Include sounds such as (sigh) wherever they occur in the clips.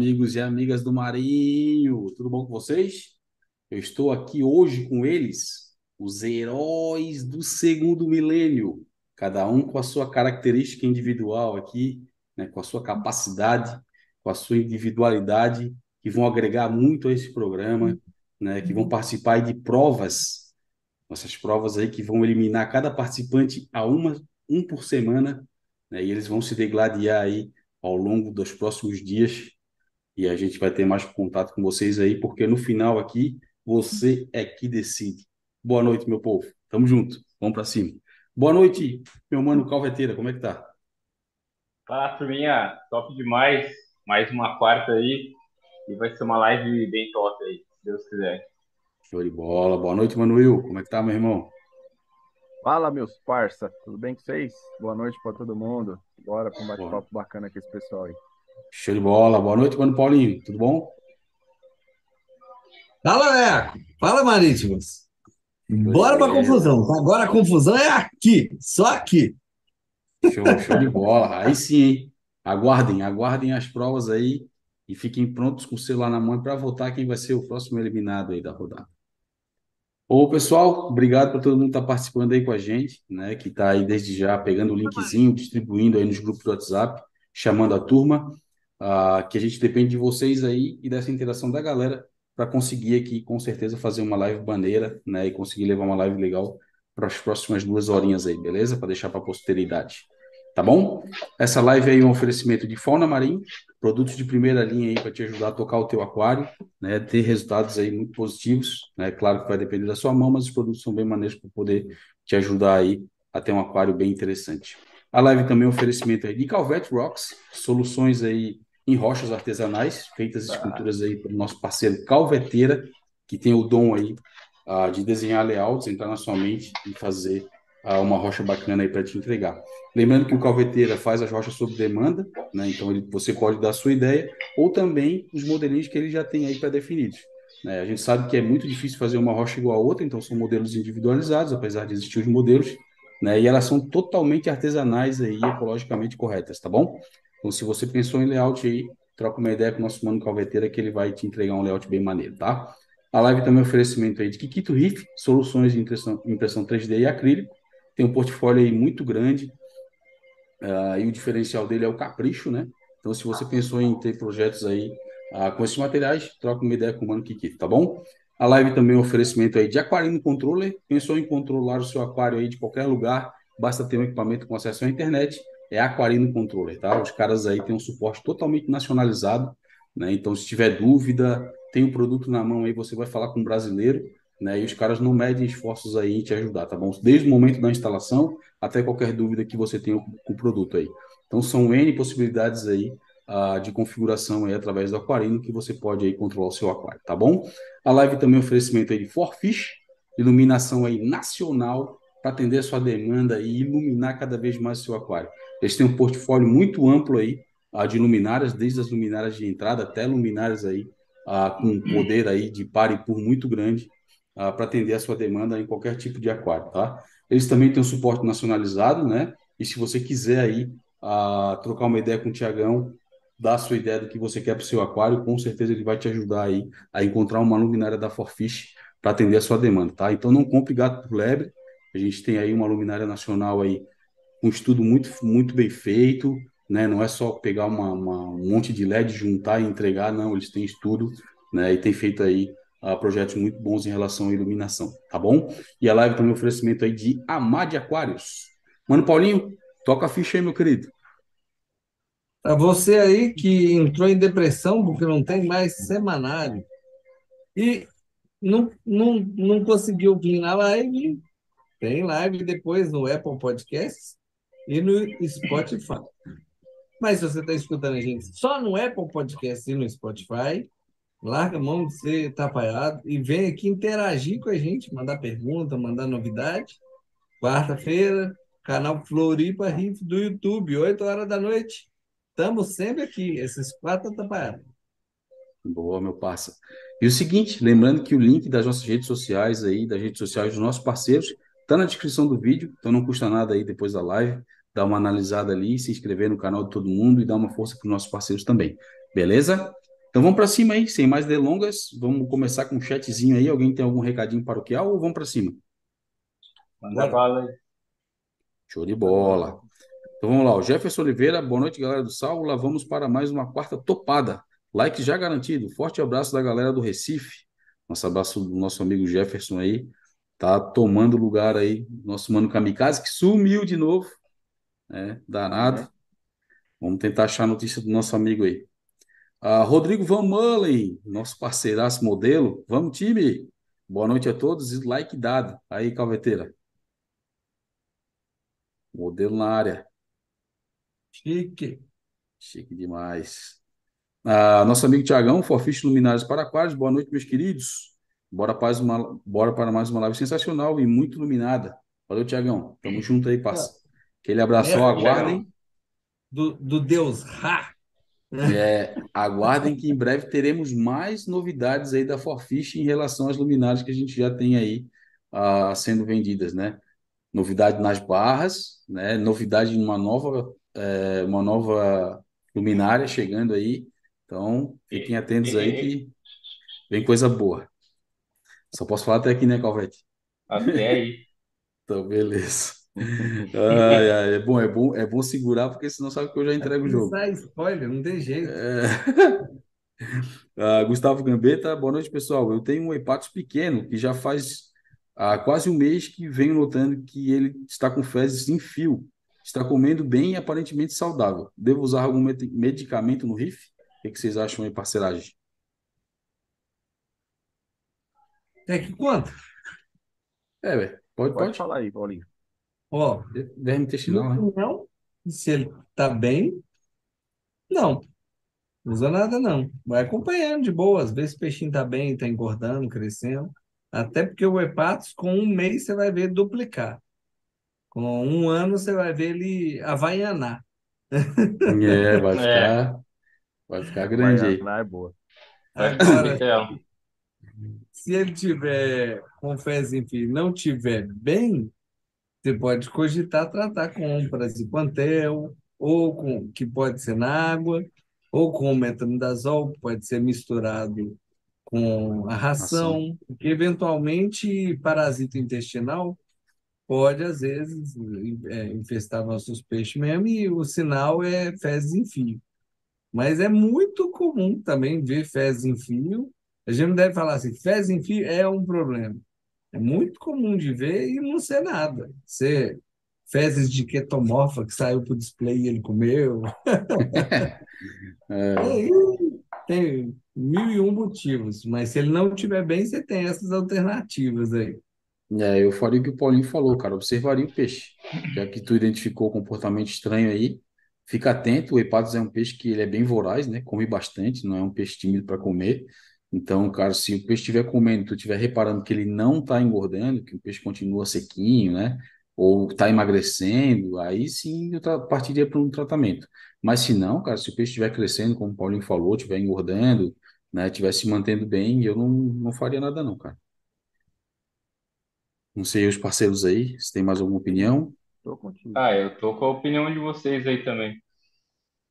amigos e amigas do Marinho, tudo bom com vocês? Eu estou aqui hoje com eles, os heróis do segundo milênio, cada um com a sua característica individual aqui, né, com a sua capacidade, com a sua individualidade, que vão agregar muito a esse programa, né, que vão participar de provas, essas provas aí que vão eliminar cada participante a uma, um por semana, né, e eles vão se degladiar aí ao longo dos próximos dias e a gente vai ter mais contato com vocês aí, porque no final aqui você é que decide. Boa noite, meu povo. Tamo junto. Vamos para cima. Boa noite, meu mano Calveteira. Como é que tá? Fala, turminha. Top demais. Mais uma quarta aí. E vai ser uma live bem top aí, se Deus quiser. Show de bola. Boa noite, Manuel. Como é que tá, meu irmão? Fala, meus parça. Tudo bem com vocês? Boa noite para todo mundo. Bora para um bate-papo bacana com esse pessoal aí. Show de bola. Boa noite, mano Paulinho. Tudo bom? Fala, Eco. Fala, Marítimos. Bora para confusão. Agora a confusão é aqui, só aqui. Show, show de bola. Aí sim, hein? Aguardem, aguardem as provas aí e fiquem prontos com o celular na mão para votar quem vai ser o próximo eliminado aí da rodada. Ô, pessoal, obrigado por todo mundo estar tá participando aí com a gente, né? Que está aí desde já pegando o linkzinho, distribuindo aí nos grupos do WhatsApp, chamando a turma. Uh, que a gente depende de vocês aí e dessa interação da galera para conseguir aqui, com certeza, fazer uma live maneira, né? E conseguir levar uma live legal para as próximas duas horinhas aí, beleza? Para deixar para a posteridade. Tá bom? Essa live aí é um oferecimento de fauna marinha, produtos de primeira linha aí para te ajudar a tocar o teu aquário, né? Ter resultados aí muito positivos, né? Claro que vai depender da sua mão, mas os produtos são bem maneiros para poder te ajudar aí a ter um aquário bem interessante. A live também é um oferecimento aí de Calvet Rocks, soluções aí em rochas artesanais, feitas esculturas aí pelo nosso parceiro Calveteira, que tem o dom aí uh, de desenhar layouts, entrar na sua mente e fazer uh, uma rocha bacana aí para te entregar. Lembrando que o Calveteira faz as rochas sob demanda, né? Então ele, você pode dar a sua ideia, ou também os modelinhos que ele já tem aí pré-definidos. Né? A gente sabe que é muito difícil fazer uma rocha igual a outra, então são modelos individualizados, apesar de existir os modelos, né? E elas são totalmente artesanais aí, ecologicamente corretas, tá bom? Então, se você pensou em layout aí, troca uma ideia com o nosso mano Calveteira que ele vai te entregar um layout bem maneiro, tá? A live também é um oferecimento aí de Kikito Riff, soluções de impressão, impressão 3D e acrílico. Tem um portfólio aí muito grande, uh, e o diferencial dele é o capricho, né? Então, se você pensou em ter projetos aí uh, com esses materiais, troca uma ideia com o Mano Kikito, tá bom? A live também é um oferecimento aí de Aquarino Controller. Pensou em controlar o seu aquário aí de qualquer lugar, basta ter um equipamento com acesso à internet é Aquarino Controller, tá? Os caras aí têm um suporte totalmente nacionalizado, né? Então, se tiver dúvida, tem o um produto na mão aí, você vai falar com um brasileiro, né? E os caras não medem esforços aí em te ajudar, tá bom? Desde o momento da instalação até qualquer dúvida que você tenha com o produto aí. Então, são N possibilidades aí uh, de configuração aí através do Aquarino que você pode aí controlar o seu aquário, tá bom? A live também é um oferecimento aí de Forfish, iluminação aí nacional para atender a sua demanda e iluminar cada vez mais o seu aquário. Eles têm um portfólio muito amplo aí uh, de luminárias, desde as luminárias de entrada até luminárias aí uh, com poder aí de par e por muito grande uh, para atender a sua demanda em qualquer tipo de aquário, tá? Eles também têm um suporte nacionalizado, né? E se você quiser aí trocar uma ideia com o Tiagão, dar a sua ideia do que você quer para o seu aquário, com certeza ele vai te ajudar aí a encontrar uma luminária da Forfish para atender a sua demanda, tá? Então não compre gato por lebre, a gente tem aí uma luminária nacional aí, um estudo muito, muito bem feito, né? Não é só pegar uma, uma, um monte de LED, juntar e entregar, não, eles têm estudo, né? E tem feito aí uh, projetos muito bons em relação à iluminação, tá bom? E a live também é oferecimento aí de Amade Aquários. Mano Paulinho, toca a ficha aí, meu querido. Para você aí que entrou em depressão porque não tem mais semanário e não, não, não conseguiu vir na live, tem live depois no Apple Podcasts e no Spotify. Mas se você está escutando a gente só no Apple Podcasts e no Spotify, larga a mão de ser atrapalhado e vem aqui interagir com a gente, mandar pergunta, mandar novidade. Quarta-feira, canal Floripa Riff do YouTube, 8 horas da noite. Estamos sempre aqui, esses quatro atrapalhados. Boa, meu parça. E o seguinte, lembrando que o link das nossas redes sociais aí, das redes sociais dos nossos parceiros, Está na descrição do vídeo, então não custa nada aí depois da live, dar uma analisada ali, se inscrever no canal de todo mundo e dar uma força para os nossos parceiros também. Beleza? Então vamos para cima aí, sem mais delongas. Vamos começar com um chatzinho aí. Alguém tem algum recadinho paroquial ou vamos para cima? Manda bala aí. Show de bola. Então vamos lá, o Jefferson Oliveira, boa noite, galera do Sal. Lá vamos para mais uma quarta topada. Like já garantido. Forte abraço da galera do Recife. Nosso abraço do nosso amigo Jefferson aí. Tá tomando lugar aí, nosso mano Kamikaze, que sumiu de novo. Né? Danado. Vamos tentar achar a notícia do nosso amigo aí. Ah, Rodrigo Van Mullen, nosso parceiraço modelo. Vamos, time! Boa noite a todos e like dado. Aí, Calveteira. Modelo na área. Chique. Chique demais. Ah, nosso amigo Tiagão, Forfish Luminários para Aquários. Boa noite, meus queridos. Bora para, uma, bora para mais uma live sensacional e muito iluminada. Valeu, Tiagão. Tamo junto aí, parça. Aquele abraço, É, aguardem. Do, do Deus Ra. É, aguardem que em breve teremos mais novidades aí da Forfish em relação às luminárias que a gente já tem aí ah, sendo vendidas, né? Novidade nas barras, né? Novidade em uma nova, é, uma nova luminária chegando aí. Então, fiquem atentos aí que vem coisa boa. Só posso falar até aqui, né, Calvete? Até aí. (laughs) Então, beleza. Ai, ai, é bom, é bom, é bom segurar, porque senão sabe que eu já entrego o jogo. Sai spoiler, não tem jeito. É. (laughs) Ah, Gustavo Gambetta, boa noite, pessoal. Eu tenho um hepatos pequeno que já faz ah, quase um mês que venho notando que ele está com fezes em fio. Está comendo bem e aparentemente saudável. Devo usar algum med- medicamento no RIF? O que que vocês acham aí, parceragem? É que quanto? É, velho, pode, Pode pode. falar aí, Paulinho. Ó, Verme intestinal, né? não, se ele tá bem, não. Não usa nada, não. Vai acompanhando de boa. Às vezes o peixinho tá bem, tá engordando, crescendo. Até porque o hepatos, com um mês, você vai ver duplicar. Com um ano, você vai ver ele havaianar. É, vai (laughs) ficar, vai ficar grande aí. É boa. Vai Agora, se ele tiver com fezes em fio e não tiver bem, você pode cogitar tratar com praziquantel, ou com, que pode ser na água, ou com metronidazol, que pode ser misturado com a ração, porque eventualmente parasita intestinal pode, às vezes, é, infestar nossos peixes mesmo, e o sinal é fezes em fio. Mas é muito comum também ver fezes em fio. A gente não deve falar assim, fezes em fio é um problema. É muito comum de ver e não ser nada. Ser fezes de ketomorfa que saiu para o display e ele comeu. (laughs) É, Aí tem mil e um motivos, mas se ele não estiver bem, você tem essas alternativas aí. É, eu faria o que o Paulinho falou, cara. Observaria o peixe. Já que tu identificou o comportamento estranho aí, fica atento. O hepatos é um peixe que ele é bem voraz, né? Come bastante, não é um peixe tímido para comer. Então, cara, se o peixe estiver comendo, tu estiver reparando que ele não está engordando, que o peixe continua sequinho, né? Ou está emagrecendo, aí sim eu partiria para um tratamento. Mas se não, cara, se o peixe estiver crescendo, como o Paulinho falou, estiver engordando, né? Estiver se mantendo bem, eu não, não faria nada não, cara. Não sei os parceiros aí, se tem mais alguma opinião. Tô contigo. Ah, eu tô com a opinião de vocês aí também.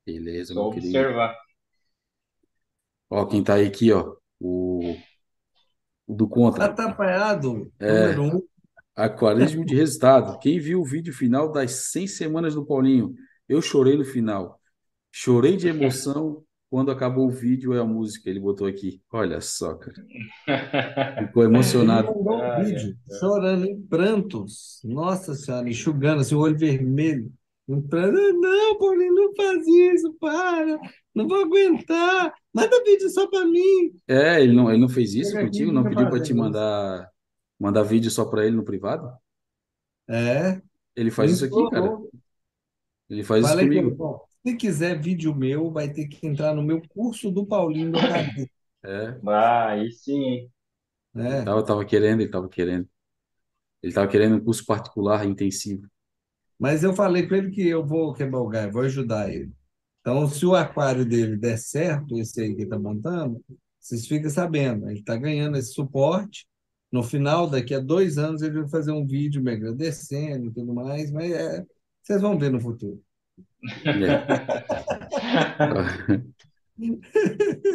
Beleza, Só meu querido. observar. Ó, quem tá aí aqui, ó, o, do Contra. Atrapalhado, É. número um. Aquarismo de (laughs) resultado. Quem viu o vídeo final das 100 semanas do Paulinho? Eu chorei no final. Chorei de emoção quando acabou o vídeo e a música. Ele botou aqui. Olha só, cara. Ficou Ele emocionado. mandou um é. vídeo chorando em prantos. Nossa Senhora, enxugando assim, o olho vermelho. "Ah, Não, Paulinho, não faz isso, para. Não vou aguentar. Manda vídeo só para mim. É, ele não, ele não fez isso Chega contigo? Não pediu para te isso. mandar, mandar vídeo só para ele no privado? É, Ele faz isso aqui, cara. Ele faz isso Falei comigo. "Bom, se quiser vídeo meu, vai ter que entrar no meu curso do Paulinho do. É, Ah, aí sim, né? tava, tava querendo, ele tava querendo. Ele tava querendo um curso particular intensivo. Mas eu falei com ele que eu vou quebrar o galho, vou ajudar ele. Então, se o aquário dele der certo, esse aí que está montando, vocês ficam sabendo, ele está ganhando esse suporte. No final, daqui a dois anos, ele vai fazer um vídeo me agradecendo e tudo mais, mas é, vocês vão ver no futuro. É. (laughs)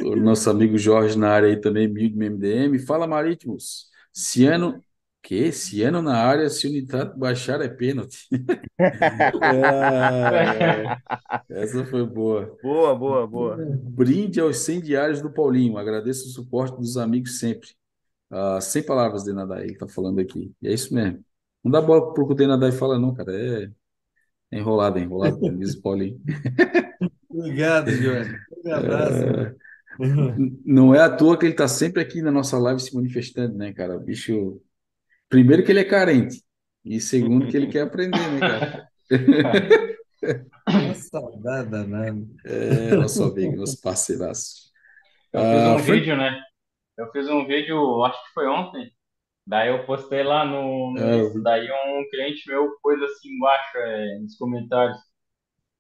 O nosso amigo Jorge na área aí também, Build MDM. Fala, Marítimos. Ciano, que? Ciano na área, se o nitrato baixar é pênalti. (laughs) Ah, essa foi boa. Boa, boa, boa. Brinde aos 100 diários do Paulinho. Agradeço o suporte dos amigos sempre. Ah, sem palavras, Denadai, ele tá falando aqui. E é isso mesmo. Não dá bola pro que o Denadai fala, não, cara. É, é enrolado, é enrolado, diz o Paulinho. Obrigado, Jorge. Um abraço. N- Não é à toa que ele tá sempre aqui na nossa live se manifestando, né, cara? O bicho. Primeiro que ele é carente. E segundo que ele quer aprender, né, cara? (laughs) Uma saudade danada. É, nosso amigo, nosso parceiraço. Eu fiz Ah, um foi- vídeo, né? Eu fiz um vídeo, acho que foi ontem. Daí eu postei lá no, no É, eu. Daí um cliente meu pôs assim embaixo, é, nos comentários.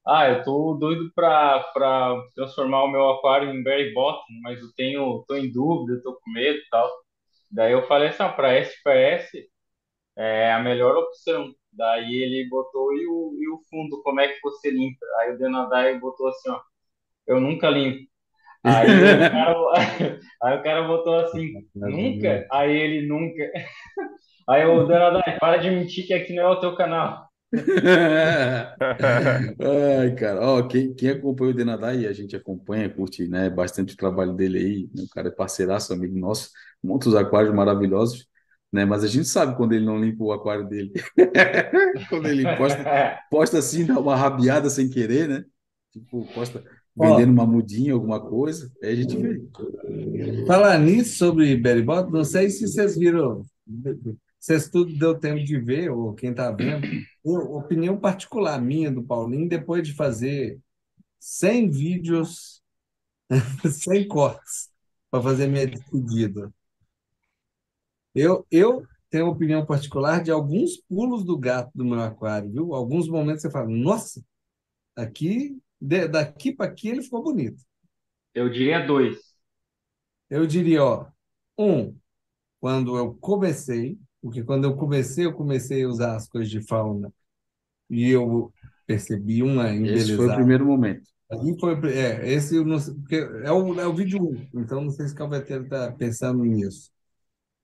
Ah, eu tô doido pra, pra transformar o meu aquário em berry bottom, mas eu tenho, tô em dúvida, tô com medo e tal. Daí eu falei assim, para SPS é a melhor opção. Daí ele botou, e o, e o fundo, como é que você limpa? Aí o Denadai botou assim, ó, eu nunca limpo. Aí o (laughs) cara, (laughs) aí o cara botou assim, nunca? Aí ele nunca. (laughs) Aí o Denadai, para de mentir que aqui não é o teu canal. Ai, cara, ó, quem, quem acompanha o Denadai, a gente acompanha, curte, né, bastante o trabalho dele aí, né, o cara é parceiraço, amigo nosso, monta os aquários maravilhosos, né, mas a gente sabe quando ele não limpa o aquário dele. (laughs) Quando ele posta, posta assim, dá uma rabiada sem querer, né? Tipo, posta vendendo uma mudinha, alguma coisa, aí a gente vê. Falar nisso sobre Berry não sei se vocês viram, vocês tudo deu tempo de ver, ou quem está vendo. (clears throat) Eu, opinião particular minha do Paulinho, depois de fazer 100 vídeos, (laughs) 100 cortes, para fazer minha despedida. Eu, eu tenho opinião particular de alguns pulos do gato do meu aquário, viu? Alguns momentos você fala, nossa, aqui, de- daqui para aqui ele ficou bonito. Eu diria dois. Eu diria, ó, um, quando eu comecei, porque quando eu comecei, eu comecei a usar as coisas de fauna e eu percebi uma Esse foi o embelezada. primeiro momento. Foi, é, esse não porque é o, é o vídeo 1, então não sei se o Calveteiro está pensando nisso.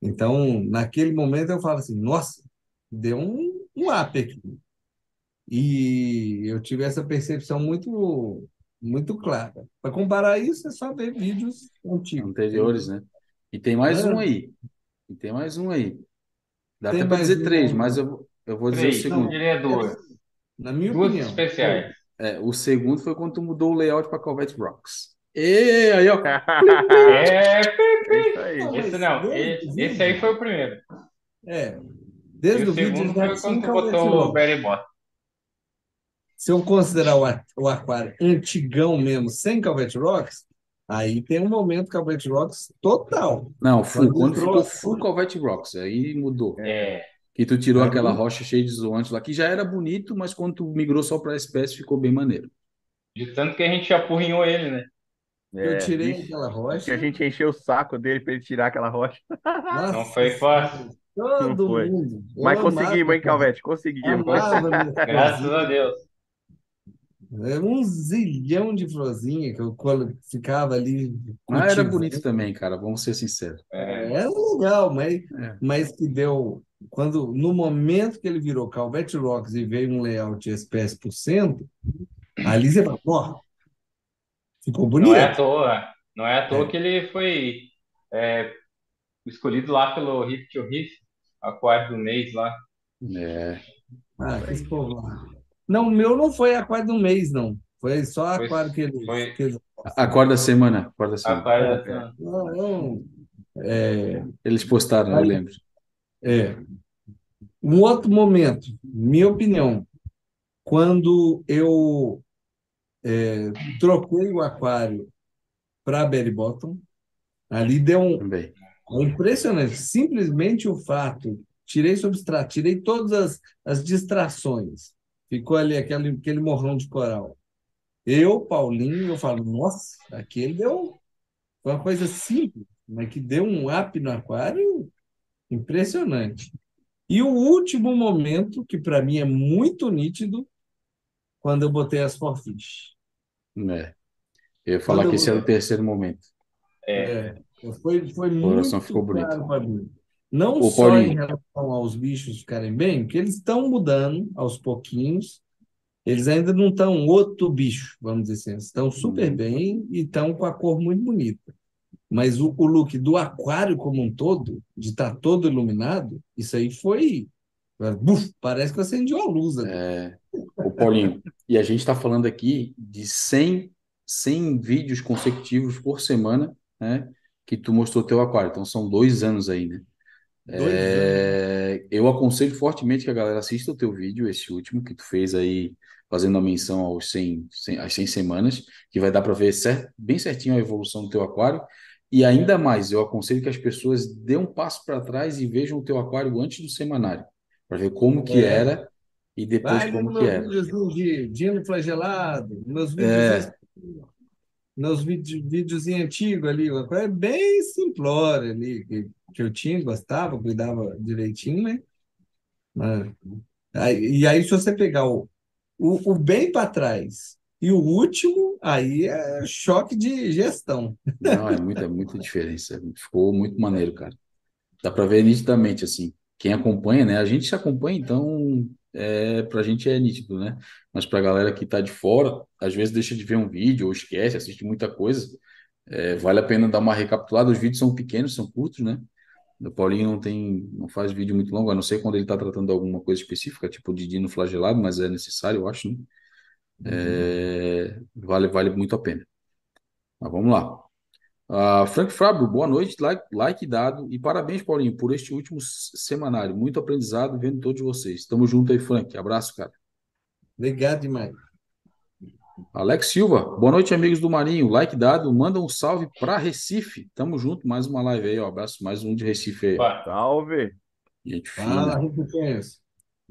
Então, naquele momento eu falo assim, nossa, deu um, um up aqui. E eu tive essa percepção muito, muito clara. Para comparar isso, é só ver vídeos antigos. Anteriores, né? E tem mais É. um aí. E tem mais um aí. Dá Tem até para dizer um. três, mas eu, vou- eu vou dizer o Três. Segundo. diria duas. Na minha Duas opinião. especiais. É, o segundo foi quando tu mudou o layout para Calvet Rocks. E aí, ó. (laughs) É, É. Não, esse não. Esse, o esse aí foi o primeiro. É. E Desde o o vídeo segundo foi quando tu botou o bottom. Se eu considerar o, o aquário antigão mesmo, sem Calvete Rocks, aí tem um momento Calvete Rocks total. Não, full. Quando ficou full Calvet Rocks, aí mudou. É. Que tu tirou Aí- aquela rocha cheia de zoantes lá, que já era bonito, mas quando tu migrou só para espécie, ficou bem maneiro. De tanto que a gente apurrinhou ele, né? Eu É, tirei aquela que rocha. a gente encheu o saco dele para ele tirar aquela rocha. Nossa Não foi fácil. Todo Não foi. mundo. Mas conseguimos, hein, Calvete? Conseguimos. Graças a Deus. É um zilhão de florzinha que eu colo- ficava ali Ah, era bonito também, cara, vamos ser sinceros. É. É legal, mas, É. mas que deu. Quando, no momento que ele virou Calvete Rocks e veio um layout SPS por cento, ali você fala, ó, ficou Não é à bonito. toa. Não é à toa É. que ele foi é, escolhido lá pelo Riff to Riff, aquário do mês lá. É, Ah, que esse povo lá. Não, o meu não foi aquário do mês, não. Foi só Foi- aquário que ele. foi- que ele- a semana, acorda a semana. Aquário da- Não, não. É, Eles postaram, eu lembro. É. Um outro momento, minha opinião, quando eu é, troquei o aquário para Berry Bottom, ali deu um, Também. um impressionante. Simplesmente o fato, tirei substrato, tirei todas as, as distrações, ficou ali aquele, aquele morrão de coral. Eu, Paulinho, eu falo, nossa, aquele deu foi uma coisa simples, mas que deu um up no aquário impressionante. E o último momento, que para mim é muito nítido, quando eu botei as forfish. É. Eu ia falar Quando que esse era o eu- terceiro momento. É, É, foi, foi O coração muito ficou bonito. claro para mim. Não Ô, só em relação aos bichos ficarem bem, porque eles estão mudando aos pouquinhos. Eles ainda não estão outro bicho, vamos dizer assim. Eles estão super Uhum. bem e estão com a cor muito bonita. Mas o, o look do aquário como um todo, de estar todo iluminado, isso aí foi. Buf, parece que acendeu a luz ali. É, Ô, Paulinho, e a gente está falando aqui de 100, 100 vídeos consecutivos por semana, né? Que tu mostrou teu aquário. Então são dois anos aí, né? Anos. É, eu aconselho fortemente que a galera assista o teu vídeo, esse último que tu fez aí, fazendo a menção aos 100, 100 às 100 semanas, que vai dar para ver cer- bem certinho a evolução do teu aquário. E ainda mais, eu aconselho que as pessoas dêem um passo para trás e vejam o teu aquário antes do semanário, para ver como que É. era e depois Vai como que era. videozinho de Dino Flagelado, meus É. vídeos, meus vídeos, videozinho antigo ali, uma coisa bem simplória ali, que, que eu tinha, gostava, cuidava direitinho, né? Mas- aí- e aí, se você pegar o, o, o bem para trás e o último, aí é choque de gestão. Não, é muita, muita diferença. Ficou muito maneiro, cara. Dá para ver nitidamente, assim. Quem acompanha, né? A gente se acompanha, então, é, pra gente é nítido, né? Mas pra galera que tá de fora, às vezes deixa de ver um vídeo ou esquece, assiste muita coisa. É, vale a pena dar uma recapitulada. Os vídeos são pequenos, são curtos, né? O Paulinho não tem, não faz vídeo muito longo, a não ser quando ele tá tratando alguma coisa específica, tipo de dino flagelado, mas é necessário, eu acho, né? É, vale, vale muito a pena. Mas vamos lá. Ah, Frank Fábio, boa noite, like, like dado e parabéns, Paulinho, por este último semanário. Muito aprendizado vendo todos vocês. Tamo junto aí, Frank. Abraço, cara. Obrigado demais. Alex Silva, boa noite, amigos do Marinho. Like dado, manda um salve para Recife. Tamo junto, mais uma live aí, ó. Abraço, mais um de Recife aí. Salve! Gente Fala,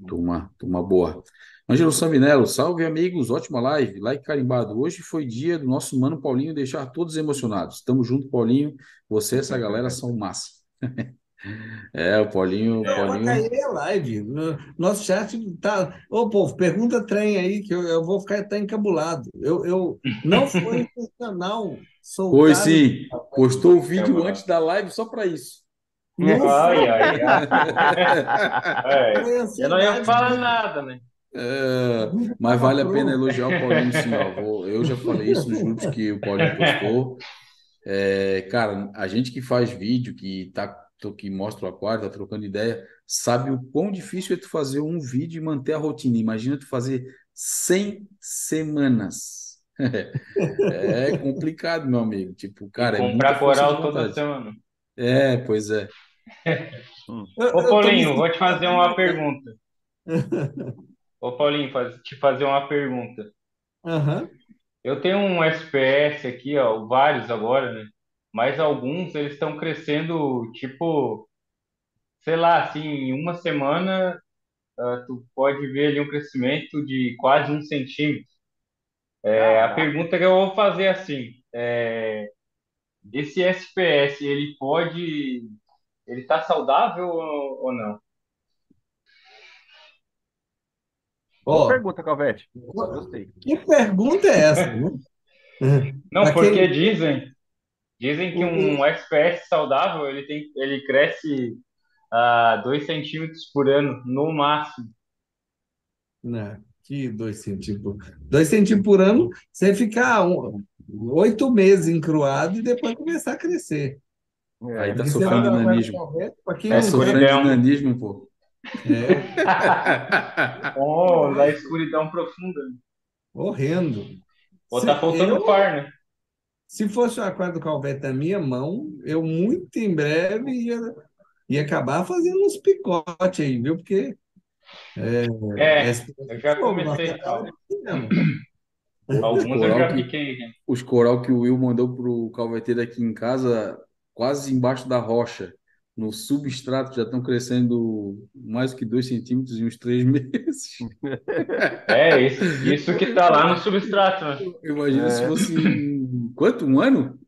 turma, turma boa. Ângelo Saminello, salve amigos, ótima live, like carimbado. Hoje foi dia do nosso mano Paulinho deixar todos emocionados. Tamo junto, Paulinho. Você e essa galera são massa. (laughs) É, o Paulinho, vou Paulinho. cair a live. No- Nosso chat tá. Ô, povo, pergunta trem aí, que eu, eu vou ficar até encabulado. Eu, eu não foi (laughs) intencional soltar. Foi sim, postou o vídeo antes da live só para isso. Não Ai, ai, ai. (laughs) É, foi eu não ia falar nada, né? É, mas vale a pena elogiar o Paulinho, sim, ó. Eu já falei isso nos grupos que o Paulinho postou. É, cara, a gente que faz vídeo, que tá, que mostra o aquário, tá trocando ideia, sabe o quão difícil é tu fazer um vídeo e manter a rotina. Imagina tu fazer 100 semanas. (laughs) É complicado, meu amigo. Tipo, cara, é muita Comprar força coral toda semana. É, pois é. Eu- Ô, Paulinho, vou te fazer uma pergunta. (laughs) Ô, Paulinho, faz- te fazer uma pergunta. Aham. Eu tenho um SPS aqui, ó, vários agora, né? Mas alguns eles estão crescendo, tipo, sei lá, assim, em uma semana, ah, tu pode ver ali um crescimento de quase um centímetro. É, a pergunta que eu vou fazer é assim, é, esse SPS, ele pode, ele tá saudável ou, ou não? Boa Ó, pergunta, Calvete. Gostei. que pergunta é essa? né? Não, porque dizem, dizem que um SPS saudável, ele tem, ele cresce a 2 centímetros por ano, no máximo. Não, que dois centímetros. Dois centímetros por ano, você ficar um- oito meses encruado e depois começar a crescer. É, Aí tá Porque sofrendo vai- nanismo. Tá não sofrendo escuridão. de nanismo, pô. é (laughs) Oh, da escuridão profunda. horrendo. Se- tá faltando eu- par, né? Se fosse o aquário do Calvete na minha mão, eu muito em breve ia, ia acabar fazendo uns picotes aí, viu? Porque É, esse- eu já Pô, comecei. bacana mesmo. Alguns eu já que- piquei. né? Os coral que o Will mandou pro calveteiro aqui em casa, quase embaixo da rocha, no substrato, já estão crescendo mais do que dois centímetros em uns três (laughs) meses. É, isso, isso que tá lá no substrato, né? Imagina É. se fosse em- quanto? Um ano?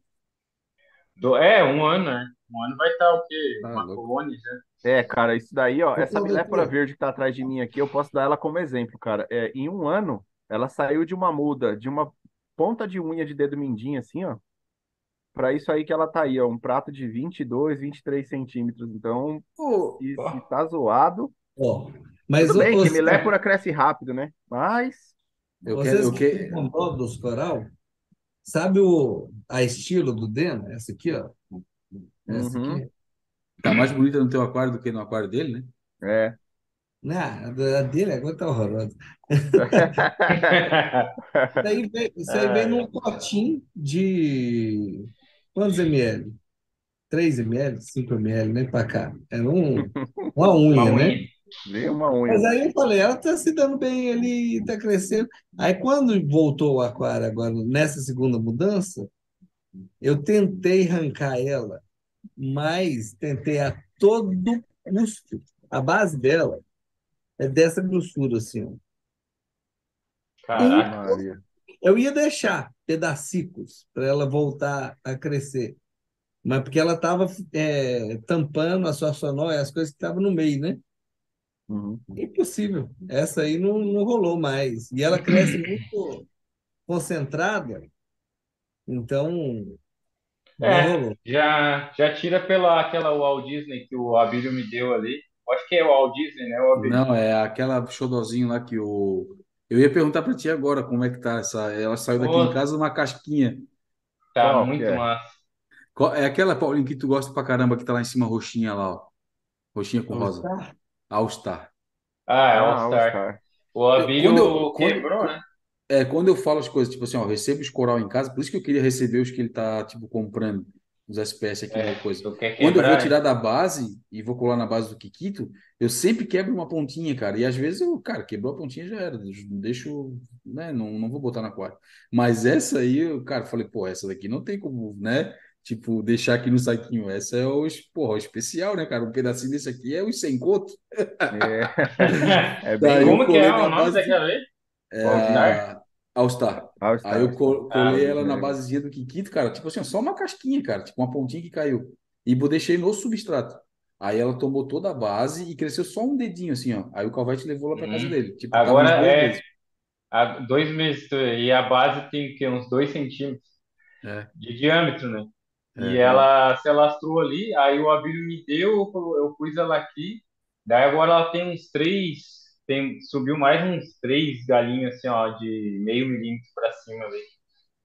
Do- é, um ano, né? Um ano vai estar o quê? Ah, Uma colônia já. É, cara, isso daí, ó, essa miléfora verde que tá atrás de mim aqui, eu posso dar ela como exemplo, cara. É, em um ano, ela saiu de uma muda de uma ponta de unha de dedo mindinho, assim, ó. Pra isso aí que ela tá aí, ó. Um prato de 22, 23 centímetros. Então, Ô, se, se tá zoado, Ó, mas tudo o, bem, o, que milépora cresce rápido, né? Mas, eu vocês quero, eu que comprou dos coral, sabe o, a estilo do Dena? Essa aqui, ó. Essa uhum, aqui. tá mais bonita no teu aquário do que no aquário dele, né? é. Não, a da- a dele agora tá horrorosa. (laughs) Isso aí vem, isso aí vem num potinho de quantos ml? 3 ml, 5 ml, nem pra cá. Era um, uma (laughs) uma unha, né? unha. Vê uma unha. Mas aí eu falei, ela tá se dando bem ali, tá crescendo. Aí quando voltou o aquário agora, nessa segunda mudança, eu tentei arrancar ela, mas tentei a todo custo. A base dela é dessa grossura, assim, ó. Caraca. Maria. Eu ia deixar pedacicos para ela voltar a crescer, mas porque ela estava tampando a sua sonora e as coisas que estavam no meio, né? Uhum. Impossível. Essa aí não, não rolou mais. E ela cresce (clears throat) muito concentrada, então não É, rolou. já, já tira pela aquela Walt Disney que o Abílio me deu ali. Acho que é o Walt Disney, né? Não, é aquela xodozinho lá que o. Eu ia perguntar pra ti agora como é que tá essa. Ela saiu daqui em Pô, casa numa casquinha. tá Qual muito é? massa. Qual- É aquela, Paulinho, que tu gosta pra caramba, que tá lá em cima, roxinha lá, ó. Roxinha com rosa. All-Star? All Star. Ah, é Ah, All All. O Eu- Abílio quando eu, quando, quebrou, né? é, quando eu falo as coisas, tipo assim, ó, recebo os coral em casa, por isso que eu queria receber os que ele tá, tipo, comprando, os SPS aqui É, coisa. Quando eu vou tirar da base e vou colar na base do Kikito, eu sempre quebro uma pontinha, cara. E às vezes eu, cara, quebrou a pontinha já era. Deixo, né? Não, não vou botar na aquário. Mas essa aí, eu, cara, falei, pô, essa daqui não tem como, né? Tipo, deixar aqui no saquinho. Essa é o, porra, o especial, né, cara? Um pedacinho desse aqui é os sem conto. É, (laughs) (laughs) é bem Como que é o nome daquela vez? é, All Star? a All Star. Aí eu co- Ah, colei ela na É. basezinha do Kikito, cara. Tipo assim, só uma casquinha, cara. Tipo uma pontinha que caiu. E deixei no substrato. Aí ela tomou toda a base e cresceu só um dedinho, assim, ó. Aí o Calvete levou lá pra casa Hum. dele. Tipo, Agora dois é meses. há dois meses e a base tem que uns dois centímetros É, de diâmetro, né? E é. ela se alastrou ali, aí o Abílio me deu, eu eu pus ela aqui, daí agora ela tem uns três, tem, subiu mais uns três galinhos assim, ó, de meio milímetro pra cima ali.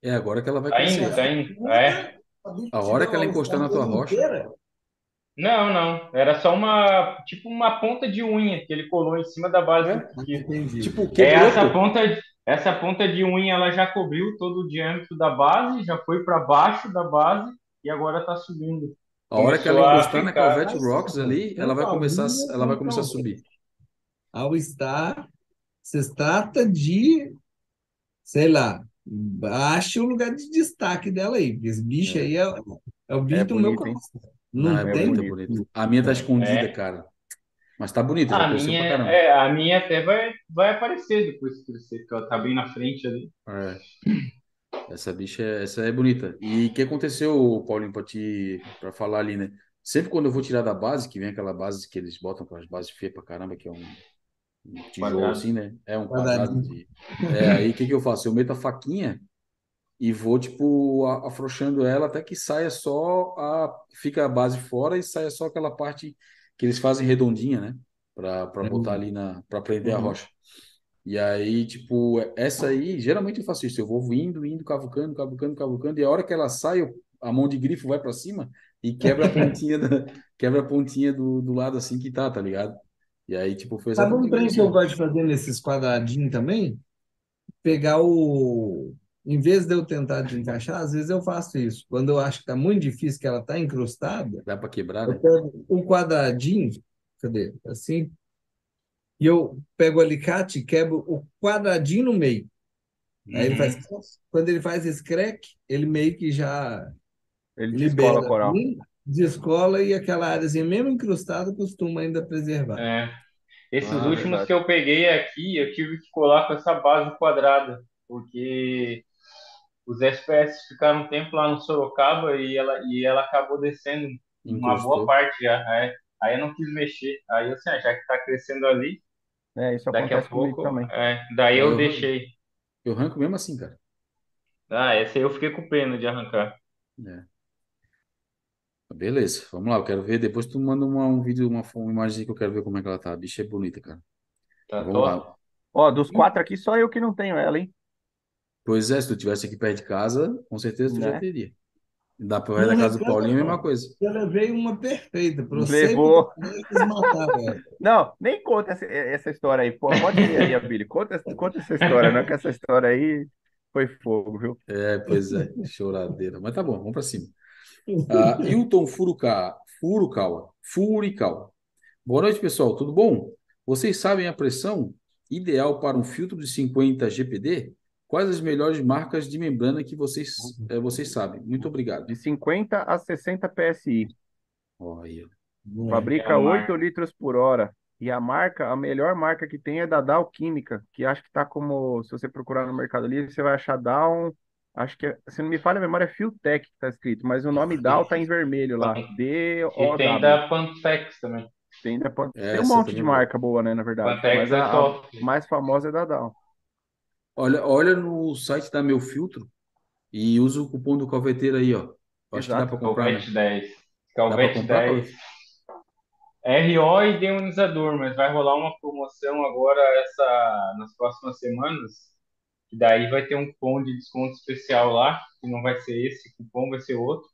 É agora que ela vai Tá indo, crescer. tá indo, é. A hora que ela encostar na tua rocha? Não, não, era só uma, tipo uma ponta de unha que ele colou em cima da base é, tipo, É, quebrou, essa ponta, essa ponta de unha ela já cobriu todo o diâmetro da base, já foi para baixo da base e agora tá subindo. A hora que ela Começou encostar na. Calvete Rocks ali, ela vai começar, ela vai começar a a subir. All-Star, se trata de, sei lá, ache o lugar de destaque dela aí, porque esse bicho É. aí é, é o bicho É do meu coração. Não, Não é É tem bonito. A minha tá escondida, É. cara. Mas tá bonita, já A minha, pra caramba. é, a minha até vai, vai aparecer depois que crescer, porque ela tá bem na frente ali. É. Essa bicha, é- essa é bonita. E o que aconteceu, Paulinho, pra te, pra falar ali, né? Sempre quando eu vou tirar da base, que vem aquela base que eles botam aquelas bases feias pra caramba, que é um, um tijolo Quadrado. assim, né? É um quadrado Quadradinho. de. É, aí o que que eu faço? Eu meto a faquinha e vou, tipo, a- afrouxando ela até que saia só a. Fica a base fora e saia só aquela parte que eles fazem redondinha, né? Pra, pra botar ali na. Pra prender a Uhum. rocha. E aí, tipo, essa aí, geralmente eu faço isso. Eu vou indo, indo, cavucando, cavucando, cavucando, e a hora que ela sai, eu- a mão de grifo vai pra cima e quebra a pontinha, (laughs) da, quebra a pontinha do, do lado assim que tá, tá ligado? E aí, tipo, foi Sabe um trem que eu gosto de fazer nesses quadradinhos também? Pegar o. Em vez de eu tentar desencaixar, às vezes eu faço isso. Quando eu acho que está muito difícil, que ela está encrustada, Dá pra quebrar, eu né? pego o quadradinho, cadê? Assim, e eu pego o alicate e quebro o quadradinho no meio. Aí ele faz. Uhum. Quando ele faz esse crack, ele meio que já Ele descola libera, coral. Assim, descola e aquela áreazinha mesmo incrustada costuma ainda preservar. É. Esses Ah, últimos verdade. que eu peguei aqui, eu tive que colar com essa base quadrada, porque os SPS ficaram um tempo lá no Sorocaba e ela, e ela acabou descendo uma boa parte já. é. Aí eu não quis mexer. Aí eu assim, já que tá crescendo ali, É, isso daqui a pouco. também. é, daí Aí eu eu, deixei. eu arranco mesmo assim, cara. Ah, essa aí eu fiquei com pena de arrancar. É. Beleza, vamos lá, eu quero ver. Depois tu manda uma, um vídeo, uma, uma imagem que eu quero ver como é que ela tá. A bicha é bonita, cara. Tá Vamos top? lá. Ó, dos quatro aqui, só eu que não tenho ela, hein? Pois é, se tu tivesse aqui perto de casa, com certeza tu já Né? teria. Dá pra ver da Não casa do reclama, Paulinho, a mesma não. coisa. Eu levei uma perfeita para você Levou. Não, nem conta essa, essa história aí. Pô, pode ir aí, Abílio. Conta, conta essa história, não, que essa história aí foi fogo, viu? É, pois é, choradeira. Mas tá bom, vamos pra cima. Ah, Hilton Furukawa, Furukawa, Furikawa. Boa noite, pessoal, tudo bom? Vocês sabem a pressão ideal para um filtro de 50 GPD? Quais as melhores marcas de membrana que vocês, eh, vocês sabem? Muito obrigado. De 50 a 60 PSI. Olha, Fabrica É a 8 marca. litros por hora. E a marca, a melhor marca que tem é da Dow Química, que acho que tá como, se você procurar no Mercado Livre, você vai achar Dow, acho que, é- se não me falha a memória, é Fueltech que tá escrito, mas o nome Dow tá em vermelho lá, E tem da Pantex também. Tem, da- tem essa um monte de é marca boa, né, na verdade, Pantex mas é a, a top. mais famosa é da Dow. olha, olha no site da Meu Filtro e usa o cupom do calveteiro aí, ó. Acho que dá Exato. para comprar, né? Calvete 10. Dá para Calvete comprar, 10. Calvete? RO e deionizador, mas vai rolar uma promoção agora essa nas próximas semanas. Daí vai ter um cupom de desconto especial lá, que não vai ser esse cupom, vai ser outro.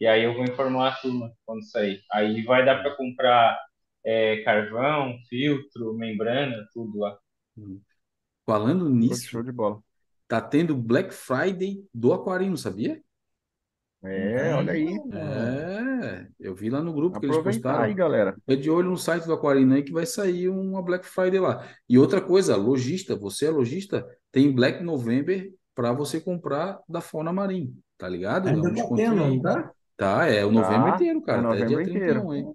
E aí eu vou informar a turma quando sair. Aí vai dar para comprar é, carvão, filtro, membrana, tudo lá. Hum. Falando nisso, show de bola. tá tendo Black Friday do Aquarino, sabia? É, olha aí. É, eu vi lá no grupo que eles Aproveitar aí, postaram. galera. É de olho no site do Aquarino aí que vai sair uma Black Friday lá. E outra coisa, lojista, você é lojista, tem Black November para você comprar da Fauna Marim, tá ligado? Ainda tá descontinho tendo, aí. não tá? Tá, é o novembro Tá, inteiro, é cara, até dia novembro inteiro. 31, hein?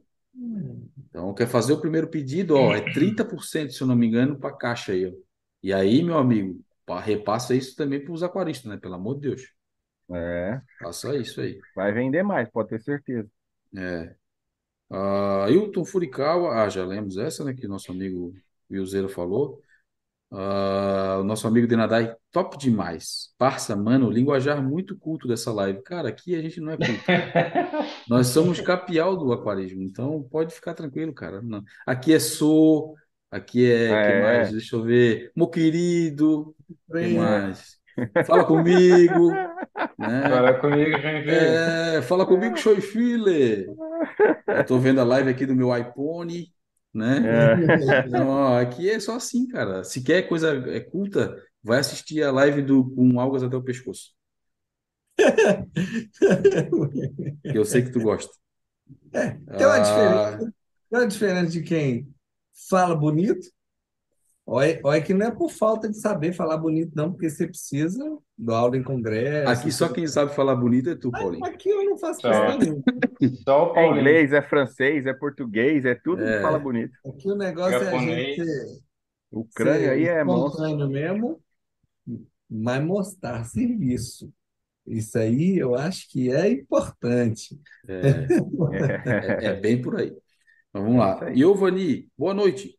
Então, quer fazer o primeiro pedido, ó, é 30%, se eu não me engano, para caixa aí, ó. E aí, meu amigo, pa- repassa isso também para os aquaristas, né? Pelo amor de Deus. É, Faça isso aí. vai vender mais, pode ter certeza. É. Ah, Hilton Furikawa, ah, já lemos essa, né? Que nosso amigo Wilzeiro falou. Ah, o nosso amigo Denadai, top demais. Parça, mano, linguajar muito culto dessa live. Cara, aqui a gente não é culto. (laughs) Nós somos capial do aquarismo, então pode ficar tranquilo, cara. Não. Aqui é sou, aqui é, que mais? É, Deixa eu ver. Meu querido, que Bem, mais? Fala comigo, né? Fala comigo, Joinville. É, fala comigo, show. Eu tô vendo a live aqui do meu iPhone, né? é. Então, ó, aqui é só assim, cara. Se quer coisa é, culta, vai assistir a live do com algas até o pescoço, (laughs) que eu sei que tu gosta. Tem uma diferença, Ah, tem uma diferença de quem fala bonito. Olha, olha que não é por falta de saber falar bonito, não, porque você precisa do aula em congresso. aqui só quem sabe falar bonito é tu, Mas Paulinho. aqui eu não faço questão nenhuma. (laughs) Só o É inglês, é francês, é português, é tudo que fala É, bonito. Aqui o negócio é a Japonês. gente O crânio aí é monstro. mesmo, mas mostrar serviço. Isso aí eu acho que é importante. é, (laughs) é, é bem por aí. Mas vamos É lá. Giovanni, boa noite.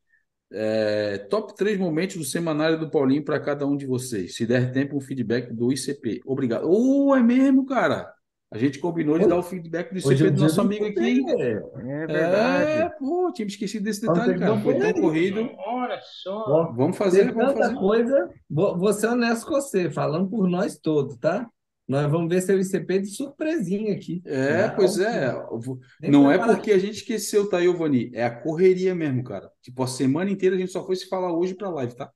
É, top 3 momentos do semanário do Paulinho para cada um de vocês. Se der tempo, um feedback do ICP. Obrigado. Oh, é mesmo, cara. A gente combinou de dar o feedback do Hoje é ICP do nosso amigo aqui? ICP. É É, verdade. pô, tinha esquecido desse detalhe, que cara. Foi tão corrido. Olha só. Vamos fazer, Tem vamos tanta fazer. coisa. Vou, vou ser honesto com você, falando por nós todos, tá? Nós vamos ver seu ICP de surpresinha aqui. É, Não, pois é. Nem Não é porque a gente esqueceu, tá, Giovanni? É a correria mesmo, cara. Tipo, a semana inteira a gente só foi se falar hoje pra live, tá?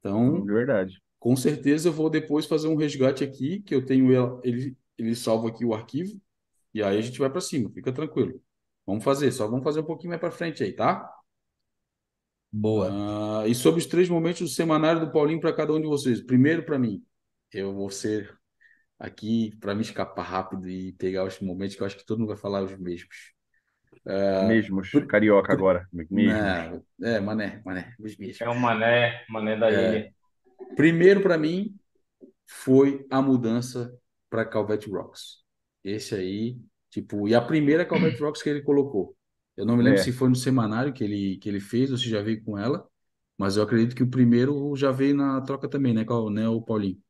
Então, Verdade. com certeza eu vou depois fazer um resgate aqui, que eu tenho ele, ele, ele salva aqui o arquivo, e aí a gente vai pra cima, fica tranquilo. Vamos fazer, só vamos fazer um pouquinho mais pra frente aí, tá? Boa. Ah, e sobre os três momentos do semanário do Paulinho para cada um de vocês. Primeiro, para mim, eu vou ser aqui para me escapar rápido e pegar os momentos que eu acho que todo mundo vai falar os mesmos. Mesmos. pr- Carioca agora. Mesmos. Não, é, mané, mané, os mesmos. É o Mané, Mané da É. ilha. Primeiro, para mim, foi a mudança para Calvet Rocks. Esse aí, tipo, e a primeira Calvet Rocks que ele colocou. Eu não me lembro É. se foi no semanário que ele, que ele fez ou se já veio com ela, mas eu acredito que o primeiro já veio na troca também, né, né, o Paulinho?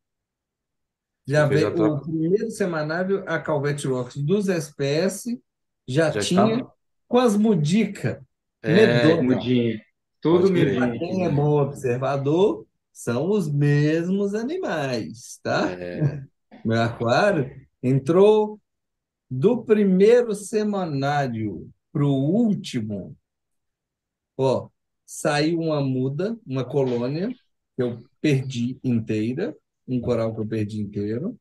Já fez a veio o troca? primeiro semanário, a Calvete Rocks dos SPS já Já tinha estava? com as mudicas É, medonhas. então. Mudinho. Tudo. Quem é bom observador são os mesmos animais, tá? É, (laughs) Meu aquário entrou do primeiro semanário para o último, ó, saiu uma muda, uma colônia que eu perdi inteira, um coral que eu perdi inteiro.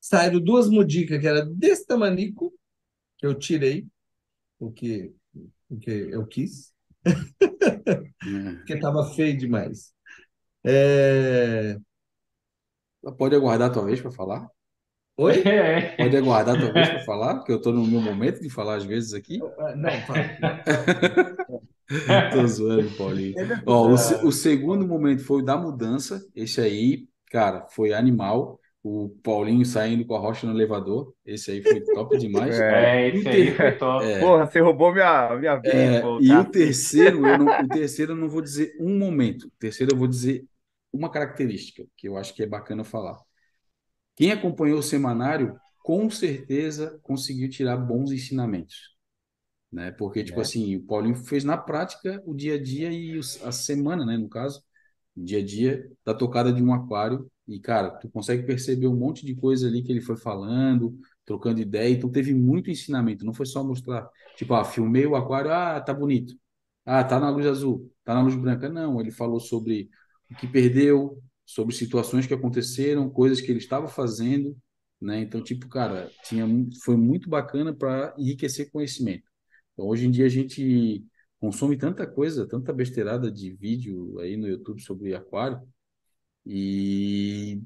Saíram duas mudicas que era desse tamanico, que eu tirei, porque, porque eu quis, é. (laughs) porque estava feio demais. É... Pode aguardar a tua vez para falar? Oi? (laughs) É. Pode aguardar a tua vez para falar? Porque eu estou no meu momento de falar às vezes aqui. Não, fala. (laughs) Tô zoando, Paulinho. Ó, o, o segundo momento foi o da mudança. Esse aí, cara, foi animal. O Paulinho saindo com a rocha no elevador. Esse aí foi top demais. (laughs) É, E o esse aí foi top. é, Porra, você roubou minha, minha é, pô, e o terceiro, eu não, o terceiro eu não vou dizer um momento. O terceiro eu vou dizer uma característica que eu acho que é bacana falar. Quem acompanhou o semanário, com certeza conseguiu tirar bons ensinamentos, né? Porque, tipo É. assim, o Paulinho fez na prática o dia a dia e a semana, né? No caso, dia a dia da tocada de um aquário. E, cara, tu consegue perceber um monte de coisa ali que ele foi falando, trocando ideia. Então, teve muito ensinamento. Não foi só mostrar, tipo, ah, filmei o aquário, ah, tá bonito. Ah, tá na luz azul, tá na luz branca. Não, ele falou sobre o que perdeu, sobre situações que aconteceram, coisas que ele estava fazendo, né? Então, tipo, cara, tinha, foi muito bacana para enriquecer conhecimento. Então, hoje em dia a gente consome tanta coisa, tanta besteirada de vídeo aí no YouTube sobre aquário e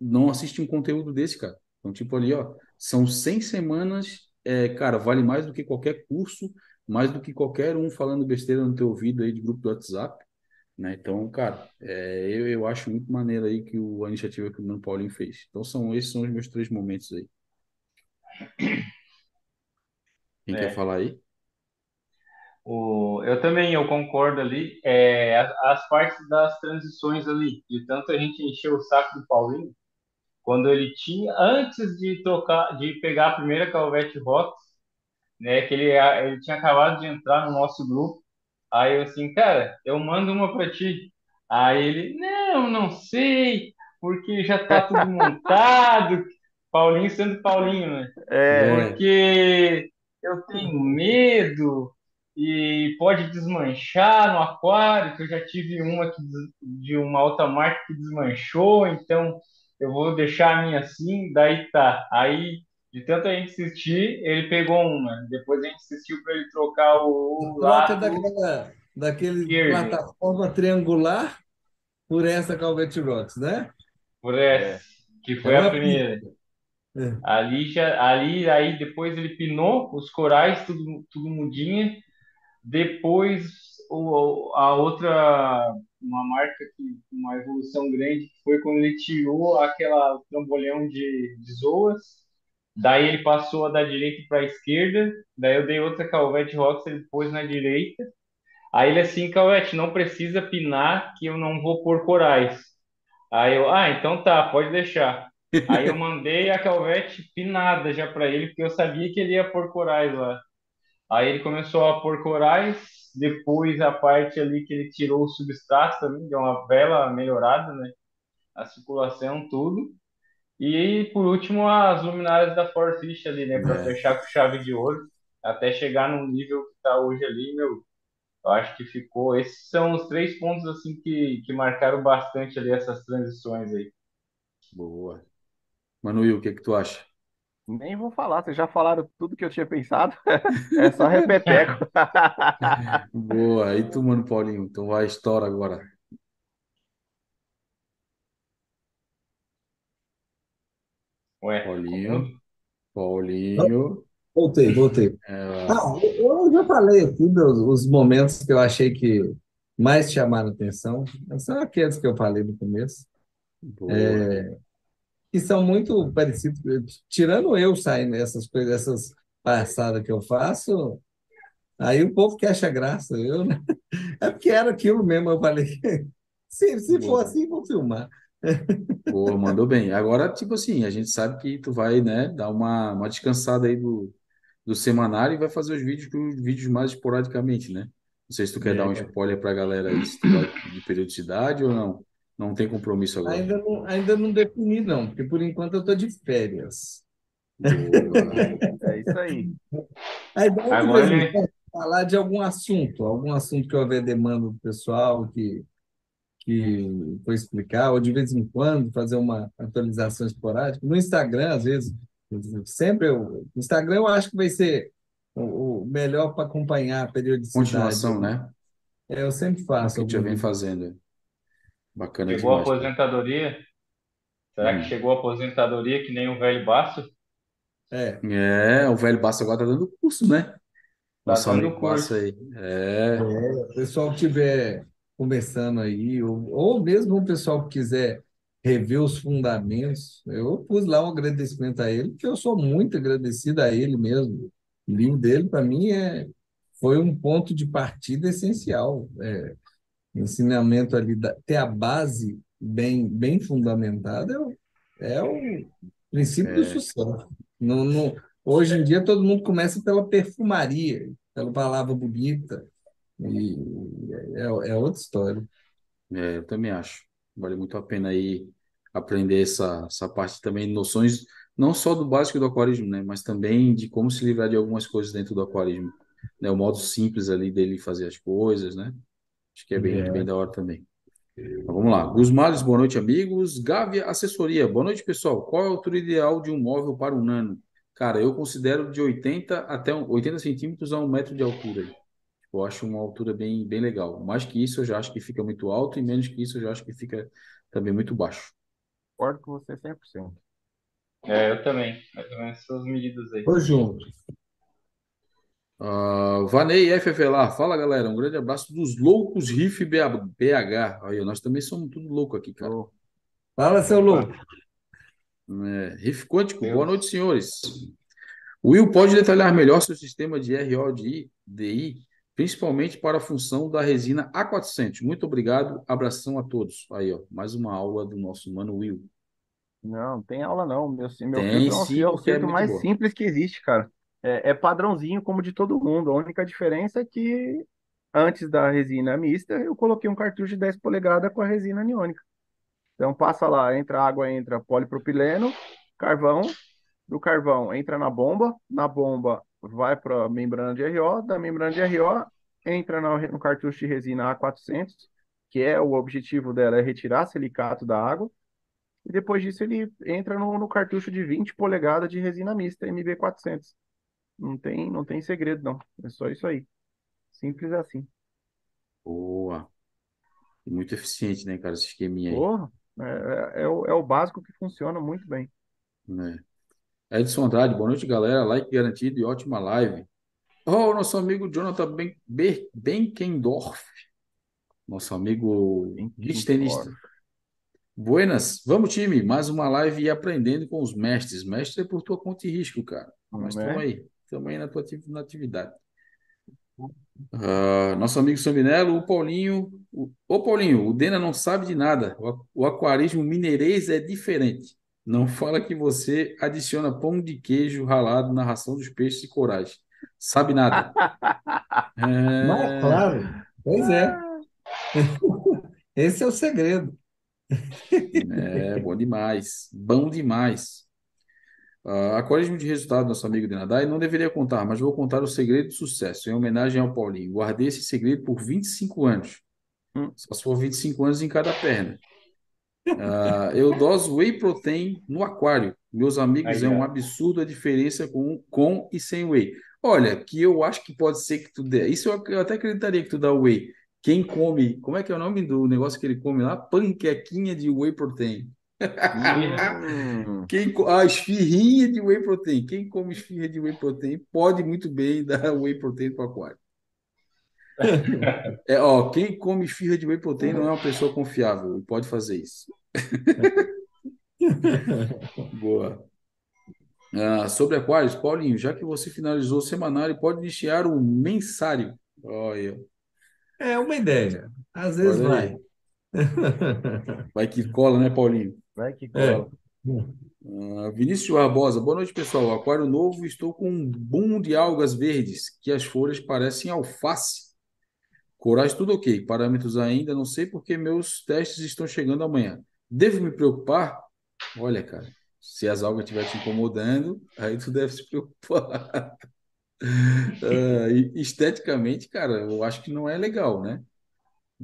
não assiste um conteúdo desse, cara. Então, tipo ali, ó, são 100 semanas, é, cara, vale mais do que qualquer curso, mais do que qualquer um falando besteira no teu ouvido aí de grupo do WhatsApp, né? Então, cara, é, eu, eu acho muito maneiro aí que o, a iniciativa que o Mano Paulinho fez. Então, são, esses são os meus três momentos aí. Quem É. quer falar aí? O, eu também, eu concordo ali. É, as, as partes das transições ali, de tanto a gente encheu o saco do Paulinho, quando ele tinha, antes de trocar, de pegar a primeira Calvete Rocks, né, que ele, ele tinha acabado de entrar no nosso grupo, aí eu assim, cara, eu mando uma pra ti. Aí ele, não, não sei, porque já tá tudo (laughs) montado. Paulinho sendo Paulinho, né? É, porque eu tenho medo e pode desmanchar no aquário, que eu já tive uma que, de uma outra marca que desmanchou, então eu vou deixar a minha assim, daí tá. Aí, de tanto a gente insistir, ele pegou uma. Depois a gente insistiu para ele trocar o, o lado. daquela, daquele Esquerdo. plataforma triangular por essa Calvete Rocks, né? por essa, que foi É a primeira. É. Ali já, ali aí depois ele pinou os corais tudo tudo mudinha. Depois a outra uma marca que uma evolução grande foi quando ele tirou aquela trambolhão de, de zoas. Daí ele passou a da direita para a esquerda. Daí eu dei outra Calvete Rocks, ele pôs na direita. Aí ele assim, Calvete, não precisa pinar que eu não vou pôr corais. Aí eu, ah, então tá, pode deixar. (laughs) Aí eu mandei a Calvete pinada já para ele, porque eu sabia que ele ia pôr corais lá. Aí ele começou a pôr corais, depois a parte ali que ele tirou o substrato também, deu uma bela melhorada, né? A circulação, tudo. E por último, as luminárias da Forfish ali, né? Para É. fechar com chave de ouro, até chegar no nível que tá hoje ali, meu. Eu acho que ficou. Esses são os três pontos assim que, que marcaram bastante ali essas transições aí. Boa. Manuel, o que que tu acha? Nem vou falar, vocês já falaram tudo que eu tinha pensado. (laughs) É só repeteco. (laughs) Boa. E tu, Mano Paulinho? Então vai, estoura agora. Ué, Paulinho. Paulinho. Voltei, voltei. É, Ah, eu já falei aqui dos os momentos que eu achei que mais chamaram atenção. São aqueles que eu falei no começo, boa. Que são muito parecidos. Tirando eu saindo essas coisas, essas palhaçadas que eu faço, aí o povo que acha graça. Eu, né? (laughs) É porque era aquilo mesmo, eu falei. (laughs) Se, se for assim, vou filmar. (laughs) Pô, mandou bem. Agora, tipo assim, a gente sabe que tu vai, né, dar uma, uma descansada aí do, do semanário e vai fazer os vídeos, os vídeos mais esporadicamente, né? Não sei se tu quer dar um É, spoiler pra galera aí, se tu vai de periodicidade ou não. Não tem compromisso agora. ainda não, ainda não defini, não, porque por enquanto eu estou de férias. Boa. (laughs) É isso aí. A ideia é Agora ele, quando falar de algum assunto, algum assunto que houver demanda do pessoal, que, que for explicar, ou de vez em quando fazer uma atualização esporádica. No Instagram, às vezes, sempre eu, o Instagram eu acho que vai ser o, o melhor para acompanhar a periodicidade. Continuação, né? É, eu sempre O faço que tu já algum vem fazendo. Bacana chegou a demais, cara. aposentadoria? Será que Hum. chegou a aposentadoria que nem o velho Basso? É, É, o velho Bassa agora tá dando curso, né? Tá Nosso dando curso. aí. É, o pessoal que estiver começando aí, ou, ou mesmo o pessoal que quiser rever os fundamentos, eu pus lá um agradecimento a ele, porque eu sou muito agradecido a ele mesmo. O livro dele, para mim, é, foi um ponto de partida essencial. É, ensinamento ali, da- ter a base bem, bem fundamentada é o, é o princípio do é, sucesso. Não, não, hoje em dia, todo mundo começa pela perfumaria, pela palavra bonita. E é, é outra história. é, eu também acho. Vale muito a pena aí aprender essa, essa parte também, noções, não só do básico do aquarismo, né? Mas também de como se livrar de algumas coisas dentro do aquarismo. Né? O modo simples ali dele fazer as coisas, né? Acho que é bem, bem É. da hora também. Então, vamos lá. Gusmales, boa noite, amigos. Gávea Assessoria, boa noite, pessoal. Qual é a altura ideal de um móvel para um nano? Cara, eu considero de 80 até um- 80 centímetros a um metro de altura. Eu acho uma altura bem, bem legal. Mais que isso, eu já acho que fica muito alto, e menos que isso, eu já acho que fica também muito baixo. Concordo com você 100%. É, eu também. Mais ou menos essas medidas aí. Tô junto. Ah, Vanei lá, fala galera, um grande abraço dos loucos Riff BH. Aí, nós também somos tudo louco aqui, cara. Fala, seu louco. É, Riff Quântico, boa Deus. noite, senhores. Will pode detalhar melhor seu sistema de RODI, principalmente para a função da resina A400. Muito obrigado, abração a todos. Aí, ó, mais uma aula do nosso mano Will. Não, não tem aula não. Meu, meu Tem filtro é, um, sim, é o porque é filtro muito mais boa. simples que existe, cara. É, é padrãozinho como de todo mundo. A única diferença é que antes da resina mista, eu coloquei um cartucho de 10 polegadas com a resina aniônica. Então passa lá, entra água, entra polipropileno, carvão, do carvão entra na bomba, na bomba vai para a membrana de RO, da membrana de RO entra no, cartucho de resina A400, que é o objetivo dela é retirar silicato da água, e depois disso ele entra no, no cartucho de 20 polegadas de resina mista MB400. Não tem, não tem segredo não, é só isso aí. Simples assim. Boa. E muito eficiente, né, cara, esse esqueminha aí. Porra, é, é, é o, é o básico que funciona muito bem. né? Edson Andrade, boa noite, galera. Like garantido e ótima live. Oh, nosso amigo Jonathan Ben- Be- Benkendorf, nosso amigo tenista. Buenas, vamos time, mais uma live e aprendendo com os mestres. Mestre é por tua conta e risco, cara. Mas Né? estamos aí, aí na tua na atividade. Ah, nosso amigo Saminello, o Paulinho. O, ô Paulinho, o Dena não sabe de nada. O, o aquarismo mineirês é diferente. Não fala que você adiciona pão de queijo ralado na ração dos peixes e corais. Sabe nada. Mas, (laughs) É, claro, pois é. (laughs) Esse é o segredo. é bom demais. Bom demais. Ah, aquarismo de resultado, nosso amigo Denadai, não deveria contar, mas vou contar o segredo do sucesso, em homenagem ao Paulinho. Guardei esse segredo por 25 anos. Hum. Só se for 25 anos em cada perna. Ah, eu doso whey protein no aquário. Meus amigos, Aí, é um absurdo a diferença com, com e sem whey. Olha, que eu acho que pode ser que tu dê. Isso eu, eu até acreditaria que tu dá whey. Quem come, como é que é o nome do negócio que ele come lá? Panquequinha de whey protein. Hum, Quem, a esfirrinha de whey protein. Quem come esfirra de whey protein pode muito bem dar (laughs) whey protein para o aquário. É, ó, quem come esfirra de whey protein não é uma pessoa confiável e pode fazer isso. (laughs) Boa. Ah, sobre aquários, Paulinho, já que você finalizou o semanário, pode iniciar o mensário. Olha, É uma ideia. Às vezes vai. Vai que cola, né, Paulinho? Vai que É. Ah, Vinícius Barbosa, boa noite, pessoal. Aquário novo, estou com um boom de algas verdes, que as folhas parecem alface. Corais tudo ok. Parâmetros ainda, não sei porque meus testes estão chegando amanhã. Devo me preocupar? Olha, cara, se as algas estiverem te incomodando, aí tu deve se preocupar. (laughs) E esteticamente, cara, eu acho que não é legal, né?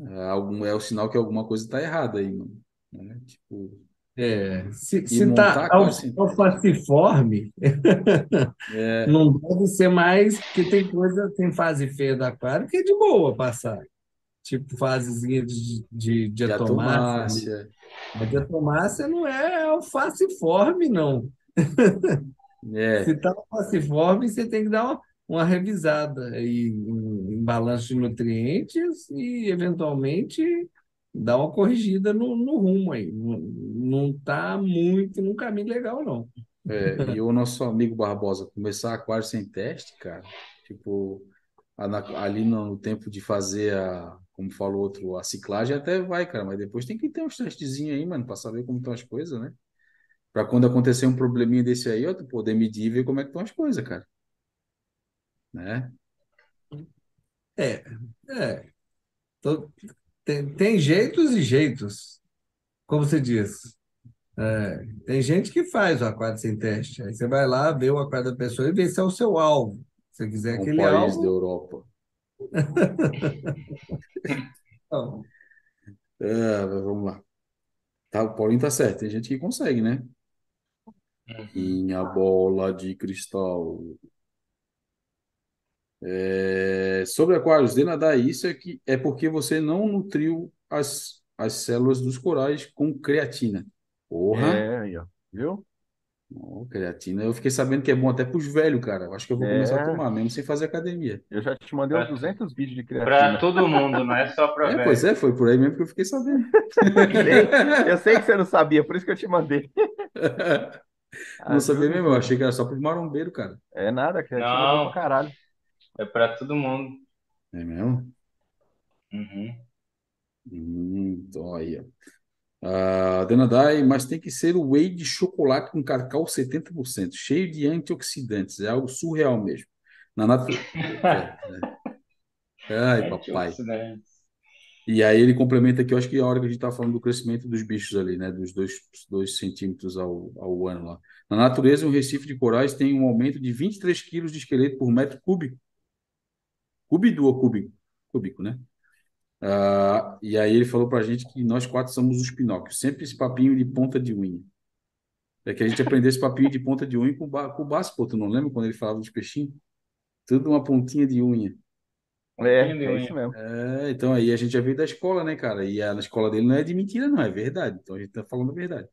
Ah, Algum, é o sinal que alguma coisa está errada aí, mano. Né? Tipo, É, se está aquário sem... alfaciforme, (laughs) É, (laughs) não deve ser mais, porque tem coisa, tem fase feia do aquário que é de boa passar. Tipo fasezinha de, de diatomácea. diatomácea. A diatomácea não é alfaciforme, não. É, (laughs) Se está alfaciforme, você tem que dar uma, uma revisada aí em, em balanço de nutrientes e, eventualmente, dar uma corrigida no, no rumo aí. Não está muito num caminho legal, não. É, e o nosso amigo Barbosa começar aquário sem teste, cara, tipo, ali no tempo de fazer a, como falou outro, a ciclagem até vai, cara, mas depois tem que ter uns testezinhos aí, mano, pra saber como estão as coisas, né? Pra quando acontecer um probleminha desse aí, ó, tu poder medir e ver como é que estão as coisas, cara, né? É, é. Tô- tem, tem jeitos e jeitos, como você diz. É, tem gente que faz o aquário sem teste. Aí você vai lá, vê o aquário da pessoa e vê se é o seu alvo. Se você quiser Um aquele país da alvo, Europa. (laughs) não. É, vamos lá. Tá, o Paulinho tá certo, tem gente que consegue, né? Minha bola de cristal. É, sobre aquários, de nadar, isso é que é porque você não nutriu as, as células dos corais com creatina. Porra, É, aí, ó. Viu? Ó, creatina. Eu fiquei sabendo que é bom até pros velhos, cara. Eu acho que eu vou começar a É, tomar, mesmo sem fazer academia. eu já te mandei uns Pra, 200 vídeos de pra creatina. todo mundo, não é só pra É, pois velho. é, foi por aí mesmo que eu fiquei sabendo. (laughs) Eu sei que você não sabia, por isso que eu te mandei. (laughs) Não sabia mesmo, eu achei que era só pros marombeiros, cara. É nada, creatina é Não, caralho. É pra todo mundo. É mesmo? Uhum. Hum, aí, ó. Ah, Denadai, mas tem que ser o whey de chocolate com cacau 70%, cheio de antioxidantes. É algo surreal mesmo. Na natureza. (laughs) Ai, papai. E aí ele complementa aqui, eu acho que é a hora que a gente está falando do crescimento dos bichos ali, né? Dos dois, dois centímetros ao, ao ano lá. Na natureza, um recife de corais tem um aumento de 23 quilos de esqueleto por metro cúbico. Cúbido ou cúbico? Cúbico, né? Ah, e aí ele falou pra gente que nós quatro somos os Pinóquios. Sempre esse papinho de ponta de unha. É que a gente aprendeu esse papinho de ponta de unha com, com o Basco, pô. Tu não lembra quando ele falava dos peixinhos? Tudo uma pontinha de unha. É, é isso unha. mesmo. É, então aí a gente já veio da escola, né, cara? E a, na escola dele não é de mentira, não, é verdade. Então a gente tá falando a verdade.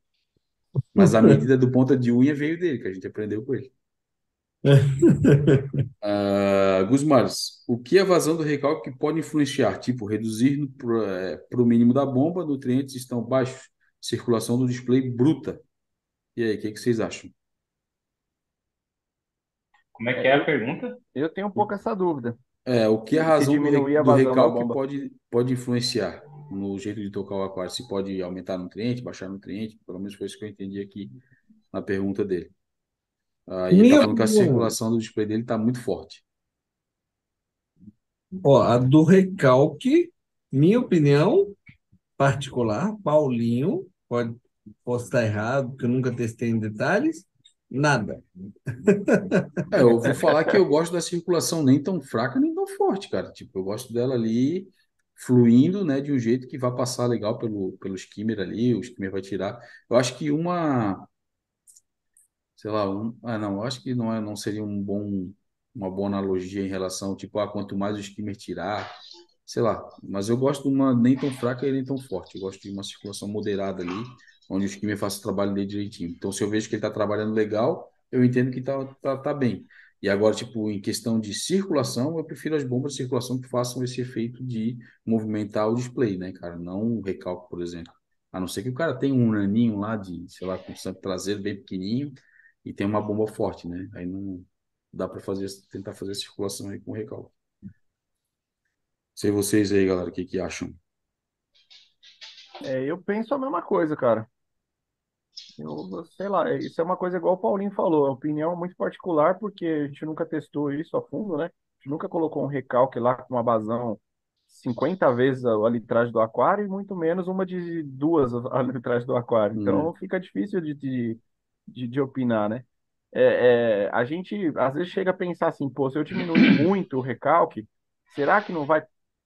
Mas a (laughs) medida do ponta de unha veio dele, que a gente aprendeu com ele. (laughs) Gusmares, o que a vazão do recalque pode influenciar? Tipo, reduzir para o mínimo da bomba, nutrientes estão baixos, circulação do display bruta. E aí, o que, que vocês acham? Como é que É, é a eu, pergunta? eu tenho um pouco essa dúvida. É, o que a razão do, re- do recalque pode, pode influenciar no jeito de tocar o aquário? Se pode aumentar nutriente, baixar nutriente? Pelo menos foi isso que eu entendi aqui na pergunta dele. Ah, e ele Minha falando que a circulação do display dele está muito forte. ó, a do recalque, minha opinião particular, Paulinho, pode, posso estar errado, porque eu nunca testei em detalhes, nada. (laughs) É, eu vou falar que eu gosto da circulação nem tão fraca nem tão forte, cara. Tipo, eu gosto dela ali fluindo, né, de um jeito que vai passar legal pelo, pelo skimmer ali, o skimmer vai tirar. Eu acho que uma, sei lá, um, ah, não, acho que não é, não seria um bom, uma boa analogia em relação, tipo, ah, quanto mais o skimmer tirar, sei lá. Mas eu gosto de uma nem tão fraca e nem tão forte. Eu gosto de uma circulação moderada ali, onde o skimmer faça o trabalho dele direitinho. Então, se eu vejo que ele está trabalhando legal, eu entendo que tá, tá, tá bem. E agora, tipo, em questão de circulação, eu prefiro as bombas de circulação que façam esse efeito de movimentar o display, né, cara? Não o recalque, por exemplo. A não ser que o cara tenha um naninho lá de, sei lá, com sangue traseiro bem pequenininho e tem uma bomba forte, né? Aí não dá para fazer, tentar fazer circulação aí com recalque. Sei vocês aí, galera, o que que acham? É, eu penso a mesma coisa, cara. Eu, sei lá, é, isso é uma coisa igual o Paulinho falou, é uma opinião muito particular, porque a gente nunca testou isso a fundo, né? A gente nunca colocou um recalque lá com uma vazão 50 vezes a, a litragem do aquário e muito menos uma de duas (laughs) a litragem do aquário. Então Hum. fica difícil de, de, de, de opinar, né? É, é, a gente às vezes chega a pensar assim, pô, se eu diminuir (coughs) muito o recalque, será que não vai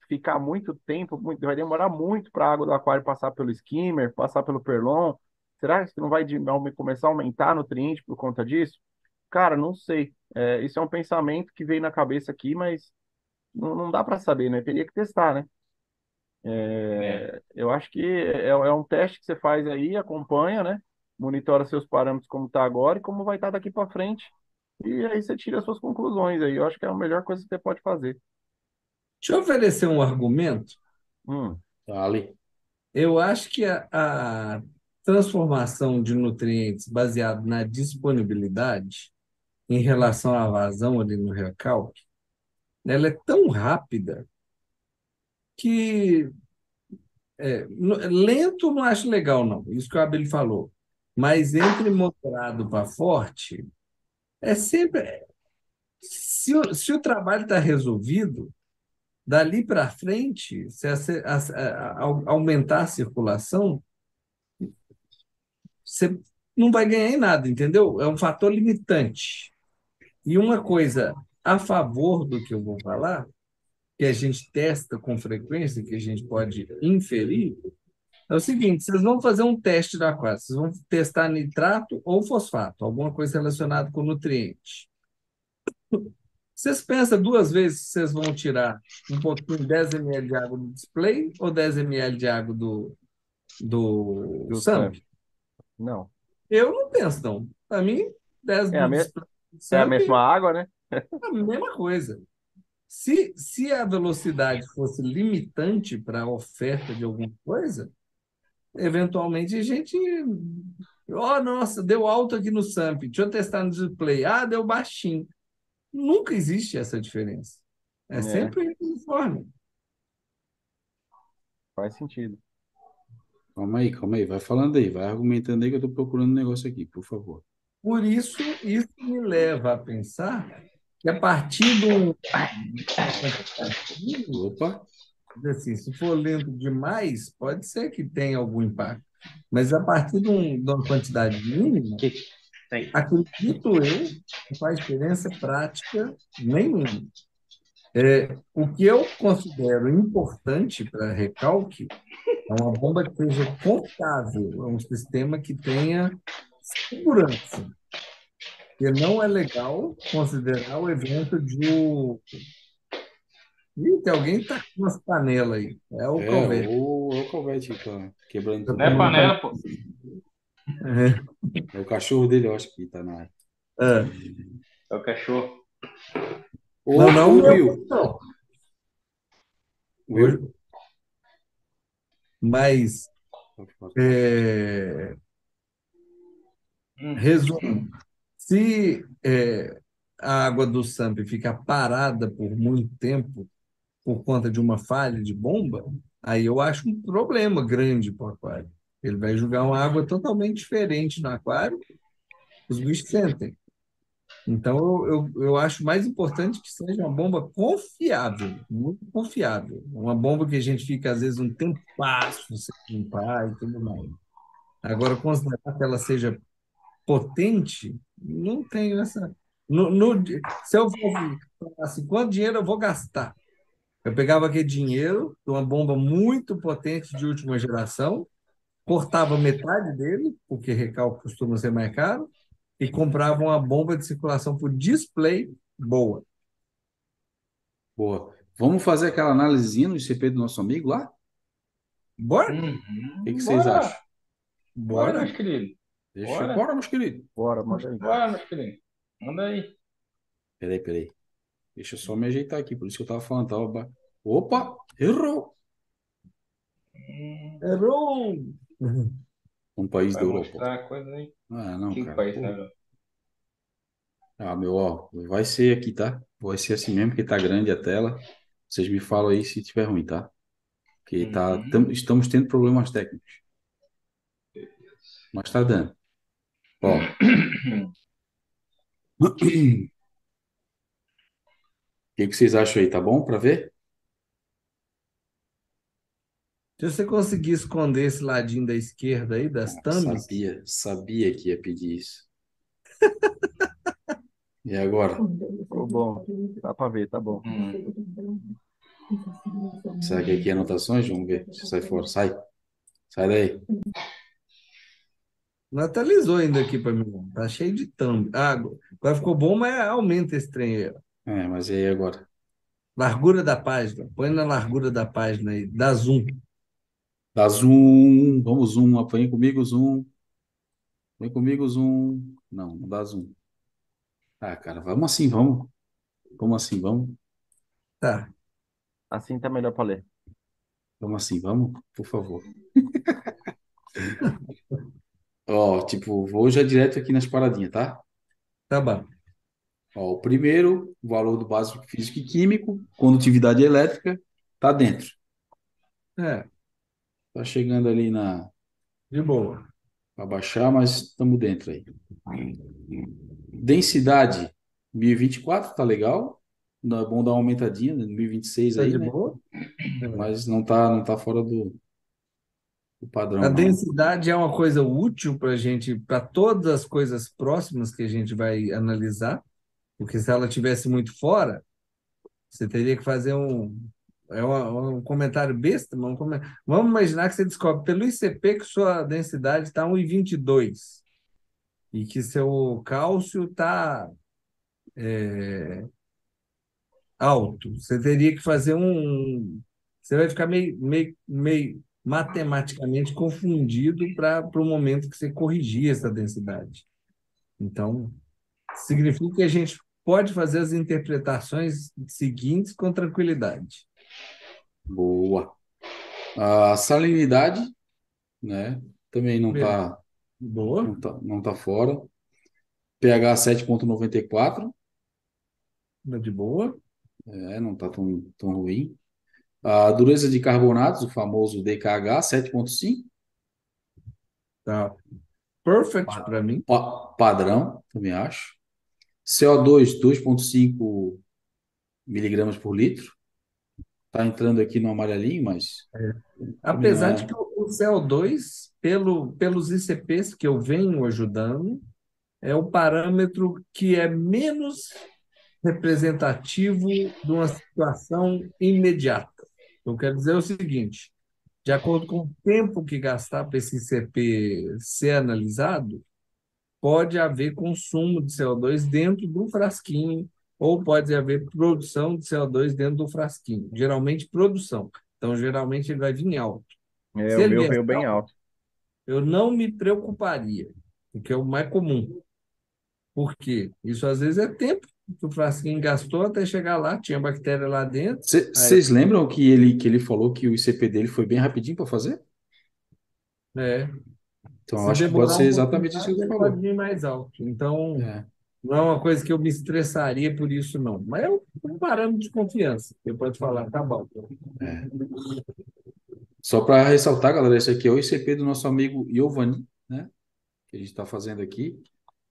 ficar muito tempo, muito, vai demorar muito para a água do aquário passar pelo skimmer, passar pelo perlon? Será que não vai começar a aumentar nutriente por conta disso? Cara, não sei. É, isso é um pensamento que veio na cabeça aqui, mas não, não dá para saber, né? Teria que testar, né? É. É, eu acho que é, é um teste que você faz aí, acompanha, né? Monitora seus parâmetros como está agora e como vai estar daqui para frente. E aí você tira as suas conclusões aí. Eu acho que é a melhor coisa que você pode fazer. Deixa eu oferecer um argumento. Hum, Tá ali. Eu acho que a, a transformação de nutrientes baseado na disponibilidade em relação à vazão ali no recalque, ela é tão rápida que é, lento não acho legal, não. Isso que o Abel falou. Mas entre moderado para forte, é sempre. Se, o- se o trabalho está resolvido, dali para frente, se a- a- a- aumentar a circulação, você não vai ganhar em nada, entendeu? É um fator limitante. E uma coisa a favor do que eu vou falar, que a gente testa com frequência, que a gente pode inferir, é o seguinte: vocês vão fazer um teste da aquário, vocês vão testar nitrato ou fosfato, alguma coisa relacionada com nutriente. Vocês pensam duas vezes se vocês vão tirar um pouquinho, 10 ml de água do display ou 10 ml de água do, do do SAMP? Não. Eu não penso, não. Para mim, 10 É a me- É a mesma água, né? é a mesma coisa. Se, se a velocidade fosse limitante para a oferta de alguma coisa, eventualmente a gente. Oh, nossa, deu alto aqui no SAMP, deixa eu testar no display. Ah, deu baixinho. Nunca existe essa diferença. É, É. sempre uniforme. Faz sentido. Calma aí, calma aí. Vai falando aí, vai argumentando aí que eu tô procurando um negócio aqui, por favor. Por isso, isso me leva a pensar que a partir um. Opa, assim, se for lento demais, pode ser que tenha algum impacto. Mas a partir de, um- de uma quantidade mínima, Que acredito eu, não faz diferença prática nenhuma. É, o que eu considero importante para recalque é uma bomba que seja confiável, é um sistema que tenha segurança. Porque não é legal considerar o evento de. Ih, tem alguém que tá com umas panelas aí. É o é, Calvete. o, é o Calvete que tá quebrando tudo. Não é panela, pô. É o cachorro dele, eu acho que tá na área. É. É o cachorro. Ô, Não, não, meu, Will, não. Will. Mas, é, Hum. resumo, se é, a água do SAMP fica parada por muito tempo por conta de uma falha de bomba, aí eu acho um problema grande para o aquário. Ele vai jogar uma água totalmente diferente no aquário, os bichos sentem. Então, eu, eu, eu acho mais importante que seja uma bomba confiável, muito confiável. Uma bomba que a gente fica, às vezes, um tempo passo sem limpar e tudo mais. Agora, considerar que ela seja potente, não tenho essa. No, no- se eu fosse falar assim, quanto dinheiro eu vou gastar? Eu pegava aquele dinheiro de uma bomba muito potente de última geração, cortava metade dele, porque recalque costuma ser mais caro, e comprava uma bomba de circulação por display boa. Boa. Vamos fazer aquela análisezinha no ICP do nosso amigo lá? Bora? Uhum. O que que vocês Bora. acham? Bora, Bora? meus queridos. Deixa, Bora. bora, meus queridos. Bora, manda aí. Bora, meus queridos. Manda aí. Peraí, peraí. Deixa eu só me ajeitar aqui, por isso que eu tava falando. Tava... Opa, errou. Errou! Um país vai da Europa. coisa. Ah, não, que cara. país? Ah, meu, ó, vai ser aqui, tá? Vai ser assim mesmo, porque tá grande a tela. Vocês me falam aí se tiver ruim, tá? Porque tá, Uhum. tam- estamos tendo problemas técnicos. Mas tá dando. Ó. (clears throat) (clears throat) O que que vocês acham aí? Tá bom para ver? Se você conseguir esconder esse ladinho da esquerda aí, das thumbs, Sabia, sabia que ia pedir isso. (laughs) E agora? Ficou bom. Dá pra ver, tá bom. Hum. Será que aqui é anotações? Vamos ver. Se sai fora. Sai. Sai daí. não atualizou ainda aqui para mim. Tá cheio de thumb. Ah, agora ficou bom, mas aumenta esse trem aí. É, mas e aí agora? Largura da página. Põe na largura da página aí. Dá zoom. Dá zoom. Vamos zoom. Vem comigo, zoom. Vem comigo, zoom. Não, não dá zoom. Ah, cara, vamos assim, vamos. Vamos assim, vamos. Tá. Assim tá melhor pra ler. Vamos assim, vamos, por favor. (laughs) Ó, tipo, vou já direto aqui nas paradinhas, tá? Tá bom. Ó, o primeiro, o valor do básico físico e químico, condutividade elétrica, tá dentro. É, Tá chegando ali na de boa. para baixar, mas estamos dentro aí. Densidade 1024, tá legal. Não é bom dar uma aumentadinha, né? 1026 Tá aí, de né? boa? Mas não tá, não tá fora do, do padrão, A não. densidade é uma coisa útil para a gente, para todas as coisas próximas que a gente vai analisar, porque se ela tivesse muito fora, você teria que fazer um, é uma- um comentário besta, mas um come- vamos imaginar que você descobre pelo ICP que sua densidade está 1,22 e que seu cálcio está alto. Você teria que fazer um. Você vai ficar meio, meio, meio matematicamente confundido para o momento que você corrigir essa densidade. Então, significa que a gente pode fazer as interpretações seguintes com tranquilidade. Boa. A salinidade, né? Também não tá, Boa? não tá, não tá fora. pH 7.94, De boa? é, não tá tão, tão ruim. A dureza de carbonatos, o famoso DKH 7.5, Tá. Perfect para mim. pa- padrão, também acho. CO2 2.5 miligramas por litro. Tá entrando aqui no amarelinho, mas Apesar Não é. de que o o CO2, pelo, pelos ICPs que eu venho ajudando, é o parâmetro que é menos representativo de uma situação imediata. Eu quero dizer o seguinte: de acordo com o tempo que gastar para esse ICP ser analisado, pode haver consumo de CO2 dentro do frasquinho, ou pode haver produção de CO2 dentro do frasquinho. Geralmente, produção. Então, geralmente, ele vai vir alto. É, Se o meu veio bem alto. eu não me preocuparia, porque é o mais comum. Por quê? Isso às vezes é tempo que o frasquinho gastou até chegar lá, tinha bactéria lá dentro. vocês lembram que ele, que ele falou que o ICP dele foi bem rapidinho para fazer? É. Então, eu acho que pode ser exatamente isso que ele falou. pode vir mais alto. Então, É. não é uma coisa que eu me estressaria por isso, não. Mas é um parâmetro de confiança. Você pode falar, tá bom. Só para ressaltar, galera, esse aqui é o ICP do nosso amigo Giovanni, né? Que a gente está fazendo aqui.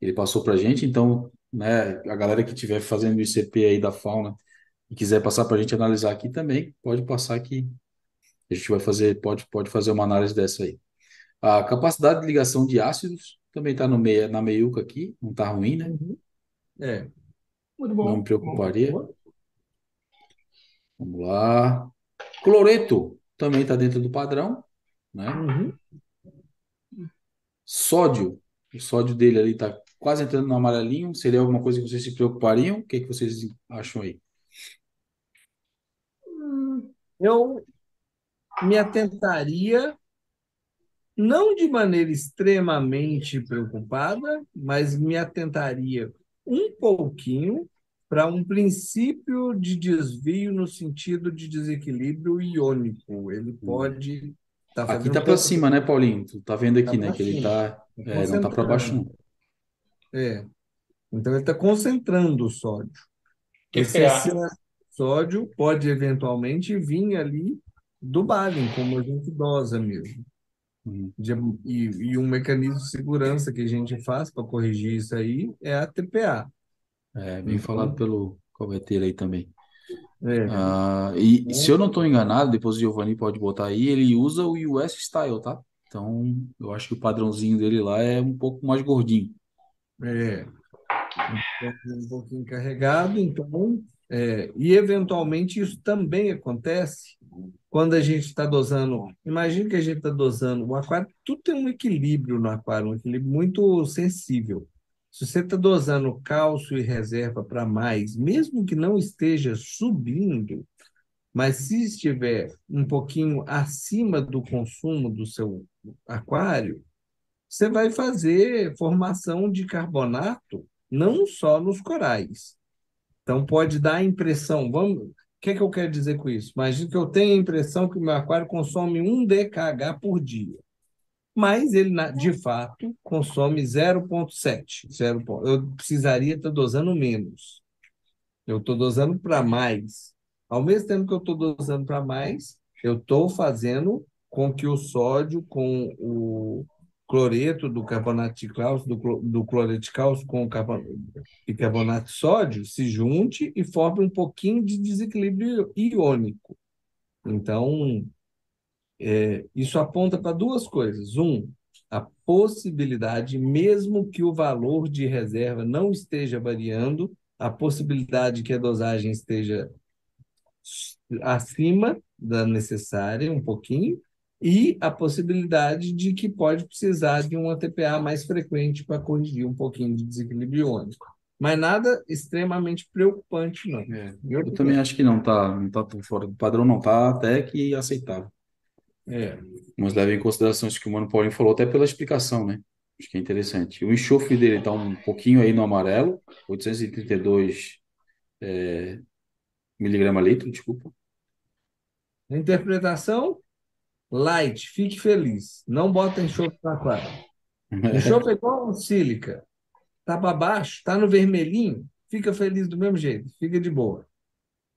Ele passou para a gente, então, né, a galera que estiver fazendo o ICP aí da fauna e quiser passar para a gente analisar aqui também, pode passar aqui. A gente vai fazer, pode, pode fazer uma análise dessa aí. A capacidade de ligação de ácidos também está no meio, na meiuca aqui, não está ruim, né? É. Muito bom. Não me preocuparia. Vamos lá. Cloreto também está dentro do padrão, né? Uhum. Sódio, o sódio dele ali está quase entrando no amarelinho. Seria alguma coisa que vocês se preocupariam? O que que vocês acham aí? Eu me atentaria, não de maneira extremamente preocupada, mas me atentaria um pouquinho para um princípio de desvio no sentido de desequilíbrio iônico. Ele pode estar Aqui fazendo tá para cima, né, Paulinho? Tu tá vendo aqui, Tá né, que ele cima. tá, é, não tá para baixo não. É. Então ele está concentrando o sódio. Esse de sódio pode eventualmente vir ali do Baden, como a gente dosa mesmo. De- e, e um mecanismo de segurança que a gente faz para corrigir isso aí é a TPA. É, bem falado pelo coveteiro aí também. É, Ah, e se eu não estou enganado, depois o Giovanni pode botar aí, ele usa o US Style, tá? Então, eu acho que o padrãozinho dele lá é um pouco mais gordinho. é, um pouquinho carregado, então, é, e eventualmente isso também acontece quando a gente está dosando. Imagina que a gente está dosando o aquário, tudo tem um equilíbrio no aquário, um equilíbrio muito sensível. Se você está dosando cálcio e reserva para mais, mesmo que não esteja subindo, mas se estiver um pouquinho acima do consumo do seu aquário, você vai fazer formação de carbonato não só nos corais. Então pode dar a impressão, vamos, que que eu quero dizer com isso? Imagina que eu tenho a impressão que o meu aquário consome 1 DKH por dia, mas ele de fato consome 0,7. 0 ponto- Eu precisaria estar dosando menos. Eu estou dosando para mais. Ao mesmo tempo que eu estou dosando para mais, eu estou fazendo com que o sódio com o cloreto do carbonato de cálcio, do, do cloreto de cálcio com o carbon- e carbonato de sódio se junte e forme um pouquinho de desequilíbrio iônico. Então, é, isso aponta para duas coisas. Um, a possibilidade, mesmo que o valor de reserva não esteja variando, a possibilidade que a dosagem esteja acima da necessária, um pouquinho, e a possibilidade de que pode precisar de um ATPA mais frequente para corrigir um pouquinho de desequilíbrio iônico. Mas nada extremamente preocupante, não. É, eu também acho que não tá, não tá tão fora do padrão, não tá até que aceitável. É, Mas leve em consideração isso que o Mano Paulinho falou, até pela explicação, né? Acho que é interessante. O enxofre dele está um pouquinho aí no amarelo, 832 é, miligrama litro, desculpa. A interpretação, light, fique feliz. Não bota enxofre para aquário. Enxofre é igual sílica. Tá para baixo, tá no vermelhinho, fica feliz do mesmo jeito, fica de boa.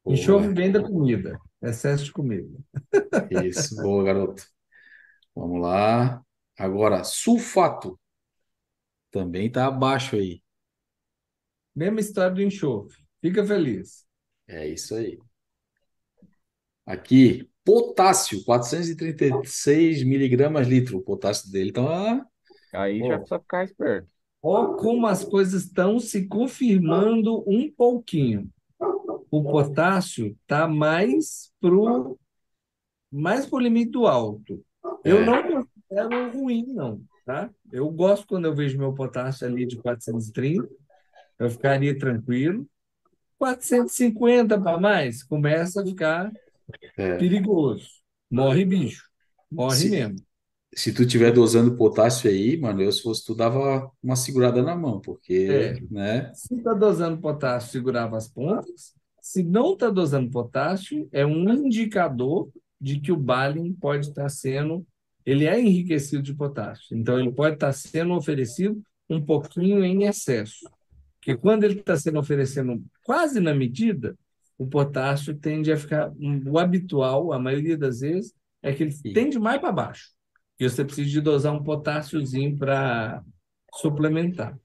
Boa. Enxofre vem da comida, excesso de comida. Isso, boa, garoto. Vamos lá. Agora, sulfato. Também tá abaixo aí. Mesma história do enxofre. Fica feliz. É isso aí. Aqui, potássio, 436 miligramas litro. O potássio dele tá. Aí Pô. já precisa ficar esperto. Ó, como as coisas estão se confirmando um pouquinho. O potássio está mais pro mais pro limite do alto. Eu É. não considero ruim, não, tá? Eu gosto quando eu vejo meu potássio ali de 430, eu ficaria tranquilo. 450 para mais, começa a ficar É. perigoso. Morre bicho. Morre Sim. mesmo. Se tu tiver dosando potássio aí, mano, eu se fosse tu dava uma segurada na mão, porque, É. né? Se está dosando potássio, segurava as pontas. Se não está dosando potássio, é um indicador de que o Balin pode estar sendo, ele é enriquecido de potássio. Então, ele pode estar sendo oferecido um pouquinho em excesso. Porque quando ele está sendo oferecido quase na medida, o potássio tende a ficar. O habitual, a maioria das vezes, é que ele Sim. tende mais para baixo. E você precisa de dosar um potássiozinho para suplementar.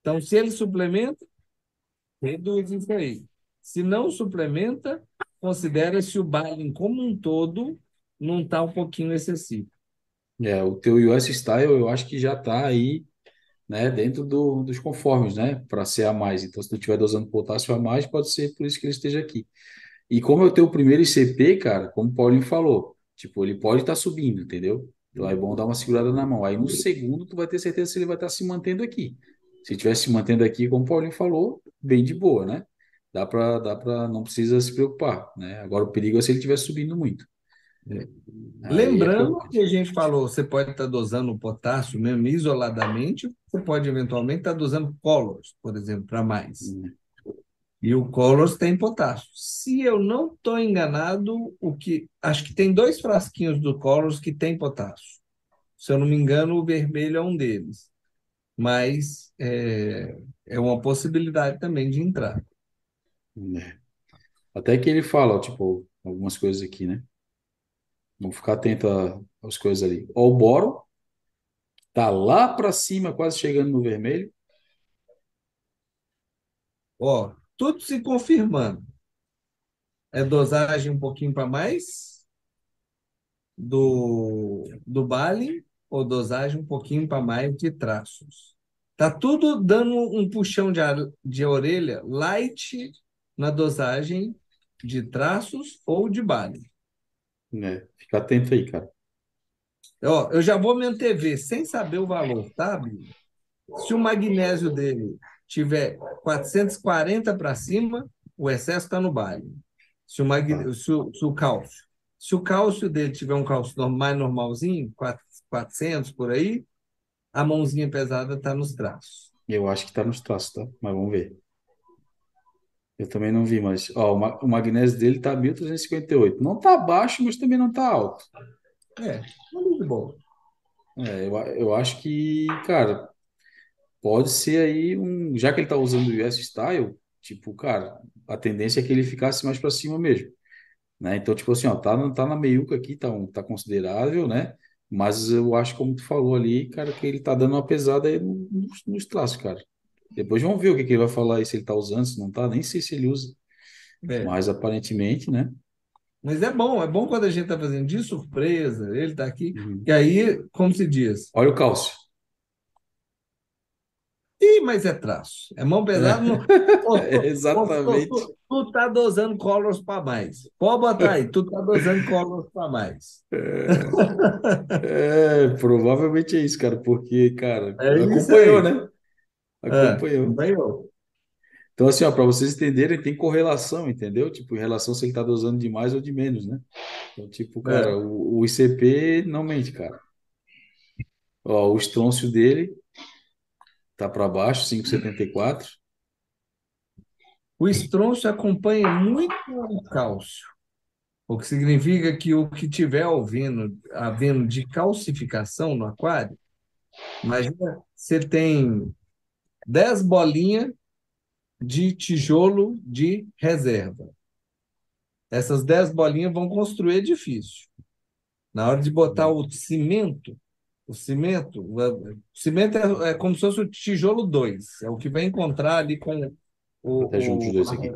Então, se ele suplementa, reduz isso aí. Se não suplementa, considera se o Balin como um todo não está um pouquinho excessivo. É, o teu US Style eu acho que já tá aí, né, dentro do, dos conformes, né, para ser a mais. Então, se tu estiver dosando potássio a mais, pode ser por isso que ele esteja aqui. E como é o teu primeiro ICP, cara, como o Paulinho falou, tipo, ele pode estar subindo, entendeu? Então é bom dar uma segurada na mão. Aí no segundo, tu vai ter certeza se ele vai estar se mantendo aqui. Se estiver se mantendo aqui, como o Paulinho falou, bem de boa, né? Dá para, dá para, não precisa se preocupar, né? Agora o perigo é se ele estiver subindo muito. Aí é Lembrando preocupante. que a gente falou, você pode estar dosando o potássio mesmo isoladamente, você pode eventualmente estar dosando colors, por exemplo, para mais. Hum, E o colors tem potássio. Se eu não estou enganado, o que acho que tem dois frasquinhos do colors que tem potássio. Se eu não me engano, o vermelho é um deles. Mas é, é uma possibilidade também de entrar. É. Até que ele fala, tipo, algumas coisas aqui, né? Vamos ficar atento às coisas ali. O boro tá lá para cima, quase chegando no vermelho. Ó, tudo se confirmando. É dosagem um pouquinho para mais do, do Bali ou dosagem um pouquinho para mais de traços. Tá tudo dando um puxão de, de orelha light na dosagem de traços ou de Bali. Né? Fica atento aí, cara. Ó, eu já vou me antever sem saber o valor, tá, Bia? Se o magnésio dele tiver 440 para cima, o excesso está no Bali. Se o, magne... se, o, se o cálcio. Se o cálcio dele tiver um cálcio mais normalzinho, 4 400 por aí, a mãozinha pesada está nos traços. Eu acho que tá nos traços, tá? Mas vamos ver. Eu também não vi, mas ó, o ma- o magnésio dele tá 1358. Não tá baixo, mas também não tá alto. É, muito bom. É, eu, eu acho que, cara, pode ser aí um. Já que ele tá usando o US Style, tipo, cara, a tendência é que ele ficasse mais para cima mesmo, né? Então, tipo assim, ó, tá, na- tá na meiuca aqui, tá, um, tá considerável, né? Mas eu acho, como tu falou ali, cara, que ele tá dando uma pesada aí no- nos, nos traços, cara. Depois vamos ver o que que ele vai falar aí, se ele tá usando, se não tá, nem sei se ele usa, É. mas aparentemente, né? Mas é bom, é bom quando a gente está fazendo de surpresa, ele está aqui, Uhum. e aí, como se diz, Olha o cálcio. Ih, mas é traço. É mão pesada. Não... (laughs) É, ô, exatamente. Tu, tu tá dosando colors para mais. Pode botar aí, tu tá dosando colors para mais. É, provavelmente é isso, cara, porque, cara, É isso acompanhou, né? É, Acompanhou. bom. Então, assim, ó, para vocês entenderem, tem correlação, entendeu? Tipo, em relação se ele tá dosando de mais ou de menos, né? Então, tipo, cara, É. o, o ICP não mente, cara. Ó, o estrôncio dele tá para baixo, 5,74. O estrôncio acompanha muito o cálcio, o que significa que o que tiver havendo, havendo de calcificação no aquário, imagina, você tem 10 bolinhas de tijolo de reserva. Essas 10 bolinhas vão construir edifício. Na hora de botar o cimento, o cimento, o cimento é, é como se fosse o tijolo 2, é o que vai encontrar ali com o, Até junto os dois aqui.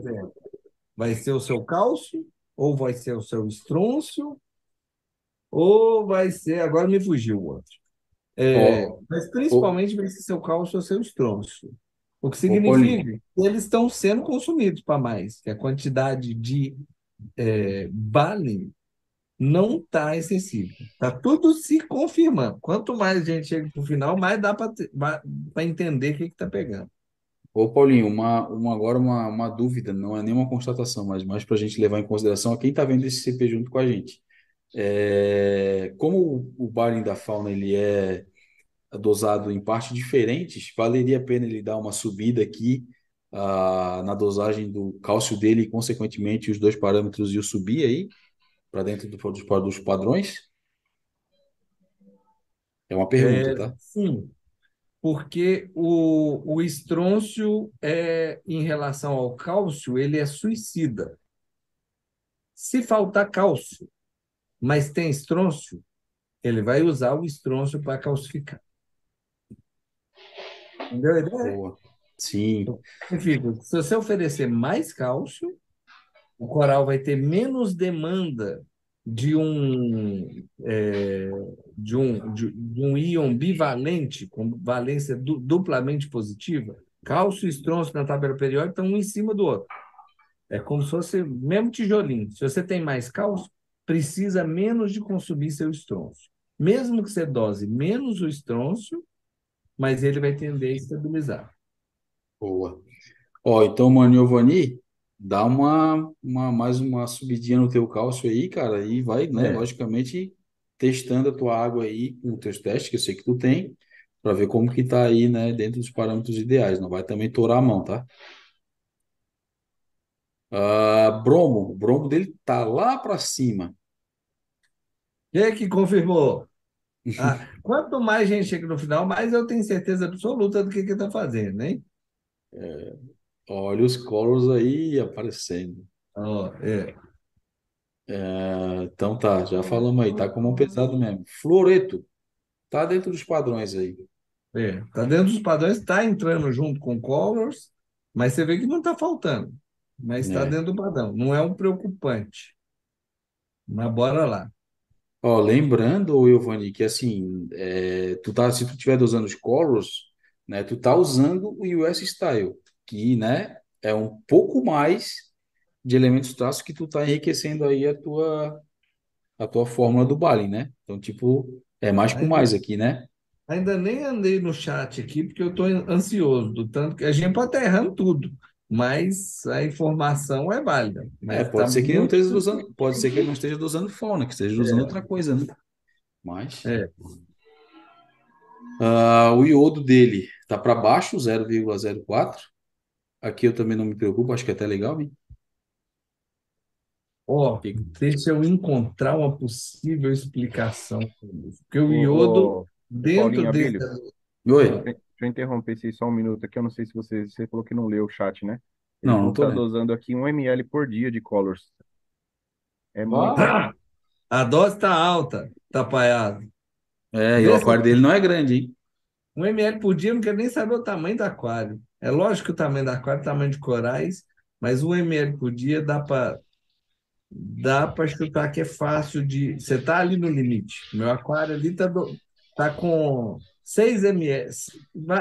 Vai ser o seu cálcio, ou vai ser o seu estrôncio, ou vai ser. Agora me fugiu o outro. É, Ó, mas principalmente vai ser seu cálcio ou seu estrôncio. O que Ô, Paulinho. significa que eles estão sendo consumidos para mais, que a quantidade de é, Bali não está excessiva. Está tudo se confirmando. Quanto mais a gente chega para o final, mais dá para entender o que está pegando. Ô, Paulinho, uma, uma, agora uma, uma dúvida, não é nenhuma constatação, mas mais para a gente levar em consideração a quem está vendo esse CP junto com a gente. É, como o, Baring da Fauna ele é dosado em partes diferentes, valeria a pena ele dar uma subida aqui ah, na dosagem do cálcio dele e, consequentemente, os dois parâmetros e o subir aí para dentro do- dos, dos padrões? É uma pergunta, É, tá? sim, porque o, o estrôncio, é, em relação ao cálcio, ele é suicida. Se faltar cálcio, mas tem estrôncio, ele vai usar o estrôncio para calcificar. Entendeu a ideia? Boa. Sim, Significa, se você oferecer mais cálcio, o coral vai ter menos demanda de um, é, de um, de, de um íon bivalente, com valência du- duplamente positiva. Cálcio e estrôncio na tabela periódica estão um em cima do outro. É como se fosse o mesmo tijolinho. Se você tem mais cálcio, precisa menos de consumir seu estrôncio. Mesmo que você dose menos o estrôncio, mas ele vai tender a estabilizar. boa. Ó, então, Mano Giovanni, dá uma, uma, mais uma subidinha no teu cálcio aí, cara, e vai, né, É. logicamente, testando a tua água aí com os teus testes, que eu sei que tu tem, para ver como que tá aí, né, dentro dos parâmetros ideais. Não vai também torar a mão, tá? Ah, bromo, o bromo dele tá lá para cima. Quem é que confirmou? Ah, quanto mais gente chega no final, mais eu tenho certeza absoluta do que que está fazendo, hein? Olha os colors aí aparecendo. Ó, é. Ah, Então tá, já falamos aí, tá com mão pesado mesmo. Fluoreto, tá dentro dos padrões aí. É, tá dentro dos padrões, está entrando junto com Colors, mas você vê que não está faltando. Mas está É. dentro do padrão. Não é um preocupante. Mas bora lá. Ó, lembrando, Giovanni, que assim, é, tu tá, se tu estiver usando os Colors, né, tu tá usando o US Style, que, né, é um pouco mais de elementos traços que tu tá enriquecendo aí a tua, a tua fórmula do Balin, né? Então, tipo, é mais com mais aqui, né? ainda nem andei no chat aqui, porque eu estou ansioso, do tanto que a gente pode estar errando tudo, mas a informação é válida. É, Mas está pode ser que ele não muito. esteja usando, pode ser que ele não esteja usando fauna, que esteja usando outra coisa, né? Mas É, ah, o iodo dele tá para baixo, 0,04. Aqui eu também não me preocupo, acho que é até legal, hein? ó, Que- deixa eu encontrar uma possível explicação. Porque o iodo, ô, dentro Paulinho desse. Abílio, Oi? Ah, eu interromper vocês só um minuto aqui. Eu não sei se você, você falou que não leu o chat, né? Ele Não, não que tô tá lendo. dosando aqui 1 ml por dia de Colors. É muito. Ó, A dose está alta, tá paiado. É, e o aquário dele não é grande, hein? um ml por dia, eu não quero nem saber o tamanho do aquário. É lógico que o tamanho do aquário é o tamanho de corais, mas um ml por dia dá para dá para chutar que é fácil de. Você está ali no limite. Meu aquário ali está tá com 6 ml,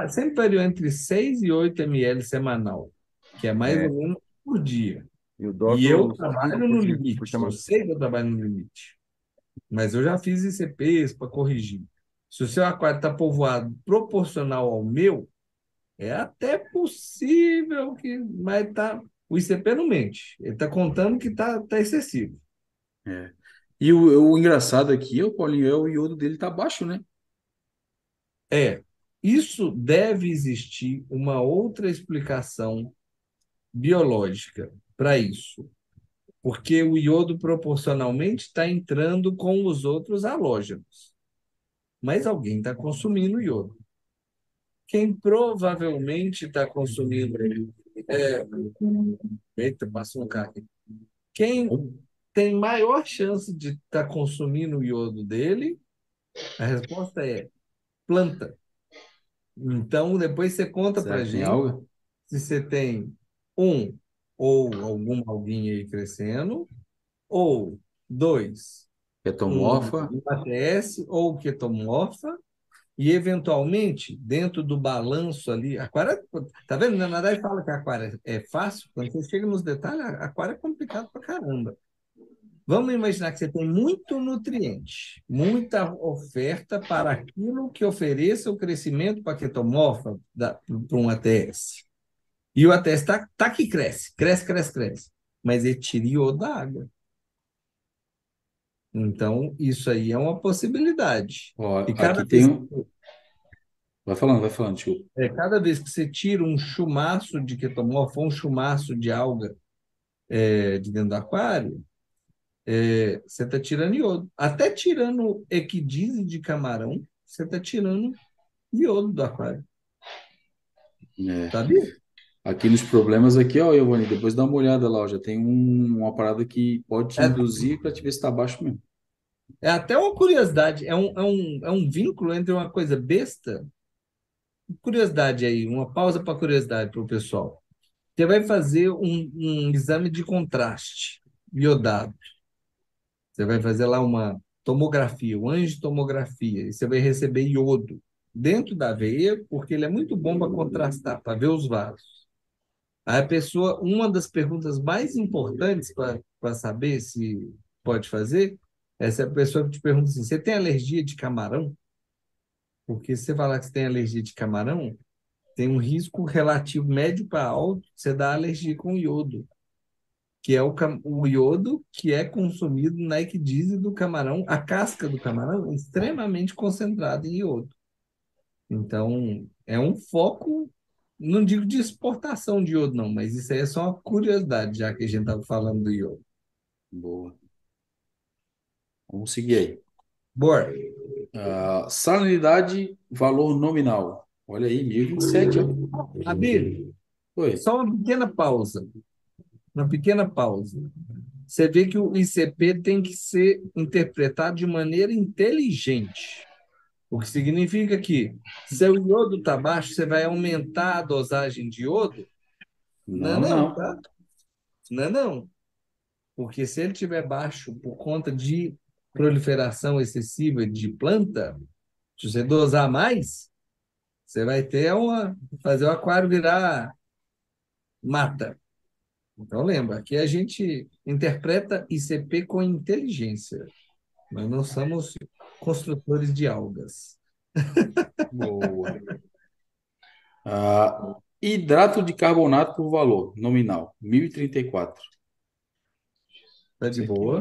sempre variou entre 6 e 8 ml semanal, que é mais É, ou menos por dia. e eu E eu doso 5 trabalho no dia, limite, eu sei que eu trabalho no limite. Mas eu já fiz ICPs para corrigir. Se o seu aquário está povoado proporcional ao meu, é até possível que. Mas tá, o ICP não mente. Ele está contando que está tá excessivo. É. E o, o engraçado aqui, o Paulinho, é o iodo dele tá baixo, né? É. Isso deve existir uma outra explicação biológica para isso. Porque o iodo proporcionalmente está entrando com os outros halógenos. Mas alguém está consumindo iodo. Quem provavelmente está consumindo. É... Eita, passou um carro aqui. Quem tem maior chance de estar consumindo o iodo dele? A resposta é planta. Então, depois você conta para tem gente alga? se você tem um ou alguma alguinha aí crescendo, ou dois, Petomorfa? um ATS ou ketomorfa, e eventualmente, dentro do balanço ali, aquário, tá vendo? Na verdade, fala que aquário é fácil, quando você chega nos detalhes, aquário é complicado pra caramba. Vamos imaginar que você tem muito nutriente, muita oferta para aquilo que ofereça o crescimento para ketomorfa para um ATS. E o ATS está tá que cresce, cresce, cresce, cresce. Mas ele tira iodo da água. Então, isso aí é uma possibilidade. Ó, E cada vez, um. Vai falando, vai falando, desculpa. é, cada vez que você tira um chumaço de ketomorfa, ou um chumaço de alga é, de dentro do aquário, é, você está tirando iodo. Até tirando equidise de camarão, você está tirando iodo do aquário. É. Sabia? Aqui nos problemas aqui, ó, Giovanni, depois dá uma olhada lá, ó, já tem um- uma parada que pode te É, induzir para te ver se tá baixo mesmo. é até uma curiosidade, é um, é um, é um vínculo entre uma coisa besta. Curiosidade aí, uma pausa para curiosidade para o pessoal. Você vai fazer um, um exame de contraste iodado. Você vai fazer lá uma tomografia, uma angiotomografia, e você vai receber iodo dentro da veia, porque ele é muito bom para contrastar, para ver os vasos. Aí a pessoa, uma das perguntas mais importantes para saber se pode fazer é se a pessoa te pergunta assim: você tem alergia de camarão? Porque se você falar que você tem alergia de camarão, tem um risco relativo médio para alto você dar alergia com iodo, que é o, o iodo que é consumido na equidise do camarão, a casca do camarão é extremamente concentrada em iodo. Então, é um foco, não digo de exportação de iodo, não, mas isso aí é só uma curiosidade, já que a gente estava falando do iodo. Boa. Vamos seguir aí. Bora. Ah, salinidade, valor nominal. Olha aí, 1027, ó. Abílio, Oi. só uma pequena pausa. Uma pequena pausa. você vê que o ICP tem que ser interpretado de maneira inteligente. O que significa que, se o iodo está baixo, você vai aumentar a dosagem de iodo? Não, não, não. tá? Não, não. Porque se ele estiver baixo por conta de proliferação excessiva de planta, se você dosar mais, você vai ter uma fazer o aquário virar mata. Então lembra, aqui a gente interpreta ICP com inteligência. Nós não somos construtores de algas. Boa. Ah, hidrato de carbonato por valor nominal, 1.034. Tá de boa.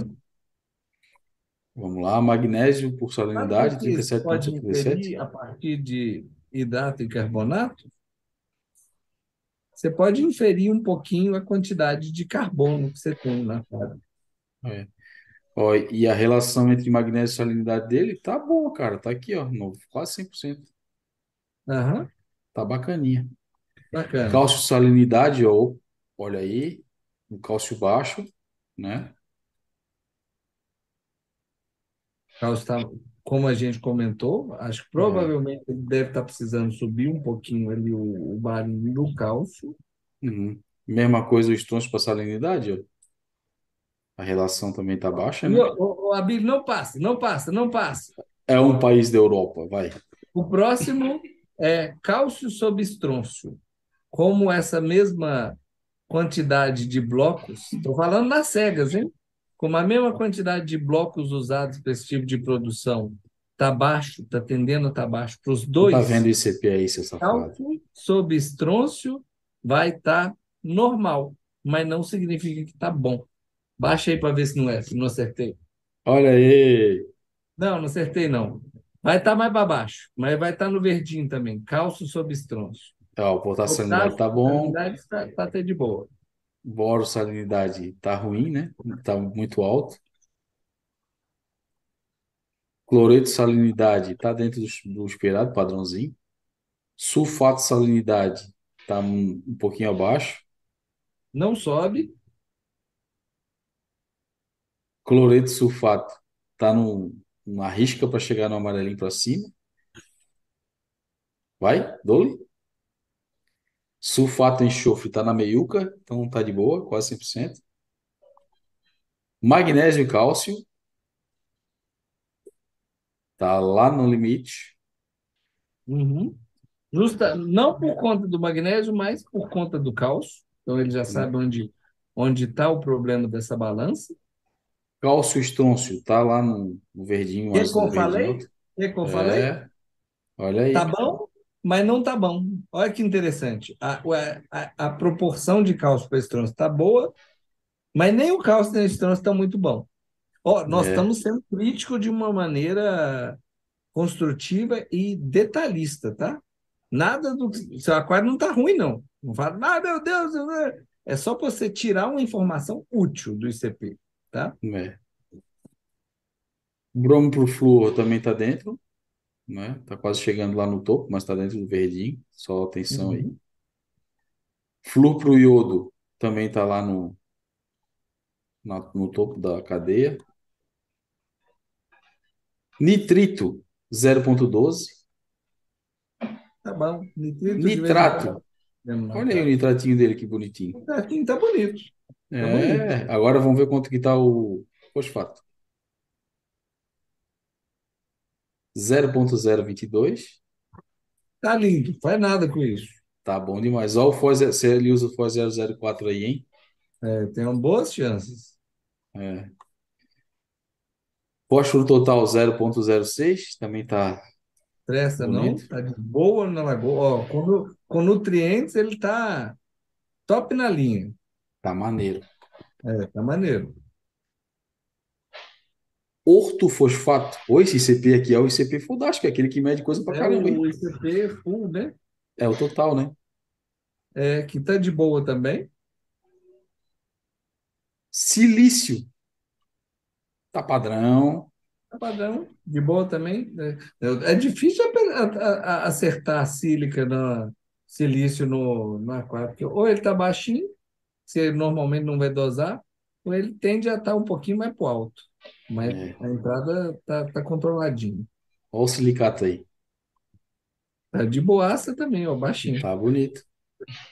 Vamos lá, magnésio por salinidade, Sabe o que você pode 37,77. inferir a partir de hidrato e carbonato? Você pode inferir um pouquinho a quantidade de carbono que você tem na água. É. Ó, e a relação entre magnésio e salinidade dele tá boa, cara. Tá aqui, ó, no, quase 100%. Aham, Tá bacaninha. bacana. Cálcio salinidade, ó, olha aí, o cálcio baixo, né? Carlos tá, como a gente comentou, acho que provavelmente ele deve estar precisando subir um pouquinho ali o, o barulho do cálcio. Uhum. Mesma coisa o estronço para salinidade, ó. A relação também tá baixa, né? o, o, o Abílio, não passa, não passa, não passa. É um país da Europa, vai. O próximo é cálcio sobre estrôncio. Como essa mesma quantidade de blocos, estou falando nas cegas, hein? Como a mesma quantidade de blocos usados para esse tipo de produção está baixo, está tendendo a estar baixo para os Tu dois, tá vendo ICP aí, seu safado? cálcio sobre estrôncio vai estar normal, mas não significa que está bom. Baixa aí para ver se não é, se não acertei. Olha aí. Não, não acertei, não. Vai estar mais para baixo, mas vai estar no verdinho também. Cálcio sobre estrôncio. Ó, o potássio salinidade tá bom. Salinidade está tá até de boa. Boro salinidade tá ruim, né? Tá muito alto. Cloreto salinidade tá dentro do, do esperado, padrãozinho. Sulfato salinidade tá um, um pouquinho abaixo. Não sobe, Cloreto sulfato tá no, numa risca para chegar no amarelinho para cima. Vai, Dole. Sulfato enxofre tá na meiuca, então tá de boa, quase 100%. Magnésio e cálcio tá lá no limite. Uhum. Justa, não por conta do magnésio, mas por conta do cálcio. Então ele já sabe onde onde está o problema dessa balança. Cálcio estrôncio tá lá no, no verdinho, O que eu verdinho falei? alto. O que que eu falei? É, olha aí. Tá bom, mas não tá bom. Olha que interessante. A, a, a proporção de cálcio para estrôncio está boa, mas nem o cálcio nem o estrôncio estão muito bom. Ó, nós É. estamos sendo críticos de uma maneira construtiva e detalhista, tá? Nada do seu aquário não tá ruim, não. Não fala, ah, meu Deus, eu- é só para você tirar uma informação útil do ICP, tá? É. Bromo pro flúor também tá dentro, né? Tá quase chegando lá no topo, mas tá dentro do verdinho. Só atenção aí. Uhum. Flúor pro iodo também tá lá no, na- no topo da cadeia. Nitrito 0.12. Tá bom. Nitrito Nitrato. Olha aí o nitratinho dele, que bonitinho. Nitratinho tá bonito. É, agora vamos ver quanto que tá o fosfato. 0.022. Tá lindo, faz nada com isso. Tá bom demais. Olha o FOS, se ele usa o FOS 004 aí, hein? É, tem boas chances. É. Fósforo total 0.06, também tá Presta não, Bonito. tá de boa na lagoa. Ó, com, com nutrientes ele tá top na linha. Tá maneiro. É, tá maneiro. Ortofosfato. Ô, esse ICP aqui é o ICP fodástico, é aquele que mede coisa pra É caramba, hein? o ICP full, né? É o total, né? É, que tá de boa também. Silício. Tá padrão. Tá padrão, de boa também. É, é difícil acertar a sílica no silício no, no aquário, porque ou ele tá baixinho, você normalmente não vai dosar, ele tende a estar um pouquinho mais para o alto. Mas É. a entrada tá, tá controladinho. Olha o silicato aí. Tá de boaça também, ó, baixinho. Tá bonito.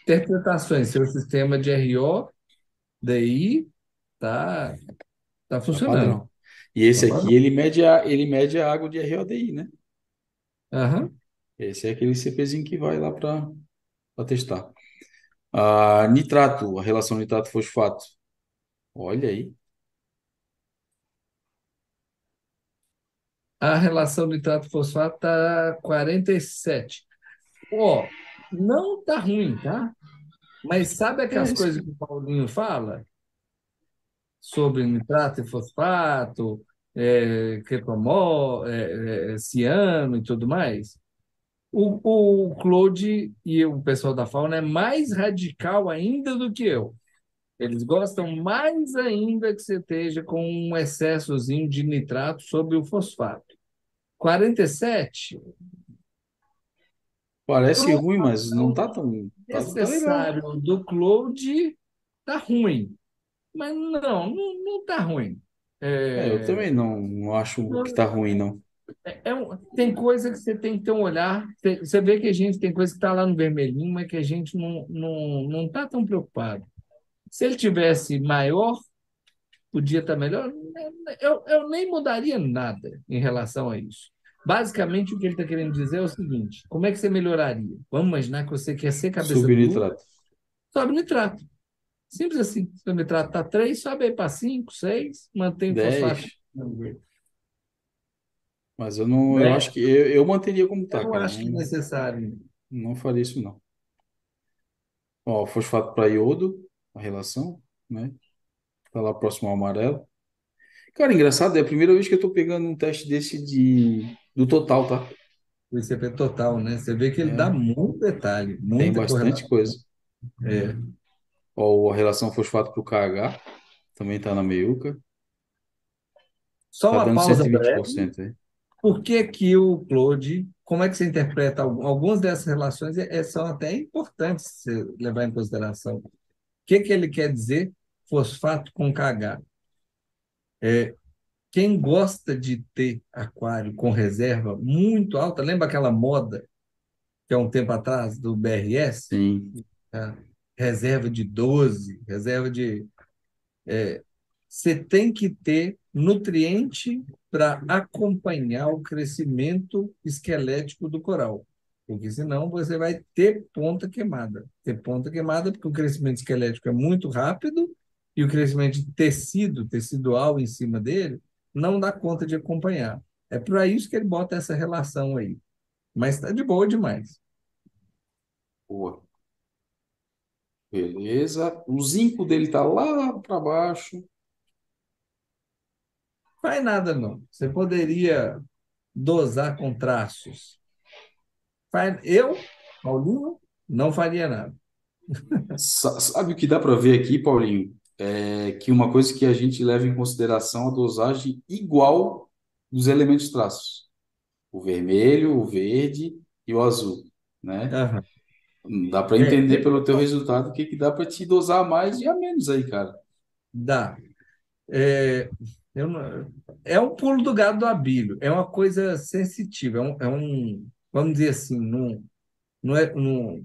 Interpretações, seu sistema de RO, DI, tá, tá Tá funcionando. padrão. E esse Tá aqui, ele mede a, ele mede a água de RODI, né? Aham. Esse é aquele CPzinho que vai lá para testar. Ah, nitrato, a relação nitrato-fosfato. Olha aí. A relação nitrato-fosfato tá 47. Ó, não tá ruim, tá? Mas sabe É aquelas isso. coisas que o Paulinho fala sobre nitrato e fosfato, é, é, é, ciano e tudo mais? O, o Claude e o pessoal da Fauna é mais radical ainda do que eu. Eles gostam mais ainda que você esteja com um excessozinho de nitrato sobre o fosfato. 47, Parece Pro ruim, mas não tá tão. Tá, tá necessário do Claude, tá ruim. Mas não, não, não tá ruim. É, eu É, também não, não acho que tá ruim, não. é um- tem coisa que você tem que ter um olhar. Tem- Você vê que a gente tem coisa que está lá no vermelhinho, mas que a gente não não não está tão preocupado. Se ele tivesse maior, podia estar melhor. Eu, eu nem mudaria nada em relação a isso. Basicamente, o que ele está querendo dizer é o seguinte: como é que você melhoraria? Vamos imaginar que você quer ser cabeça dura, Subnitrato. sobe nitrato. Simples assim. Se o nitrato está 3, sobe aí para 5, 6, mantém o fosfato. 10. Mas eu não, eu É. acho que eu, eu manteria como Eu tá, não cara. acho que é necessário. não faria isso, não. Ó, fosfato para iodo, a relação, né? Tá lá próximo ao amarelo. Cara, engraçado, é a primeira vez que eu tô pegando um teste desse de, do total, tá? O ICP total, né? Você vê que ele É. dá muito detalhe, Tem bastante correlação. coisa. É. Ó, a relação fosfato pro KH também tá na meiuca. Só Tá uma dando pausa breve. 120% aí. Por que que o Claude, como é que você interpreta algum- algumas dessas relações é- é- são até importantes você levar em consideração. O que que ele quer dizer fosfato com KH? É, quem gosta de ter aquário com reserva muito alta, lembra aquela moda que há um tempo atrás do BRS? Sim. tá? Reserva de 12, reserva de você tem que ter nutriente para acompanhar o crescimento esquelético do coral. Porque senão você vai ter ponta queimada. Ter ponta queimada porque o crescimento esquelético é muito rápido e o crescimento de tecido, tecidual em cima dele, não dá conta de acompanhar. É para isso que ele bota essa relação aí. Mas está de boa demais. Boa. Beleza. O zinco dele tá lá para baixo. Faz nada, não. Você poderia dosar com traços. Eu, Paulinho, não faria nada. Sa- Sabe o que dá para ver aqui, Paulinho? É que uma coisa que a gente leva em consideração a dosagem igual dos elementos traços. O vermelho, o verde e o azul, né? Aham. Dá para É, entender é, pelo teu resultado o que que dá para te dosar a mais e a menos aí, cara. dá. É, eu não- é um pulo do gado do abílio. É uma coisa sensitiva. É um, é um- vamos dizer assim, não, não é, não-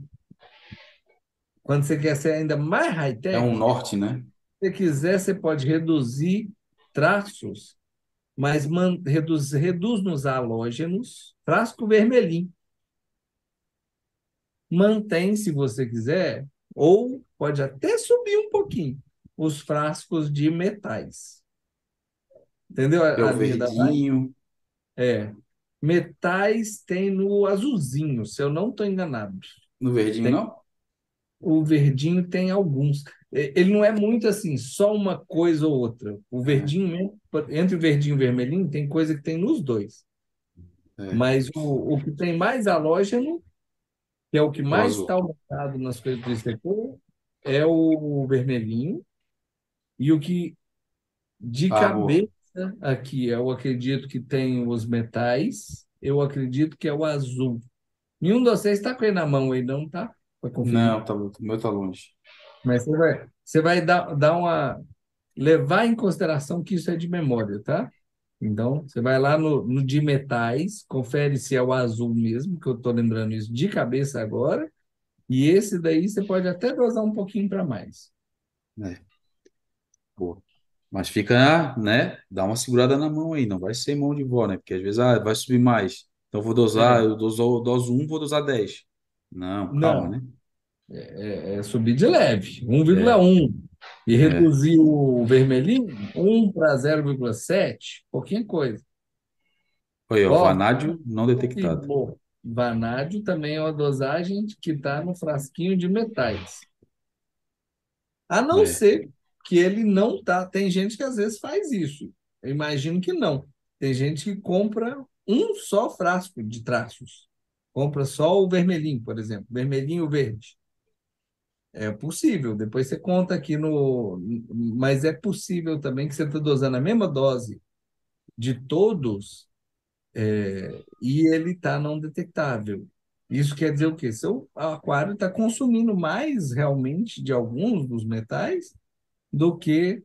quando você quer ser ainda mais É high-tech, um norte, né? se você quiser, você pode reduzir traços, mas man, reduz, reduz nos halógenos, frasco vermelhinho. Mantém, se você quiser, ou pode até subir um pouquinho, os frascos de metais. Entendeu é o verdinho. É. Metais tem no azulzinho, se eu não estou enganado. No verdinho, Tem. não? O verdinho tem alguns. Ele não é muito assim, só uma coisa ou outra. O É, verdinho mesmo, entre o verdinho e o vermelhinho, tem coisa que tem nos dois. é. Mas o, o que tem mais halógeno, que é o que É mais está aumentado nas coisas do ICP, é o vermelhinho. E o que de Ah, cabeça aqui, eu acredito que tem os metais, eu acredito que é o azul. Nenhum de vocês está com ele na mão aí, não tá? Não, tá, o meu tá longe. Mas você vai, você vai dar, dar uma, levar em consideração que isso é de memória, tá? Então, você vai lá no, no de metais, confere se é o azul mesmo, que eu estou lembrando isso de cabeça agora, e esse daí você pode até dosar um pouquinho para mais. É. Boa. Mas fica, né? Dá uma segurada na mão aí, não vai ser mão de vó, né? Porque às vezes ah, vai subir mais. Então eu vou dosar, É. eu doso, eu doso um, vou dosar 10. Não, calma, Não, né? é, é subir de leve, 1,1. E É. reduzir o vermelhinho, 1 para 0,7, pouquinha coisa. Aí, ó, Ó, vanádio não e detectado. bom, vanádio também é uma dosagem que está no frasquinho de metais. A não É. ser que ele não tá. Tem gente que às vezes faz isso. Eu imagino que não. Tem gente que compra um só frasco de traços. Compra só o vermelhinho, por exemplo, vermelhinho verde. É possível. Depois você conta aqui no. Mas é possível também que você está dosando a mesma dose de todos é, e ele está não detectável. Isso quer dizer o quê? Seu aquário está consumindo mais realmente de alguns dos metais do que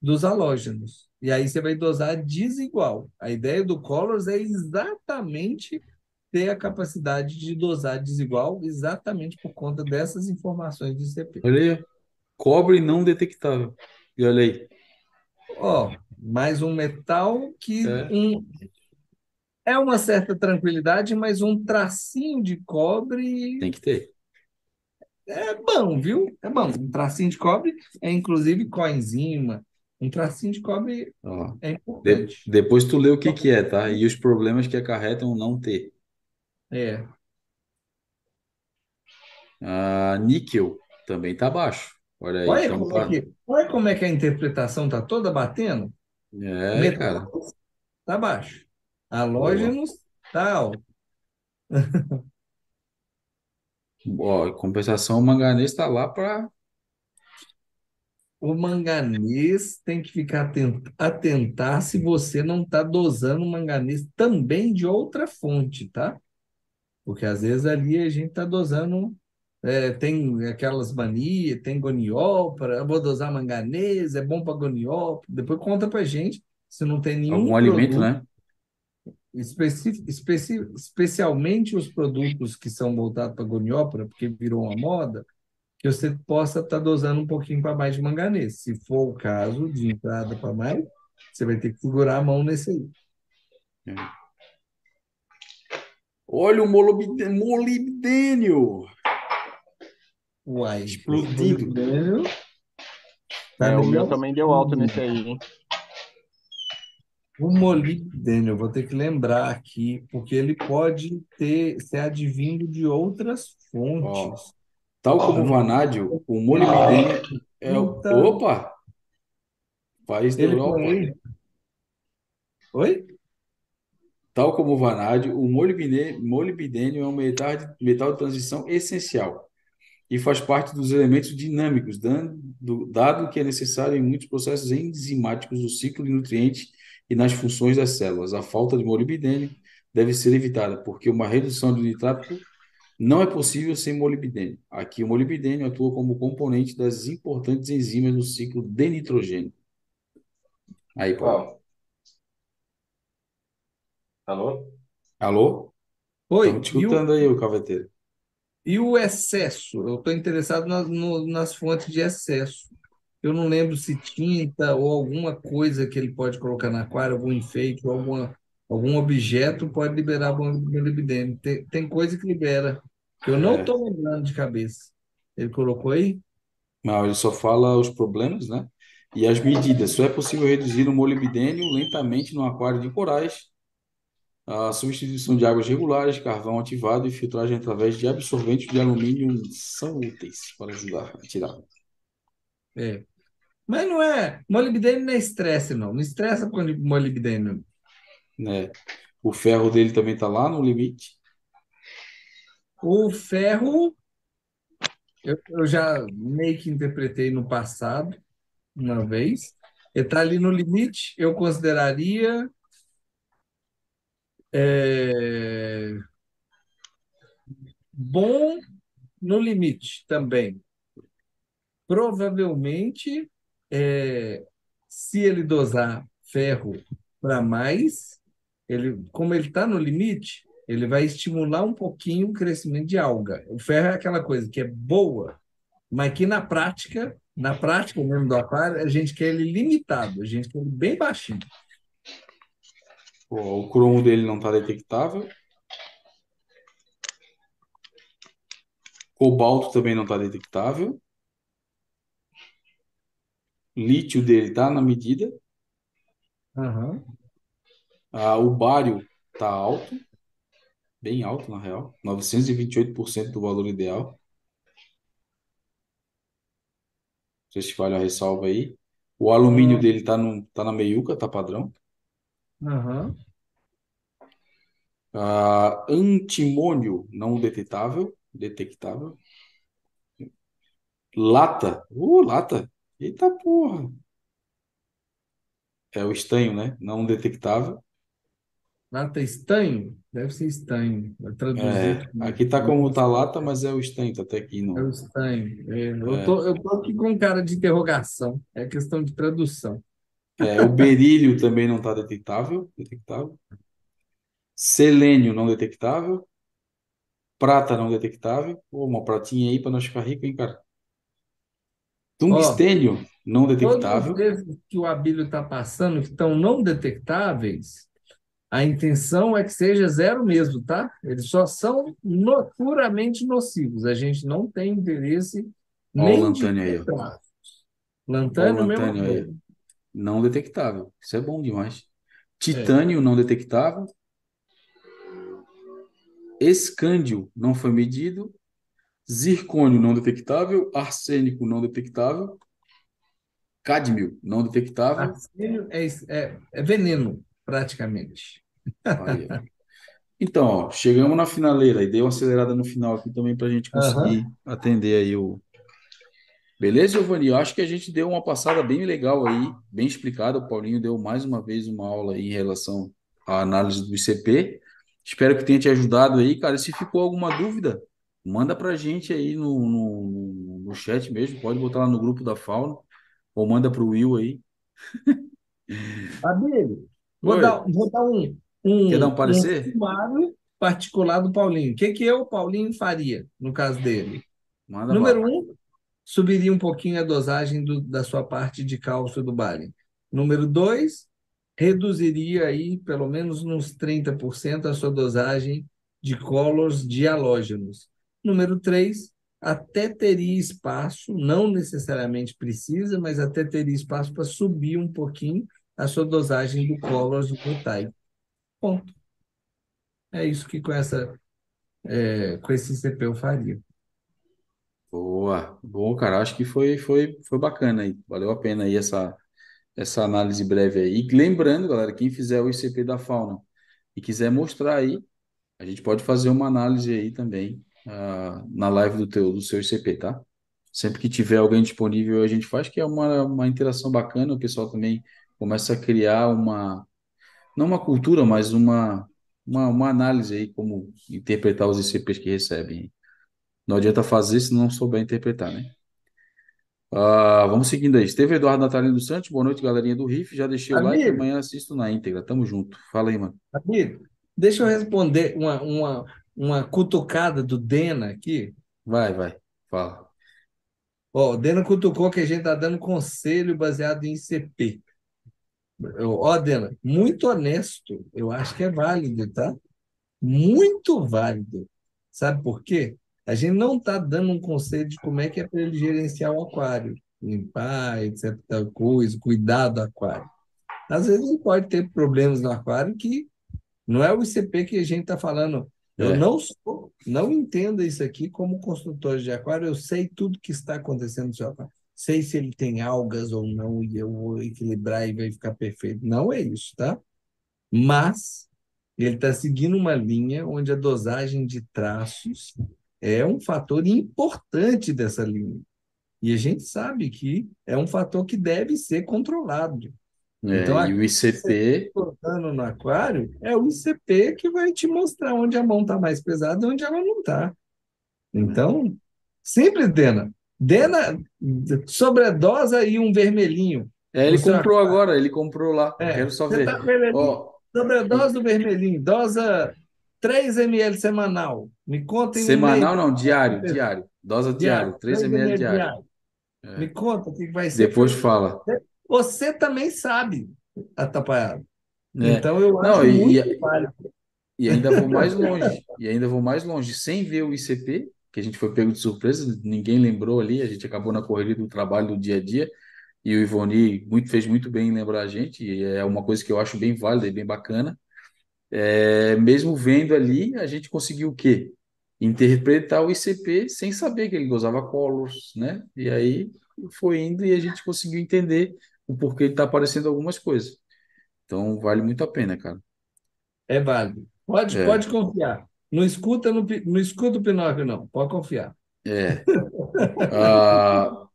dos halógenos. E aí você vai dosar desigual. A ideia do Colors é exatamente ter a capacidade de dosar desigual, exatamente por conta dessas informações de CP. Olha aí, cobre não detectável. E olha aí. Ó, mais um metal que É. um, é uma certa tranquilidade, mas um tracinho de cobre Tem que ter. É bom, viu? É bom. Um tracinho de cobre é inclusive coenzima. Um tracinho de cobre Ó. é De- importante. depois tu lê o que que é, tá? E os problemas que acarretam não ter. É. Ah, níquel também tá baixo. Olha aí, Olha estamos como é que, olha como é que a interpretação tá toda batendo. É, cara. Metais tá baixo. Boa. Halógenos tá alto. (laughs) Ó, em compensação, o manganês tá lá para O manganês tem que ficar aten- atentar se você não está dosando o manganês também de outra fonte, tá? Porque às vezes ali a gente está dosando, é, tem aquelas manias, tem goniol, para eu vou dosar manganês, é bom para goniol. Depois conta para gente se não tem nenhum algum alimento, produto né? Especi- especi- especialmente os produtos que são voltados para goniópora, porque virou uma moda, que você possa estar dosando um pouquinho para mais de manganês. Se for o caso de entrada para mais, você vai ter que segurar a mão nesse aí. Olha o molibdê- molibdênio Uai, explodindo. molibdênio tá É, o meu também deu alto nesse aí, hein? O molibdênio, eu vou ter que lembrar aqui, porque ele pode ter ser advindo de outras fontes. tal como o vanádio, o molibdênio é o... Puta. Opa! País da Europa. põe. Oi? Tal como o vanádio, o molibdê- molibdênio é um metal de, metal de transição essencial e faz parte dos elementos dinâmicos, dando, dado que é necessário em muitos processos enzimáticos do ciclo de nutrientes e nas funções das células. A falta de molibdênio deve ser evitada, porque uma redução do nitrato não é possível sem molibdênio. Aqui, o molibdênio atua como componente das importantes enzimas no ciclo de nitrogênio. Aí, Paulo. Alô? Alô? Oi, Estamos te e o, escutando aí, ô caveteiro. e o excesso? Eu estou interessado na- no- nas fontes de excesso. Eu não lembro se tinta ou alguma coisa que ele pode colocar na aquário, algum enfeite, ou alguma, algum objeto pode liberar molibdênio. Tem, tem coisa que libera, que eu não É. estou lembrando de cabeça. Ele colocou aí? Não, ele só fala os problemas, né? E as medidas. Só é possível reduzir o molibdênio lentamente no aquário de corais, a substituição de águas regulares, carvão ativado e filtragem através de absorventes de alumínio são úteis para ajudar a tirar. É. Mas não é. Molibdênio não é estresse, não. Não estressa com molibdênio. Né? O ferro dele também está lá no limite. O ferro, eu, eu já meio que interpretei no passado, uma vez. Ele está ali no limite, eu consideraria. é, bom no limite também. Provavelmente, é, se ele dosar ferro para mais, ele, como ele está no limite, ele vai estimular um pouquinho o crescimento de alga. O ferro é aquela coisa que é boa, mas que na prática, na prática mesmo do aquário, a gente quer ele limitado, a gente quer ele bem baixinho. O cromo dele não está detectável. Cobalto também não está detectável. Lítio dele está na medida. Aham. Ah, o bário está alto, bem alto na real, 928% do valor ideal. Não sei se vale a ressalva aí. O alumínio dele está no, tá na meiuca, tá padrão. Aham. Ah, antimônio não detectável, detectável. Lata, uh, lata, eita porra. É o estanho, né? Não detectável. Lata estanho? Deve ser estanho. Traduzi É, aqui. aqui tá como tá lata, mas é o estanho, tá até aqui É o no. estanho. É, eu É, tô, eu tô aqui com cara de interrogação. É questão de tradução. é, o berílio também não tá detectável, detectável. Selênio não detectável. Prata não detectável. Pô, uma pratinha aí para nós ficar rico, hein, cara? Tungstênio não todos detectável. esses que o Abílio está passando, que estão não detectáveis, a intenção é que seja zero mesmo, tá? Eles só são no- puramente nocivos. A gente não tem interesse Ó o nem de lantânio aí. Ó o Lantânio, mesma lantânio aí. coisa. Não detectável. Isso é bom demais. É. Titânio não detectável. Escândio não foi medido. Zircônio não detectável. Arsênico não detectável. Cádmio não detectável. Arsênio é, é, é veneno, praticamente. Aí. Então, ó, chegamos na finaleira e dei uma acelerada no final aqui também para a gente conseguir atender aí o. Beleza, Giovanni? Eu acho que a gente deu uma passada bem legal aí, bem explicada. O Paulinho deu mais uma vez uma aula aí em relação à análise do ICP. Espero que tenha te ajudado aí, cara. Se ficou alguma dúvida, manda para a gente aí no, no, no chat mesmo. Pode botar lá no grupo da Fauna ou manda para o Will aí. (laughs) Abílio, vou Oi, dar, vou dar um, quer dar um um, um parecer? sumário particular do Paulinho. O que que eu, Paulinho, faria no caso dele? Manda Número bala. um, subiria um pouquinho a dosagem do- da sua parte de cálcio do Bali. Número dois, reduziria aí pelo menos uns 30% a sua dosagem de colors de halógenos. Número três, até teria espaço, não necessariamente precisa, mas até teria espaço para subir um pouquinho a sua dosagem do colors do Mutai. Ponto. É isso que com essa, é, com esse CP eu faria. Boa, bom, cara, acho que foi, foi, foi bacana aí, valeu a pena aí essa, essa análise breve aí. E lembrando, galera, quem fizer o ICP da fauna e quiser mostrar aí, a gente pode fazer uma análise aí também ah, na live do teu, do seu ICP, tá? Sempre que tiver alguém disponível, a gente faz, que é uma, uma interação bacana, o pessoal também começa a criar uma, não uma cultura, mas uma, uma, uma análise aí, como interpretar os ICPs que recebem. Não adianta fazer se não souber interpretar, né? Ah, vamos seguindo aí. Esteve Eduardo Natalino dos Santos, boa noite, galerinha do Riff. Já deixei o like, Amigo, amanhã assisto na íntegra. Tamo junto. Fala aí, mano. amigo, deixa eu responder uma, uma, uma cutucada do Dena aqui. Vai, vai. Fala. Ó, o Dena cutucou que a gente está dando conselho baseado em CP. Eu- Ó, Dena, muito honesto, eu acho que é válido, tá? Muito válido. Sabe por quê? A gente não está dando um conselho de como é que é para ele gerenciar o aquário, limpar, etc, tal coisa, cuidar do aquário. Às vezes ele pode ter problemas no aquário que não é o ICP que a gente está falando. Eu É, não sou, não entenda isso aqui como construtor de aquário, eu sei tudo que está acontecendo no seu aquário. Sei se ele tem algas ou não, e eu vou equilibrar e vai ficar perfeito. Não é isso, tá? Mas ele está seguindo uma linha onde a dosagem de traços é um fator importante dessa linha. E a gente sabe que é um fator que deve ser controlado. Então, é, e o ICP, colocando no aquário é o ICP que vai te mostrar onde a mão está mais pesada e onde ela não está. Então, simples, Dena. Dena, sobredosa e um vermelhinho. É, ele comprou aquário. agora, ele comprou lá. É, Quero só você ver. ali, Ó, sobredose do vermelhinho, dosa 3 ml semanal. Me conta em um semanal não, diário, diário. Dose diário, 3 ml diário. É. Me conta o que vai ser. Depois fala. Você também sabe, atrapalhado. É. Então eu Não, acho e- muito e- válido. E ainda vou mais longe. E ainda vou mais longe. Sem ver o ICP, que a gente foi pego de surpresa, ninguém lembrou ali, a gente acabou na correria do trabalho do dia a dia. E o Ivoni muito, fez muito bem em lembrar a gente, e é uma coisa que eu acho bem válida e bem bacana. É, mesmo vendo ali, a gente conseguiu o quê? Interpretar o ICP sem saber que ele usava colors, né? E aí foi indo e a gente conseguiu entender o porquê ele está aparecendo algumas coisas. Então vale muito a pena, cara. É válido. Pode, É. pode confiar. Não escuta, no, não escuta o Pinóquio, não. Pode confiar. É. (laughs) Ah,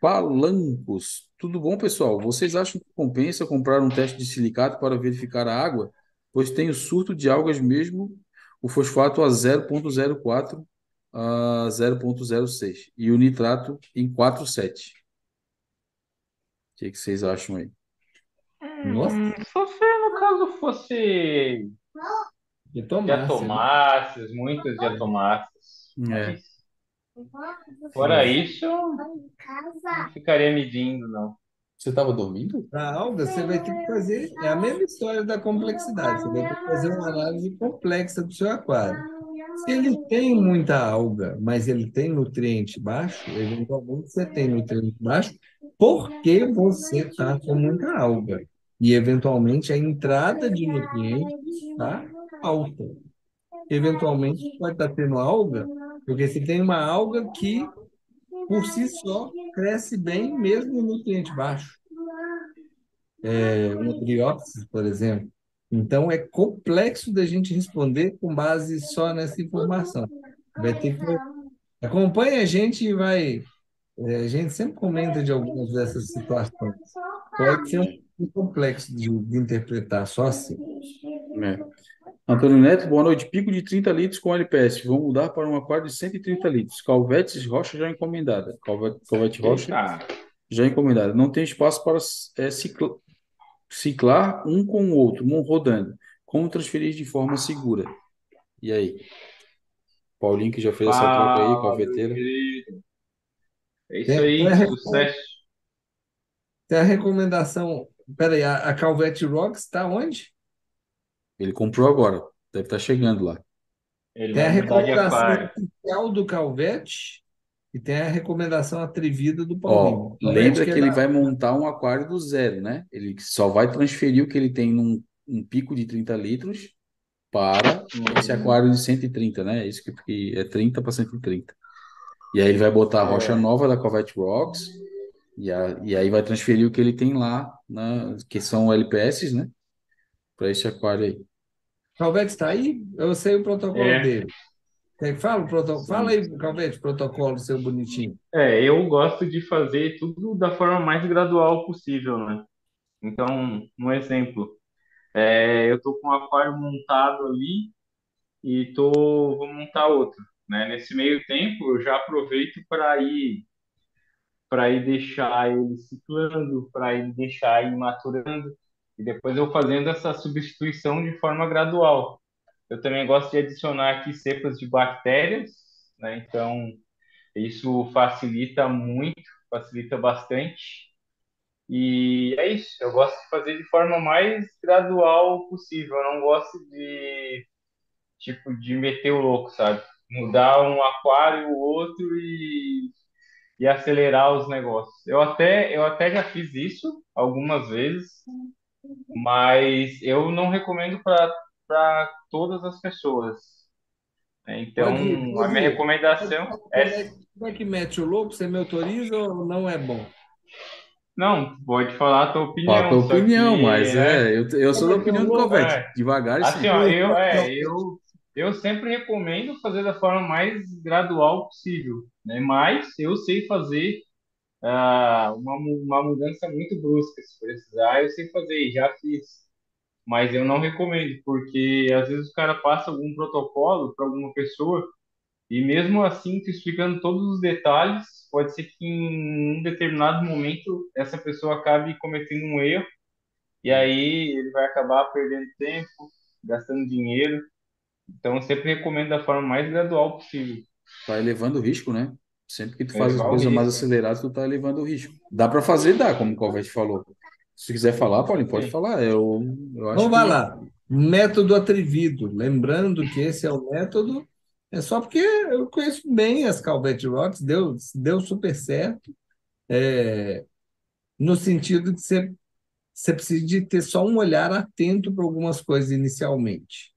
Palancos. Tudo bom, pessoal? Vocês acham que compensa comprar um teste de silicato para verificar a água? Pois tem o surto de algas mesmo, o fosfato a 0,04 a 0,06 e o nitrato em 4,7. O que que vocês acham aí? Nossa, Hum, só se no caso fosse né? diatomáceas, muitas diatomáceas. É. Fora isso, eu não ficaria medindo, não. Você estava dormindo? Para alga, você vai ter que fazer. É a mesma história da complexidade. Você vai ter que fazer uma análise complexa do seu aquário. Se ele tem muita alga, mas ele tem nutriente baixo, eventualmente você tem nutriente baixo porque você está com muita alga. E, eventualmente, a entrada de nutrientes está alta. Eventualmente, pode estar tendo alga, porque você tem uma alga que, por si só, cresce bem mesmo em nutriente baixo. É, briópsis, por exemplo. Então, é complexo da gente responder com base só nessa informação. Vai ter que... Acompanhe a gente e vai... é, A gente sempre comenta de algumas dessas situações. Pode ser um complexo de, de interpretar, só assim. É. Antônio Neto, boa noite. Pico de 30 litros com LPS. Vou mudar para um aquário de 130 litros. Calvetes Rocha já encomendada. Calvete, Calvete Rocha Eita, já encomendada. Não tem espaço para é, cicla- ciclar um com o outro, um rodando. Como transferir de forma segura? E aí? Paulinho que já fez essa troca aí, calveteira. meu querido. É isso Tem- aí, tem a sucesso. Tem a recomendação. Peraí, a, a Calvete Rocks está onde? Ele comprou agora. Deve estar chegando lá. Ele Tem a recomendação oficial do Calvete e tem a recomendação atrevida do Ó, Paulinho. Calvete lembra que que é ele da- vai montar um aquário do zero, né? Ele só vai transferir o que ele tem num um pico de 30 litros para esse aquário de 130, né? Isso que, que é 30 para 130. E aí ele vai botar a rocha nova da Covette Rocks e, a- e aí vai transferir o que ele tem lá, na, que são LPS, né? Para esse aquário aí. Calvete está aí? Eu sei o protocolo É. dele. Que fala o protocolo? Fala aí, Calvete, o protocolo seu bonitinho. É, eu gosto de fazer tudo da forma mais gradual possível, né? Então, um exemplo, é, eu tô com um aquário montado ali e tô, vou montar outro, né? Nesse meio tempo, eu já aproveito para ir para ir deixar ele ciclando, para ir deixar ele maturando e depois eu fazendo essa substituição de forma gradual. Eu também gosto de adicionar aqui cepas de bactérias, né? Então, isso facilita muito, facilita bastante. E é isso, eu gosto de fazer de forma mais gradual possível. Eu não gosto de, tipo, de meter o louco, sabe? Mudar um aquário, o outro e, e acelerar os negócios. Eu até, eu até já fiz isso algumas vezes, mas eu não recomendo para para todas as pessoas. né? Então, Pode ir, a pode minha ir. recomendação é é, que- como é que mete o louco? Você me autoriza ou não é bom? Não, pode falar a tua opinião. Fala a tua opinião, que, mas né, é, eu, eu sou da é opinião do Calvete. é. Devagar e Assim, sim. ó, eu, é, eu, eu sempre recomendo fazer da forma mais gradual possível, né? Mas eu sei fazer ah, uma, uma mudança muito brusca. Se precisar, eu sei fazer, já fiz. Mas eu não recomendo, porque às vezes o cara passa algum protocolo para alguma pessoa e mesmo assim, explicando todos os detalhes, pode ser que em um determinado momento essa pessoa acabe cometendo um erro e aí ele vai acabar perdendo tempo, gastando dinheiro. Então, eu sempre recomendo da forma mais gradual possível. Tá elevando o risco, né? Sempre que tu É faz as coisas mais aceleradas, tu tá elevando o risco. Dá para fazer, dá, como o Calvete falou. Se quiser falar, Paulinho, pode Sim. falar. Eu, eu acho Então, vai que lá. Método atrevido. Lembrando que esse é o método. É só porque eu conheço bem as Calvete Rocks, deu, deu super certo. É, no sentido de você, você precisa de ter só um olhar atento para algumas coisas inicialmente.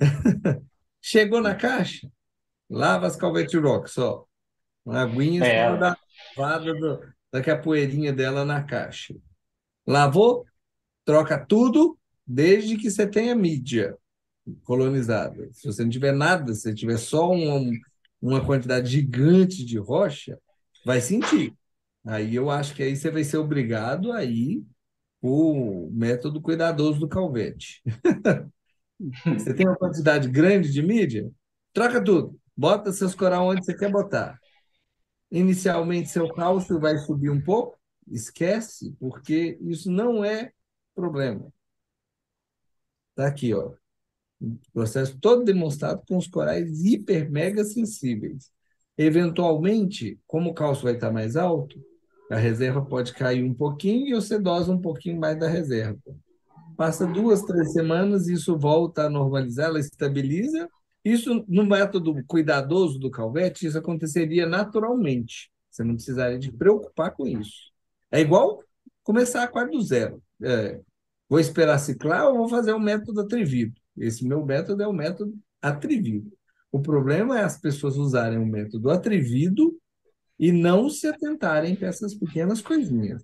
(laughs) Chegou na caixa, lava as Calvete Rocks, ó. Uma aguinha É, da lavada do, daqui a poeirinha dela na caixa. Lavou, troca tudo, desde que você tenha mídia colonizada. Se você não tiver nada, se você tiver só uma, uma quantidade gigante de rocha, vai sentir. Aí eu acho que aí você vai ser obrigado a ir o método cuidadoso do Calvete. (laughs) Você tem uma quantidade grande de mídia? Troca tudo. Bota seus coral onde você quer botar. Inicialmente, seu cálcio vai subir um pouco, esquece, porque isso não é problema. Está aqui, ó. O processo todo demonstrado com os corais hiper mega sensíveis. Eventualmente, como o cálcio vai estar mais alto, a reserva pode cair um pouquinho e você dosa um pouquinho mais da reserva. Passa duas, três semanas, isso volta a normalizar, ela estabiliza. Isso, no método cuidadoso do Calvete, isso aconteceria naturalmente. Você não precisaria de preocupar com isso. É igual começar a aquário do zero. É, vou esperar ciclar ou vou fazer o método atrevido? Esse meu método é o método atrevido. O problema é as pessoas usarem o método atrevido e não se atentarem para essas pequenas coisinhas.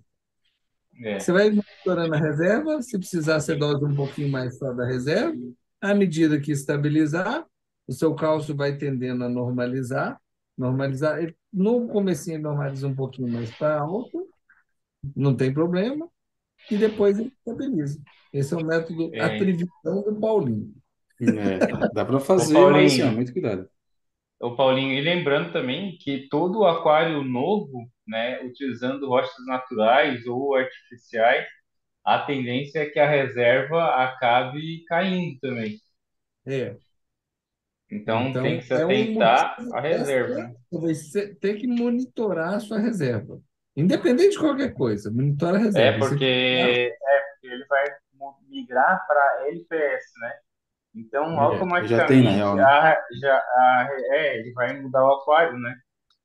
É. Você vai monitorando a reserva, se precisar, você dose um pouquinho mais só da reserva. À medida que estabilizar, o seu cálcio vai tendendo a normalizar. Normalizar. No comecinho ele normaliza um pouquinho mais para alto, não tem problema, e depois ele estabiliza. Esse é o método É. atrevidão do Paulinho. é, dá para (laughs) fazer, Paulinho. mas assim, muito cuidado. Ô Paulinho, e lembrando também que todo aquário novo, né, utilizando rochas naturais ou artificiais, a tendência é que a reserva acabe caindo também. É. Então, Então, tem que se é um atentar à reserva. né? Você vai ter que monitorar a sua reserva. Independente de qualquer coisa, monitora a reserva. É Você porque, é porque ele vai migrar para LPS, né? Então, É, já tem, na automaticamente, real, né? a, já, a, é, ele vai mudar o aquário, né?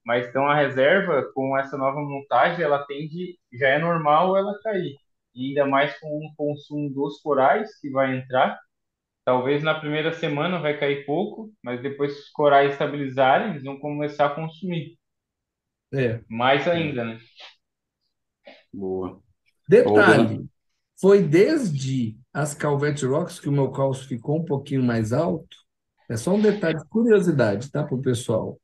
Mas então a reserva, com essa nova montagem, ela tende, já é normal ela cair. E ainda mais com o consumo dos corais que vai entrar. Talvez na primeira semana vai cair pouco, mas depois que os corais estabilizarem, eles vão começar a consumir. É. Mais ainda, né? Boa. Detalhe, foi desde as Calvete Rocks que o meu cálcio ficou um pouquinho mais alto. É só um detalhe de curiosidade, tá, para o pessoal.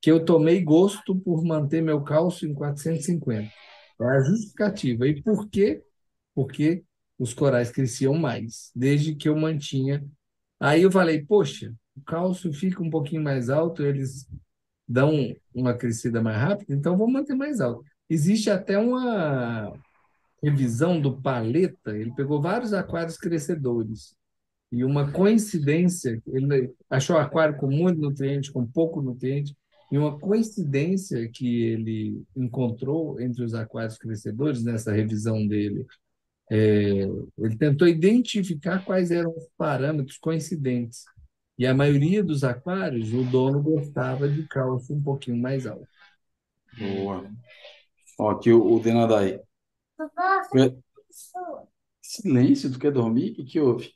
Que eu tomei gosto por manter meu cálcio em 450. É a justificativa. E por quê? Porque os corais cresciam mais, desde que eu mantinha. Aí eu falei, poxa, o cálcio fica um pouquinho mais alto, eles dão uma crescida mais rápida, então vou manter mais alto. Existe até uma revisão do Paleta, ele pegou vários aquários crescedores. E uma coincidência, ele achou aquário com muito nutriente, com pouco nutriente, e uma coincidência que ele encontrou entre os aquários crescedores, nessa revisão dele, é, ele tentou identificar quais eram os parâmetros coincidentes. E a maioria dos aquários, o dono gostava de cálcio um pouquinho mais alto. Boa. Ó, aqui o, o Denadai. É- Silêncio, tu quer dormir? O que que houve?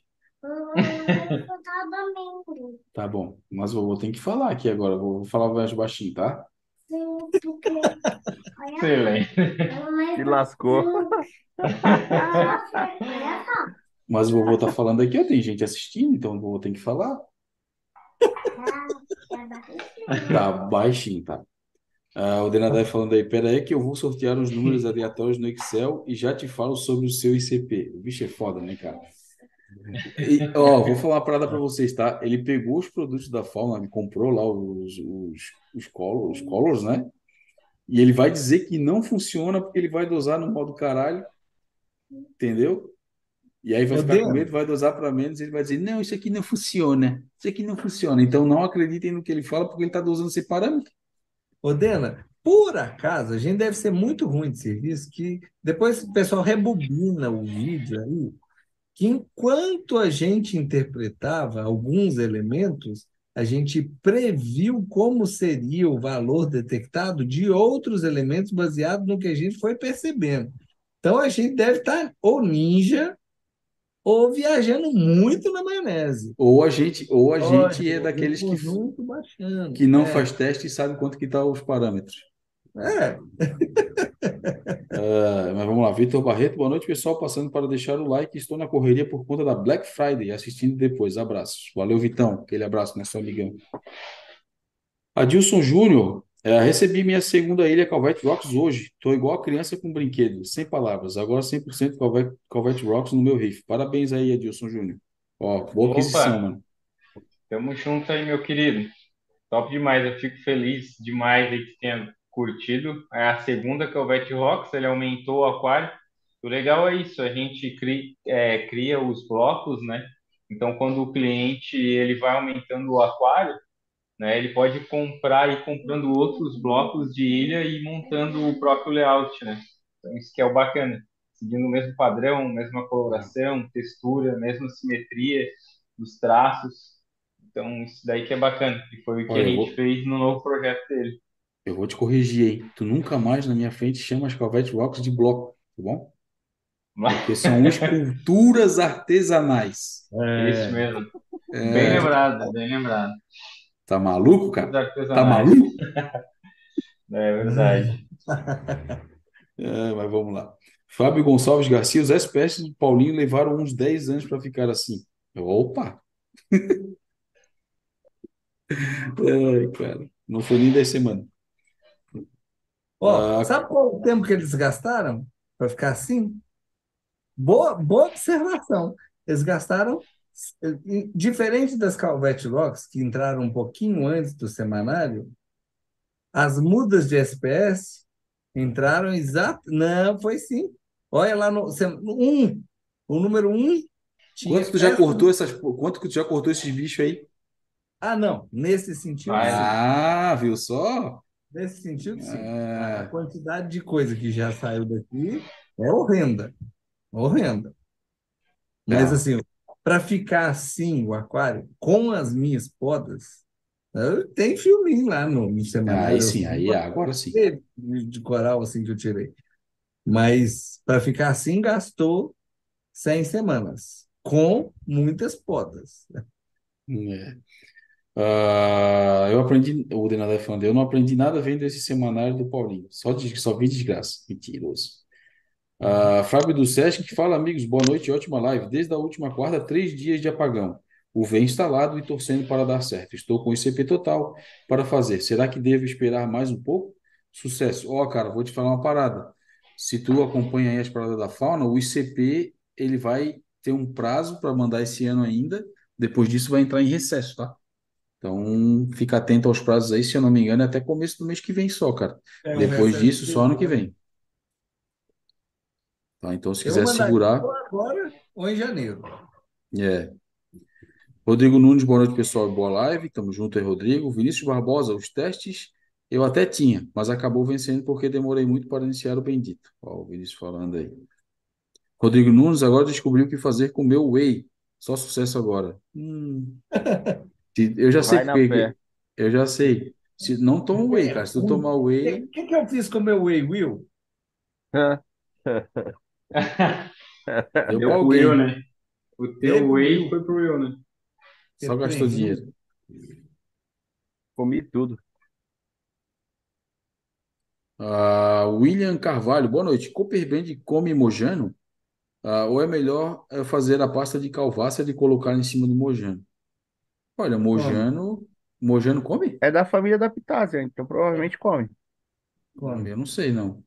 Tá bom, mas eu vou ter que falar aqui agora. Vou falar mais baixinho, tá? Sim, porque. Olha, Excelente. olha, Se lascou. olha só. Mas o vovô tá falando aqui, ó, tem gente assistindo, então o vovô tem que falar. Tá baixinho, tá? Ah, o Denadai falando aí, pera aí que eu vou sortear os números aleatórios no Excel e já te falo sobre o seu ICP. O bicho é foda, né, cara? E, ó, vou falar uma parada pra vocês, tá? Ele pegou os produtos da Fauna, comprou lá os, os, os, colors, os colors, né? E ele vai dizer que não funciona porque ele vai dosar no modo caralho, entendeu? E aí vai Ô, ficar com Dena, medo, vai dosar para menos, ele vai dizer, não, isso aqui não funciona, isso aqui não funciona. Então não acreditem no que ele fala porque ele está dosando esse parâmetro. ô, Dena, por acaso, a gente deve ser muito ruim de serviço, que depois o pessoal rebobina o vídeo aí, que enquanto a gente interpretava alguns elementos, a gente previu como seria o valor detectado de outros elementos baseado no que a gente foi percebendo. Então a gente deve estar ou ninja ou viajando muito na maionese. Ou a gente, ou a gente é daqueles que, baixando. que não É, faz teste e sabe quanto que tá os parâmetros. é. (laughs) Ah, mas vamos lá, Vitor Barreto, boa noite, pessoal. Passando para deixar o like. Estou na correria por conta da Black Friday, assistindo depois. Abraços. Valeu, Vitão. Aquele abraço, né, seu amigão. Adilson Júnior, eh, recebi minha segunda ilha Calvete Rocks hoje. Estou igual a criança com brinquedo, sem palavras. Agora 100% Calvete, Calvete Rocks no meu riff. Parabéns aí, Adilson Júnior. Ó, boa aquisição, Opa, mano. tamo junto aí, meu querido. Top demais, eu fico feliz demais aí que tenha curtido. É a segunda que é o Vet Rocks, ele aumentou o aquário. O legal é isso, a gente cria, é, cria os blocos, né? Então, quando o cliente ele vai aumentando o aquário, né, ele pode comprar e comprando outros blocos de ilha e montando o próprio layout, né? Então, isso que é o bacana. Seguindo o mesmo padrão, mesma coloração, textura, mesma simetria dos traços. Então, isso daí que é bacana. E foi o que Olha, a gente vou, fez no novo projeto dele. Eu vou te corrigir aí. Tu nunca mais na minha frente chama as Calvete Rocks de bloco, tá bom? Porque são (laughs) esculturas artesanais. Isso mesmo. Bem É, lembrado, bem lembrado. tá maluco, cara? Tá maluco? (laughs) É verdade. (laughs) É, mas vamos lá. Fábio Gonçalves Garcia, os SPS do Paulinho levaram uns 10 anos para ficar assim. Opa! Ai, cara, não foi nem 10 semanas. Ó, Ah, sabe qual o tempo que eles gastaram para ficar assim? Boa, boa observação. Eles gastaram, diferente das Calvete Rocks, que entraram um pouquinho antes do semanário, as mudas de SPS entraram exato. Não, foi sim. Olha lá no um, o número um tinha quanto tu já cortou essas, quanto que tu já cortou esses bichos aí? Ah, não. Nesse sentido, Vai. sim. Ah, viu só? Nesse sentido, sim. A a É, quantidade de coisa que já saiu daqui é horrenda. Horrenda. Mas não. assim, para ficar assim o aquário, com as minhas podas, tem filminho lá no, no Aí semanário. Eu sim, aí agora sim. de coral assim que eu tirei. Mas para ficar assim, gastou 100 semanas, com muitas podas. É. Ah, eu aprendi, o Denadé falando, eu não aprendi nada vendo esse semanário do Paulinho. Só, de, só vi desgraça. Mentiroso. Ah, Fábio do Sesc que fala, amigos, boa noite, ótima live. Desde a última quarta, três dias de apagão. O VEM instalado e torcendo para dar certo. Estou com o ICP total para fazer. Será que devo esperar mais um pouco? Sucesso. Ó, cara, vou te falar uma parada. Se tu acompanha aí as paradas da fauna, o ICP ele vai ter um prazo para mandar esse ano ainda. Depois disso vai entrar em recesso, tá? Então, fica atento aos prazos aí, se eu não me engano, é até começo do mês que vem só, cara. É um Depois disso, só ano que vem. Tá? Então, se Eu quiser segurar, agora ou em janeiro. é. Rodrigo Nunes, boa noite, pessoal. Boa live. Tamo junto aí, Rodrigo. Vinícius Barbosa, os testes eu até tinha, mas acabou vencendo porque demorei muito para iniciar o bendito. Ó, o Vinícius falando aí. Rodrigo Nunes, agora descobriu o que fazer com o meu whey. Só sucesso agora. Hum. (laughs) Se- Eu já sei Vai na porque fé. eu já sei. Se não toma whey, cara. Se tu tomar O whey, que, que eu fiz com o meu Whey Will? deu Deu pra pro Will, alguém. né? O teu whey Will. foi pro Will, né? Só gastou dinheiro. Comi tudo. Ah, William Carvalho, boa noite. Cooper Band come mojano? Ah, ou é melhor eh, fazer a pasta de calvácia e colocar em cima do mojano? Olha, Come, mojano, mojano come? É da família da Pitácia, então provavelmente come. come. Eu não sei, não.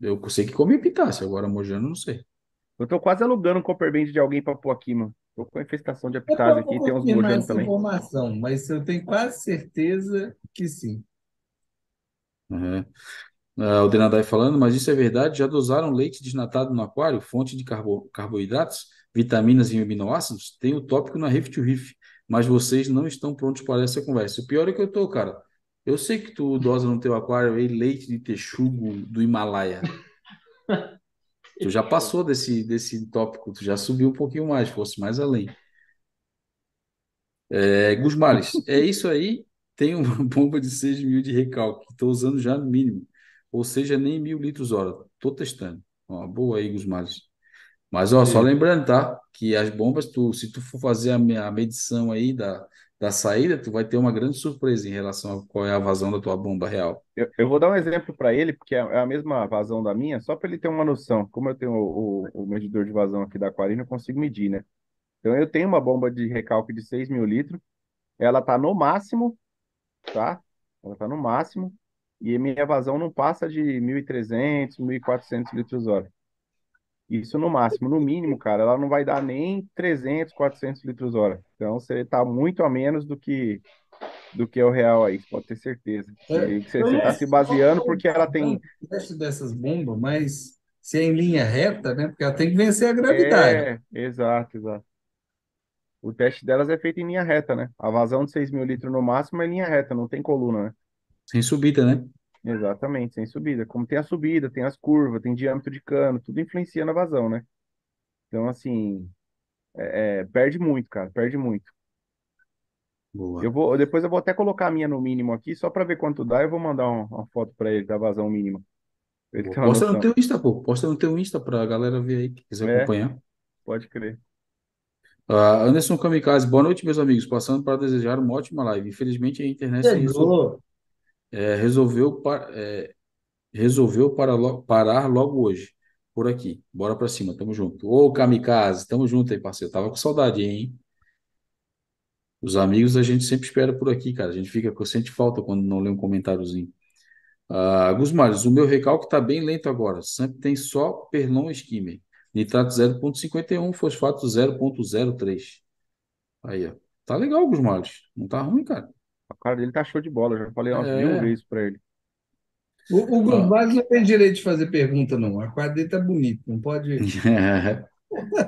Eu sei que come epitácia, agora mojano não sei. Eu tô quase alugando um Copper Band de alguém pra pôr aqui, mano. Tô com a infestação de Eu apitásia tô aqui, tem uns confirmar mojando essa também. informação, mas eu tenho quase certeza que sim. Uhum. Ah, o Denadai falando, mas isso é verdade? Já dosaram leite desnatado no aquário? Fonte de carbo, carboidratos, vitaminas e aminoácidos? Tem o tópico na Riff to Riff, mas vocês não estão prontos para essa conversa. O pior é que eu tô, cara. Eu sei que tu dosa no teu aquário aí leite de texugo do Himalaia. Tu já passou desse, desse tópico, tu já subiu um pouquinho mais, fosse mais além. É, Gusmales, é isso aí. Tem uma (laughs) bomba de 6 mil de recalque, estou usando já no mínimo. Ou seja, nem mil litros hora. Estou testando. Ó, boa aí, Gusmales. Mas ó, só É. lembrando, tá? Que as bombas, tu, se tu for fazer a, a medição aí da, da saída, tu vai ter uma grande surpresa em relação a qual é a vazão da tua bomba real. Eu, eu vou dar um exemplo para ele, porque é é a mesma vazão da minha, só para ele ter uma noção. Como eu tenho o, o, o medidor de vazão aqui da Aquarina, eu consigo medir, né? Então eu tenho uma bomba de recalque de 6 mil litros, ela tá no máximo, tá? Ela tá no máximo, e a minha vazão não passa de 1.300, 1.400 litros hora. Isso no máximo. No mínimo, cara, ela não vai dar nem 300, 400 litros hora. Então você tá muito a menos do que do que é o real aí, pode ter certeza. É, você, eu você não tá se baseando porque ela tem teste dessas bombas, mas se é em linha reta, né? Porque ela tem que vencer a gravidade. É, exato, exato. O teste delas é feito em linha reta, né? A vazão de 6 mil litros no máximo é linha reta, não tem coluna, né? Sem subida, né? Exatamente, sem subida. Como tem a subida, tem as curvas, tem diâmetro de cano, tudo influencia na vazão, né? Então, assim, é, é, perde muito, cara, perde muito. Boa. Eu vou, depois eu vou até colocar a minha no mínimo aqui, só para ver quanto dá. Eu vou mandar um- uma foto para ele da vazão mínima, pra ele Boa. ter uma Posta no noção. teu Insta, pô. Posta no teu Insta pra galera ver aí, que quiser É, acompanhar. pode crer. Ah, Anderson Kamikaze, boa noite, meus amigos. Passando para desejar uma ótima live. Infelizmente, a internet resol- Chegou. É, resolveu, pa- é, resolveu para lo- parar logo hoje, por aqui. Bora pra cima, tamo junto. Ô, Kamikaze, tamo junto aí, parceiro. Tava com saudade, hein? Os amigos a gente sempre espera por aqui, cara. A gente fica com sente falta quando não lê um comentáriozinho. Ah, Gusmares, o meu recalque tá bem lento agora. Sempre tem só Perlon Skimmer. Nitrato 0,51, fosfato 0,03. Aí, ó. Tá legal, Gusmares. Não tá ruim, cara. O cara dele tá show de bola, já falei umas mil É. vezes para ele. O, o Ah. Não tem direito de fazer pergunta, não. A quadra dele tá bonito, não pode. (laughs)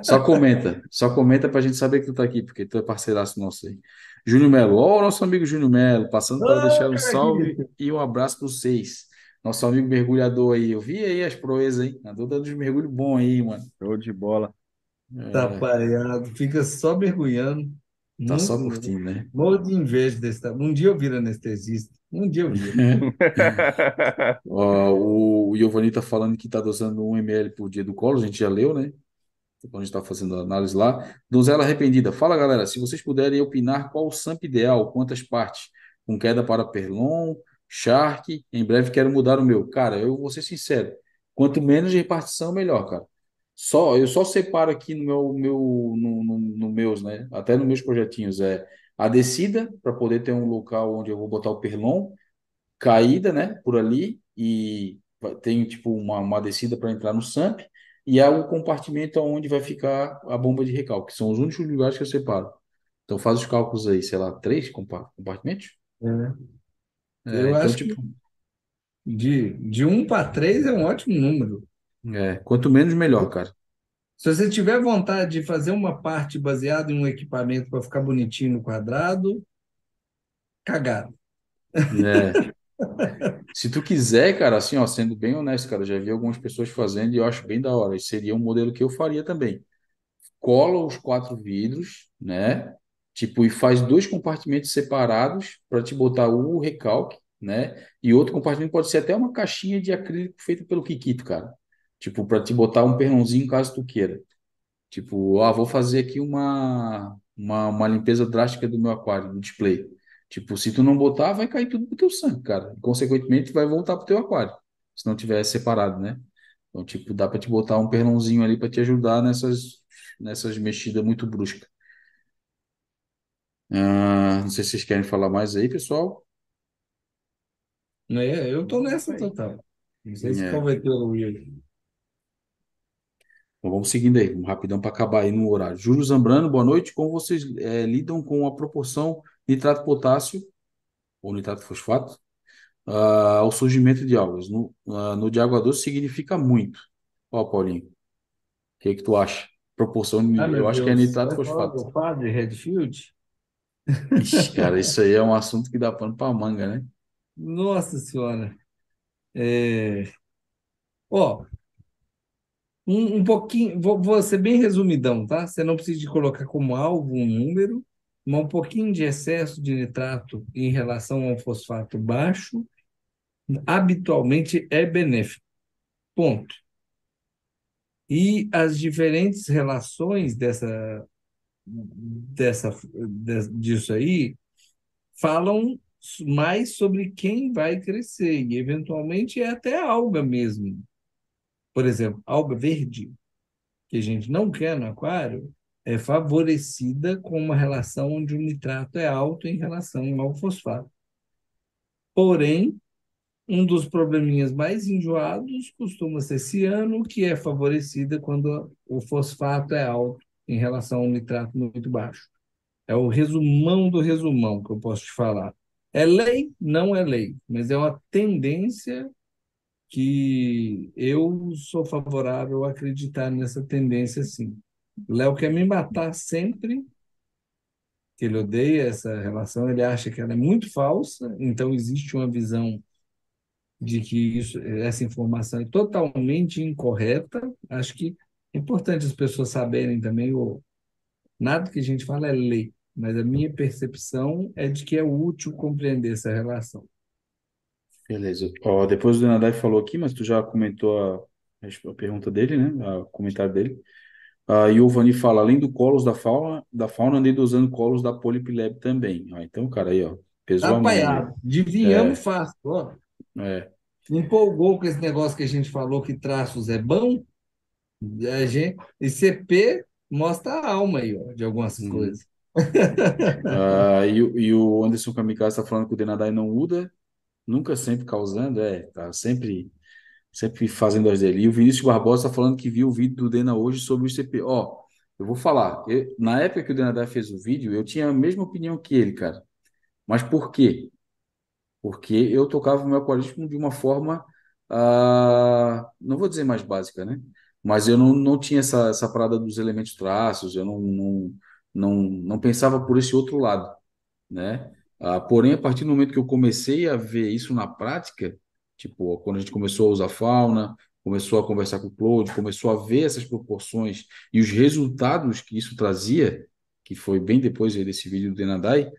Só comenta, só comenta pra gente saber que tu tá aqui, porque tu é parceiraço nosso aí. Júnior Melo, ó, o nosso amigo Júnior Melo, passando para Ô, deixar um salve e um abraço para vocês. Nosso amigo mergulhador aí, eu vi aí as proezas aí, andou dando uns mergulhos bons aí, mano. Show de bola. Tá É, pareado, fica só mergulhando. Tá só curtindo, né? Morro de inveja desse. Um dia eu viro anestesista. Um dia eu viro. (laughs) (laughs) Ó, o, o Giovanni tá falando que tá dosando 1 ml por dia do colo, a gente já leu, né? Quando a gente tá fazendo a análise lá. Donzela arrependida. Fala, galera, se vocês puderem opinar qual o SAMP ideal, quantas partes? Com queda para Perlon, Shark, em breve quero mudar o meu. Cara, eu vou ser sincero, quanto menos repartição, melhor, cara. Só, eu só separo aqui no meu, meu no, no, no meus, né? Até nos meus projetinhos, é a descida, para poder ter um local onde eu vou botar o Perlon, caída, né, por ali, e tem tipo uma, uma descida para entrar no SAMP, e há o compartimento onde vai ficar a bomba de recalque, que são os únicos lugares que eu separo. Então faz os cálculos aí, sei lá, três compa- compartimentos? É. É, Eu então, acho tipo, que de, de um para três é um ótimo número. É, quanto menos, melhor, cara. Se você tiver vontade de fazer uma parte baseada em um equipamento para ficar bonitinho no quadrado, cagado. É. (laughs) Se tu quiser, cara, assim, ó, sendo bem honesto, cara, já vi algumas pessoas fazendo e eu acho bem da hora. Esse seria um modelo que eu faria também. Cola os quatro vidros, né? Tipo, e faz dois compartimentos separados para te botar o recalque, né? E outro compartimento pode ser até uma caixinha de acrílico feita pelo Kikito, cara. Tipo, para te botar um pernãozinho caso tu queira. Tipo, ah, vou fazer aqui uma, uma, uma limpeza drástica do meu aquário, do display. Tipo, se tu não botar, vai cair tudo pro teu sangue, cara. E, consequentemente, vai voltar pro teu aquário, se não tiver separado, né? Então, tipo, dá para te botar um pernãozinho ali para te ajudar nessas, nessas mexidas muito bruscas. Ah, não sei se vocês querem falar mais aí, pessoal. Né? Eu tô nessa total. Não sei se É. qual vai ter o Então, vamos seguindo aí, vamos rapidão para acabar aí no horário. Júlio Zambrano, boa noite. Como vocês eh, lidam com a proporção nitrato potássio ou nitrato fosfato ah, ao surgimento de algas. No, ah, no de água doce significa muito. Ó, Paulinho, o que que tu acha? Proporção, Ah, eu acho que é Deus, nitrato e vai falar fosfato. do padre Redfield? Ixi, cara, isso aí é um assunto que dá pano pra manga, né? Nossa Senhora. É... Ó, um, um pouquinho, vou, vou ser bem resumidão, tá? Você não precisa colocar como alvo um número, mas um pouquinho de excesso de nitrato em relação ao fosfato baixo, habitualmente é benéfico. Ponto. E as diferentes relações dessa, dessa, de- disso aí falam mais sobre quem vai crescer, e eventualmente é até alga mesmo. Por exemplo, alga verde, que a gente não quer no aquário, é favorecida com uma relação onde o nitrato é alto em relação ao fosfato. Porém, um dos probleminhas mais enjoados costuma ser ciano, que é favorecida quando o fosfato é alto em relação ao nitrato muito baixo. É o resumão do resumão que eu posso te falar. É lei? Não é lei, mas é uma tendência que eu sou favorável a acreditar nessa tendência, sim. Léo quer me matar sempre, que ele odeia essa relação, ele acha que ela é muito falsa, então existe uma visão de que isso, essa informação é totalmente incorreta. Acho que é importante as pessoas saberem também, o, nada que a gente fala é lei, mas a minha percepção é de que é útil compreender essa relação. Beleza. Ó, depois o Denadai falou aqui, mas tu já comentou a, a pergunta dele, né? O comentário dele. Ah, e o Vani fala, além do colos da fauna, da fauna, andei usando colos da Polipileb também. Ah, então, cara, aí, ó, pesou a mão. Adivinhamos fácil. Ó. É, Empolgou com esse negócio que a gente falou que traços é bom. A gente, e CP mostra a alma aí, ó, de algumas Uhum. coisas. (laughs) Ah, e, o- e o Anderson Kamikaze está falando que o Denadai não muda, nunca sempre causando, é, tá sempre, sempre fazendo as dele. E o Vinícius Barbosa está falando que viu o vídeo do Dena hoje sobre o ICP. Ó, eu vou falar, eu- na época que o Denadai fez o vídeo, eu tinha a mesma opinião que ele, cara. Mas por quê? Porque eu tocava o meu aquarismo de uma forma, ah, não vou dizer mais básica, né? Mas eu não, não tinha essa, essa parada dos elementos traços, eu não, não, não, não pensava por esse outro lado né? Ah, porém, a partir do momento que eu comecei a ver isso na prática, tipo, quando a gente começou a usar fauna, começou a conversar com o Claude, começou a ver essas proporções e os resultados que isso trazia, que foi bem depois desse vídeo do Denadai,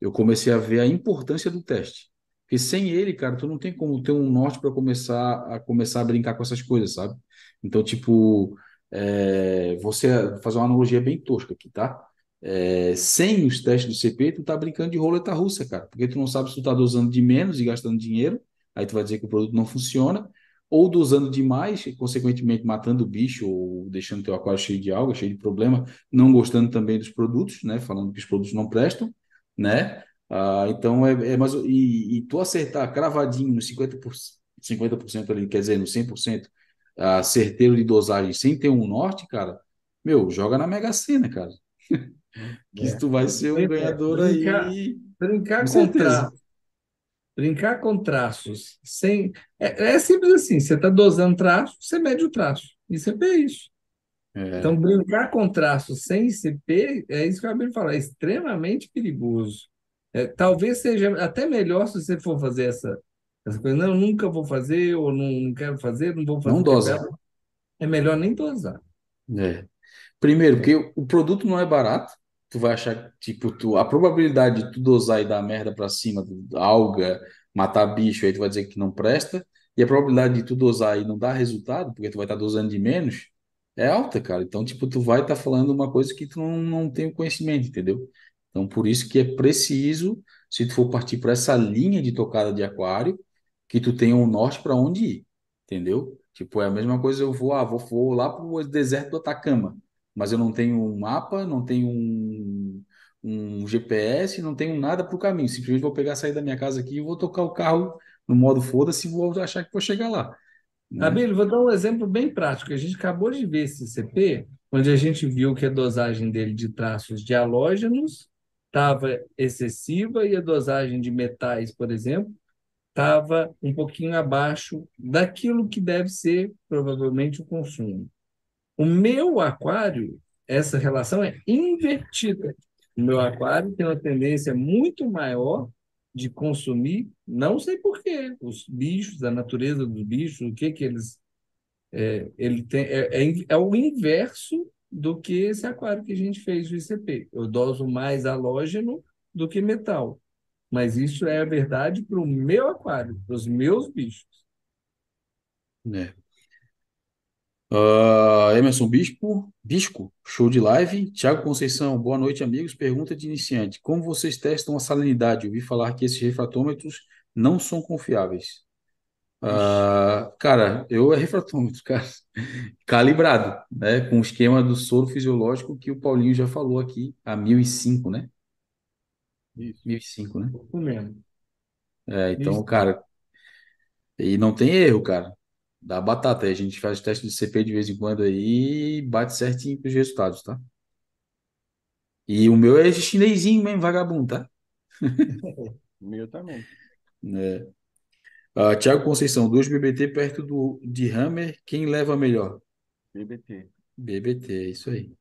eu comecei a ver a importância do teste. Porque sem ele, cara, tu não tem como ter um norte para começar a começar a brincar com essas coisas, sabe? Então, tipo, é, você fazer uma analogia bem tosca aqui, tá? É, sem os testes do CP, tu tá brincando de roleta russa, cara, porque tu não sabe se tu tá dosando de menos e gastando dinheiro, aí tu vai dizer que o produto não funciona, ou dosando demais, consequentemente matando o bicho, ou deixando teu aquário cheio de alga, cheio de problema, não gostando também dos produtos, né, falando que os produtos não prestam, né, ah, então é, é mais, e, e tu acertar cravadinho no 50%, 50% ali, quer dizer, no 100%, ah, certeiro de dosagem, sem ter um norte, cara, meu, joga na Mega Sena, cara (laughs) (laughs) que É. tu vai ser um é, ganhador brincar- aí. Brincar Com com traços. Brincar com traços sem. É, é simples assim: você está dosando traço, você mede o traço. E CP é isso. É, Então, brincar com traços sem CP, é isso que eu acabei de falar, é extremamente perigoso. É, talvez seja até melhor se você for fazer essa, essa coisa. Não, nunca vou fazer, ou não, não quero fazer, não vou fazer. Não dosa. porque É melhor nem dosar. é. Primeiro, porque o produto não é barato. Tu vai achar, tipo, tu, a probabilidade de tu dosar e dar merda pra cima, alga, matar bicho, aí tu vai dizer que não presta. E a probabilidade de tu dosar e não dar resultado, porque tu vai estar dosando de menos, é alta, cara. Então, tipo, tu vai estar falando uma coisa que tu não, não tem o conhecimento, entendeu? Então, por isso que é preciso, se tu for partir por essa linha de tocada de aquário, que tu tenha um norte para onde ir, entendeu? Tipo, é a mesma coisa, eu vou, ah, vou, vou lá pro deserto do Atacama, mas eu não tenho um mapa, não tenho um, um GPS, não tenho nada pro caminho. Simplesmente vou pegar, sair da minha casa aqui e vou tocar o carro no modo foda-se e vou achar que vou chegar lá. né? Abílio, vou dar um exemplo bem prático. A gente acabou de ver esse CP, onde a gente viu que a dosagem dele de traços de halógenos estava excessiva e a dosagem de metais, por exemplo, estava um pouquinho abaixo daquilo que deve ser provavelmente o consumo. O meu aquário, essa relação é invertida. O meu aquário tem uma tendência muito maior de consumir, não sei por quê, os bichos, a natureza dos bichos, o que que eles é, ele tem é, é, é o inverso do que esse aquário que a gente fez o ICP. Eu doso mais halógeno do que metal. Mas isso é a verdade para o meu aquário, para os meus bichos. É. Ah, Emerson Bispo, Bisco, show de live. Tiago Conceição, boa noite, amigos. Pergunta de iniciante: Como vocês testam a salinidade? Ouvi falar que esses refratômetros não são confiáveis. Ah, cara, eu é refratômetro, (laughs) cara, calibrado, né, com o esquema do soro fisiológico que o Paulinho já falou aqui, a 1005, né? Isso. 1005, né? Mesmo. É, então, Isso. cara, e não tem erro, cara. Dá batata. Aí a gente faz teste de CP de vez em quando aí e bate certinho com os resultados, tá? E o meu é esse chinesinho mesmo, vagabundo, tá? (laughs) O meu também. É. Ah, Thiago Conceição, dois BBT perto do, de Hammer, quem leva melhor? BBT. BBT, é isso aí.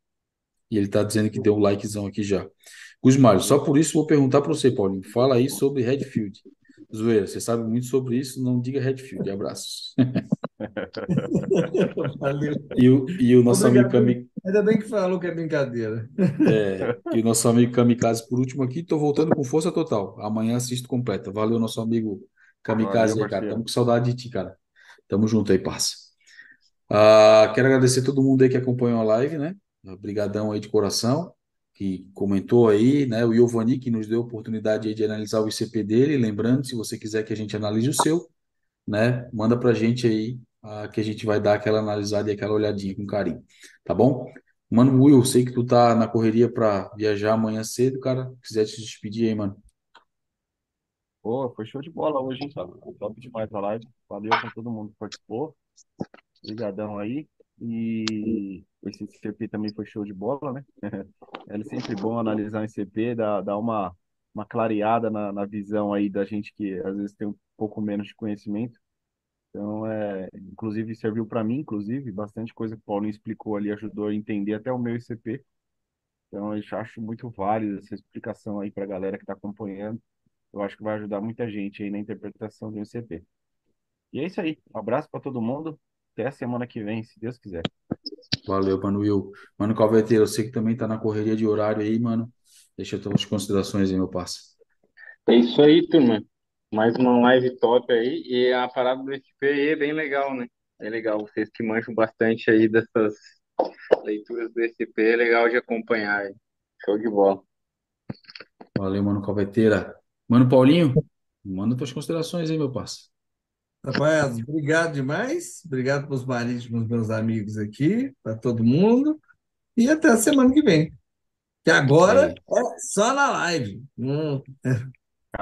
E ele tá dizendo que deu um likezão aqui já. Gusmário, só por isso vou perguntar para você, Paulinho. Fala aí sobre Redfield. Zoeira, você sabe muito sobre isso, não diga Redfield. Abraços. (laughs) Valeu. E o, e o nosso amigo Obrigado. Kami, Ainda bem que falou que é brincadeira. é, e o nosso amigo Kamikaze por último aqui, tô voltando com força total. Amanhã assisto completa. Valeu, nosso amigo Kamikaze Valeu, aí, cara. Tamo com saudade de ti, cara. Tamo junto aí, parça. Ah, quero agradecer todo mundo aí que acompanhou a live, né? Obrigadão aí de coração, que comentou aí, né? O Giovanni que nos deu a oportunidade aí de analisar o ICP dele. Lembrando, se você quiser que a gente analise o seu, né? Manda pra gente aí, que a gente vai dar aquela analisada e aquela olhadinha com carinho, tá bom? Mano, Will, sei que tu tá na correria pra viajar amanhã cedo, cara. Se quiser te despedir aí, mano. Pô, foi show de bola hoje, hein, sabe? Top demais a live. Valeu pra todo mundo que participou. Obrigadão aí. E esse CP também foi show de bola, né? (laughs) É sempre bom analisar um CP, dar, dar uma, uma clareada na, na visão aí da gente que às vezes tem um pouco menos de conhecimento. Então, é, inclusive, serviu para mim, inclusive, bastante coisa que o Paulinho explicou ali, ajudou a entender até o meu ICP. Então, eu acho muito válido essa explicação aí para a galera que está acompanhando. Eu acho que vai ajudar muita gente aí na interpretação de um ICP. E é isso aí. Um abraço para todo mundo. Até a semana que vem, se Deus quiser. Valeu, mano Will. Mano Calveteiro, eu sei que também tá na correria de horário aí, mano. Deixa as tuas considerações aí, meu parça. É isso aí, turma. Mais uma live top aí. E a parada do SP aí é bem legal, né? É legal. Vocês que manjam bastante aí dessas leituras do SP, é legal de acompanhar aí. Show de bola. Valeu, mano Calveteira. Mano Paulinho, manda tuas considerações aí, meu parça. Rapaz, obrigado demais. Obrigado para os marítimos, meus amigos aqui, para todo mundo. E até a semana que vem. Que agora Aí. é só na live. Hum,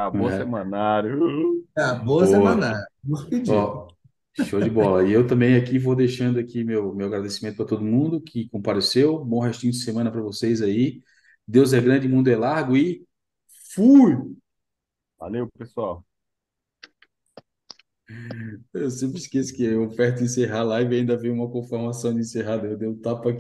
Acabou o É. semanário. acabou a Boa. pedidos. Ó, show de bola. E eu também aqui vou deixando aqui meu, meu agradecimento para todo mundo que compareceu. Bom restinho de semana para vocês aí. Deus é grande, mundo é largo e fui! Valeu, pessoal. Eu sempre esqueço que eu perto de encerrar a live ainda veio uma confirmação de encerrado. Eu dei um tapa aqui.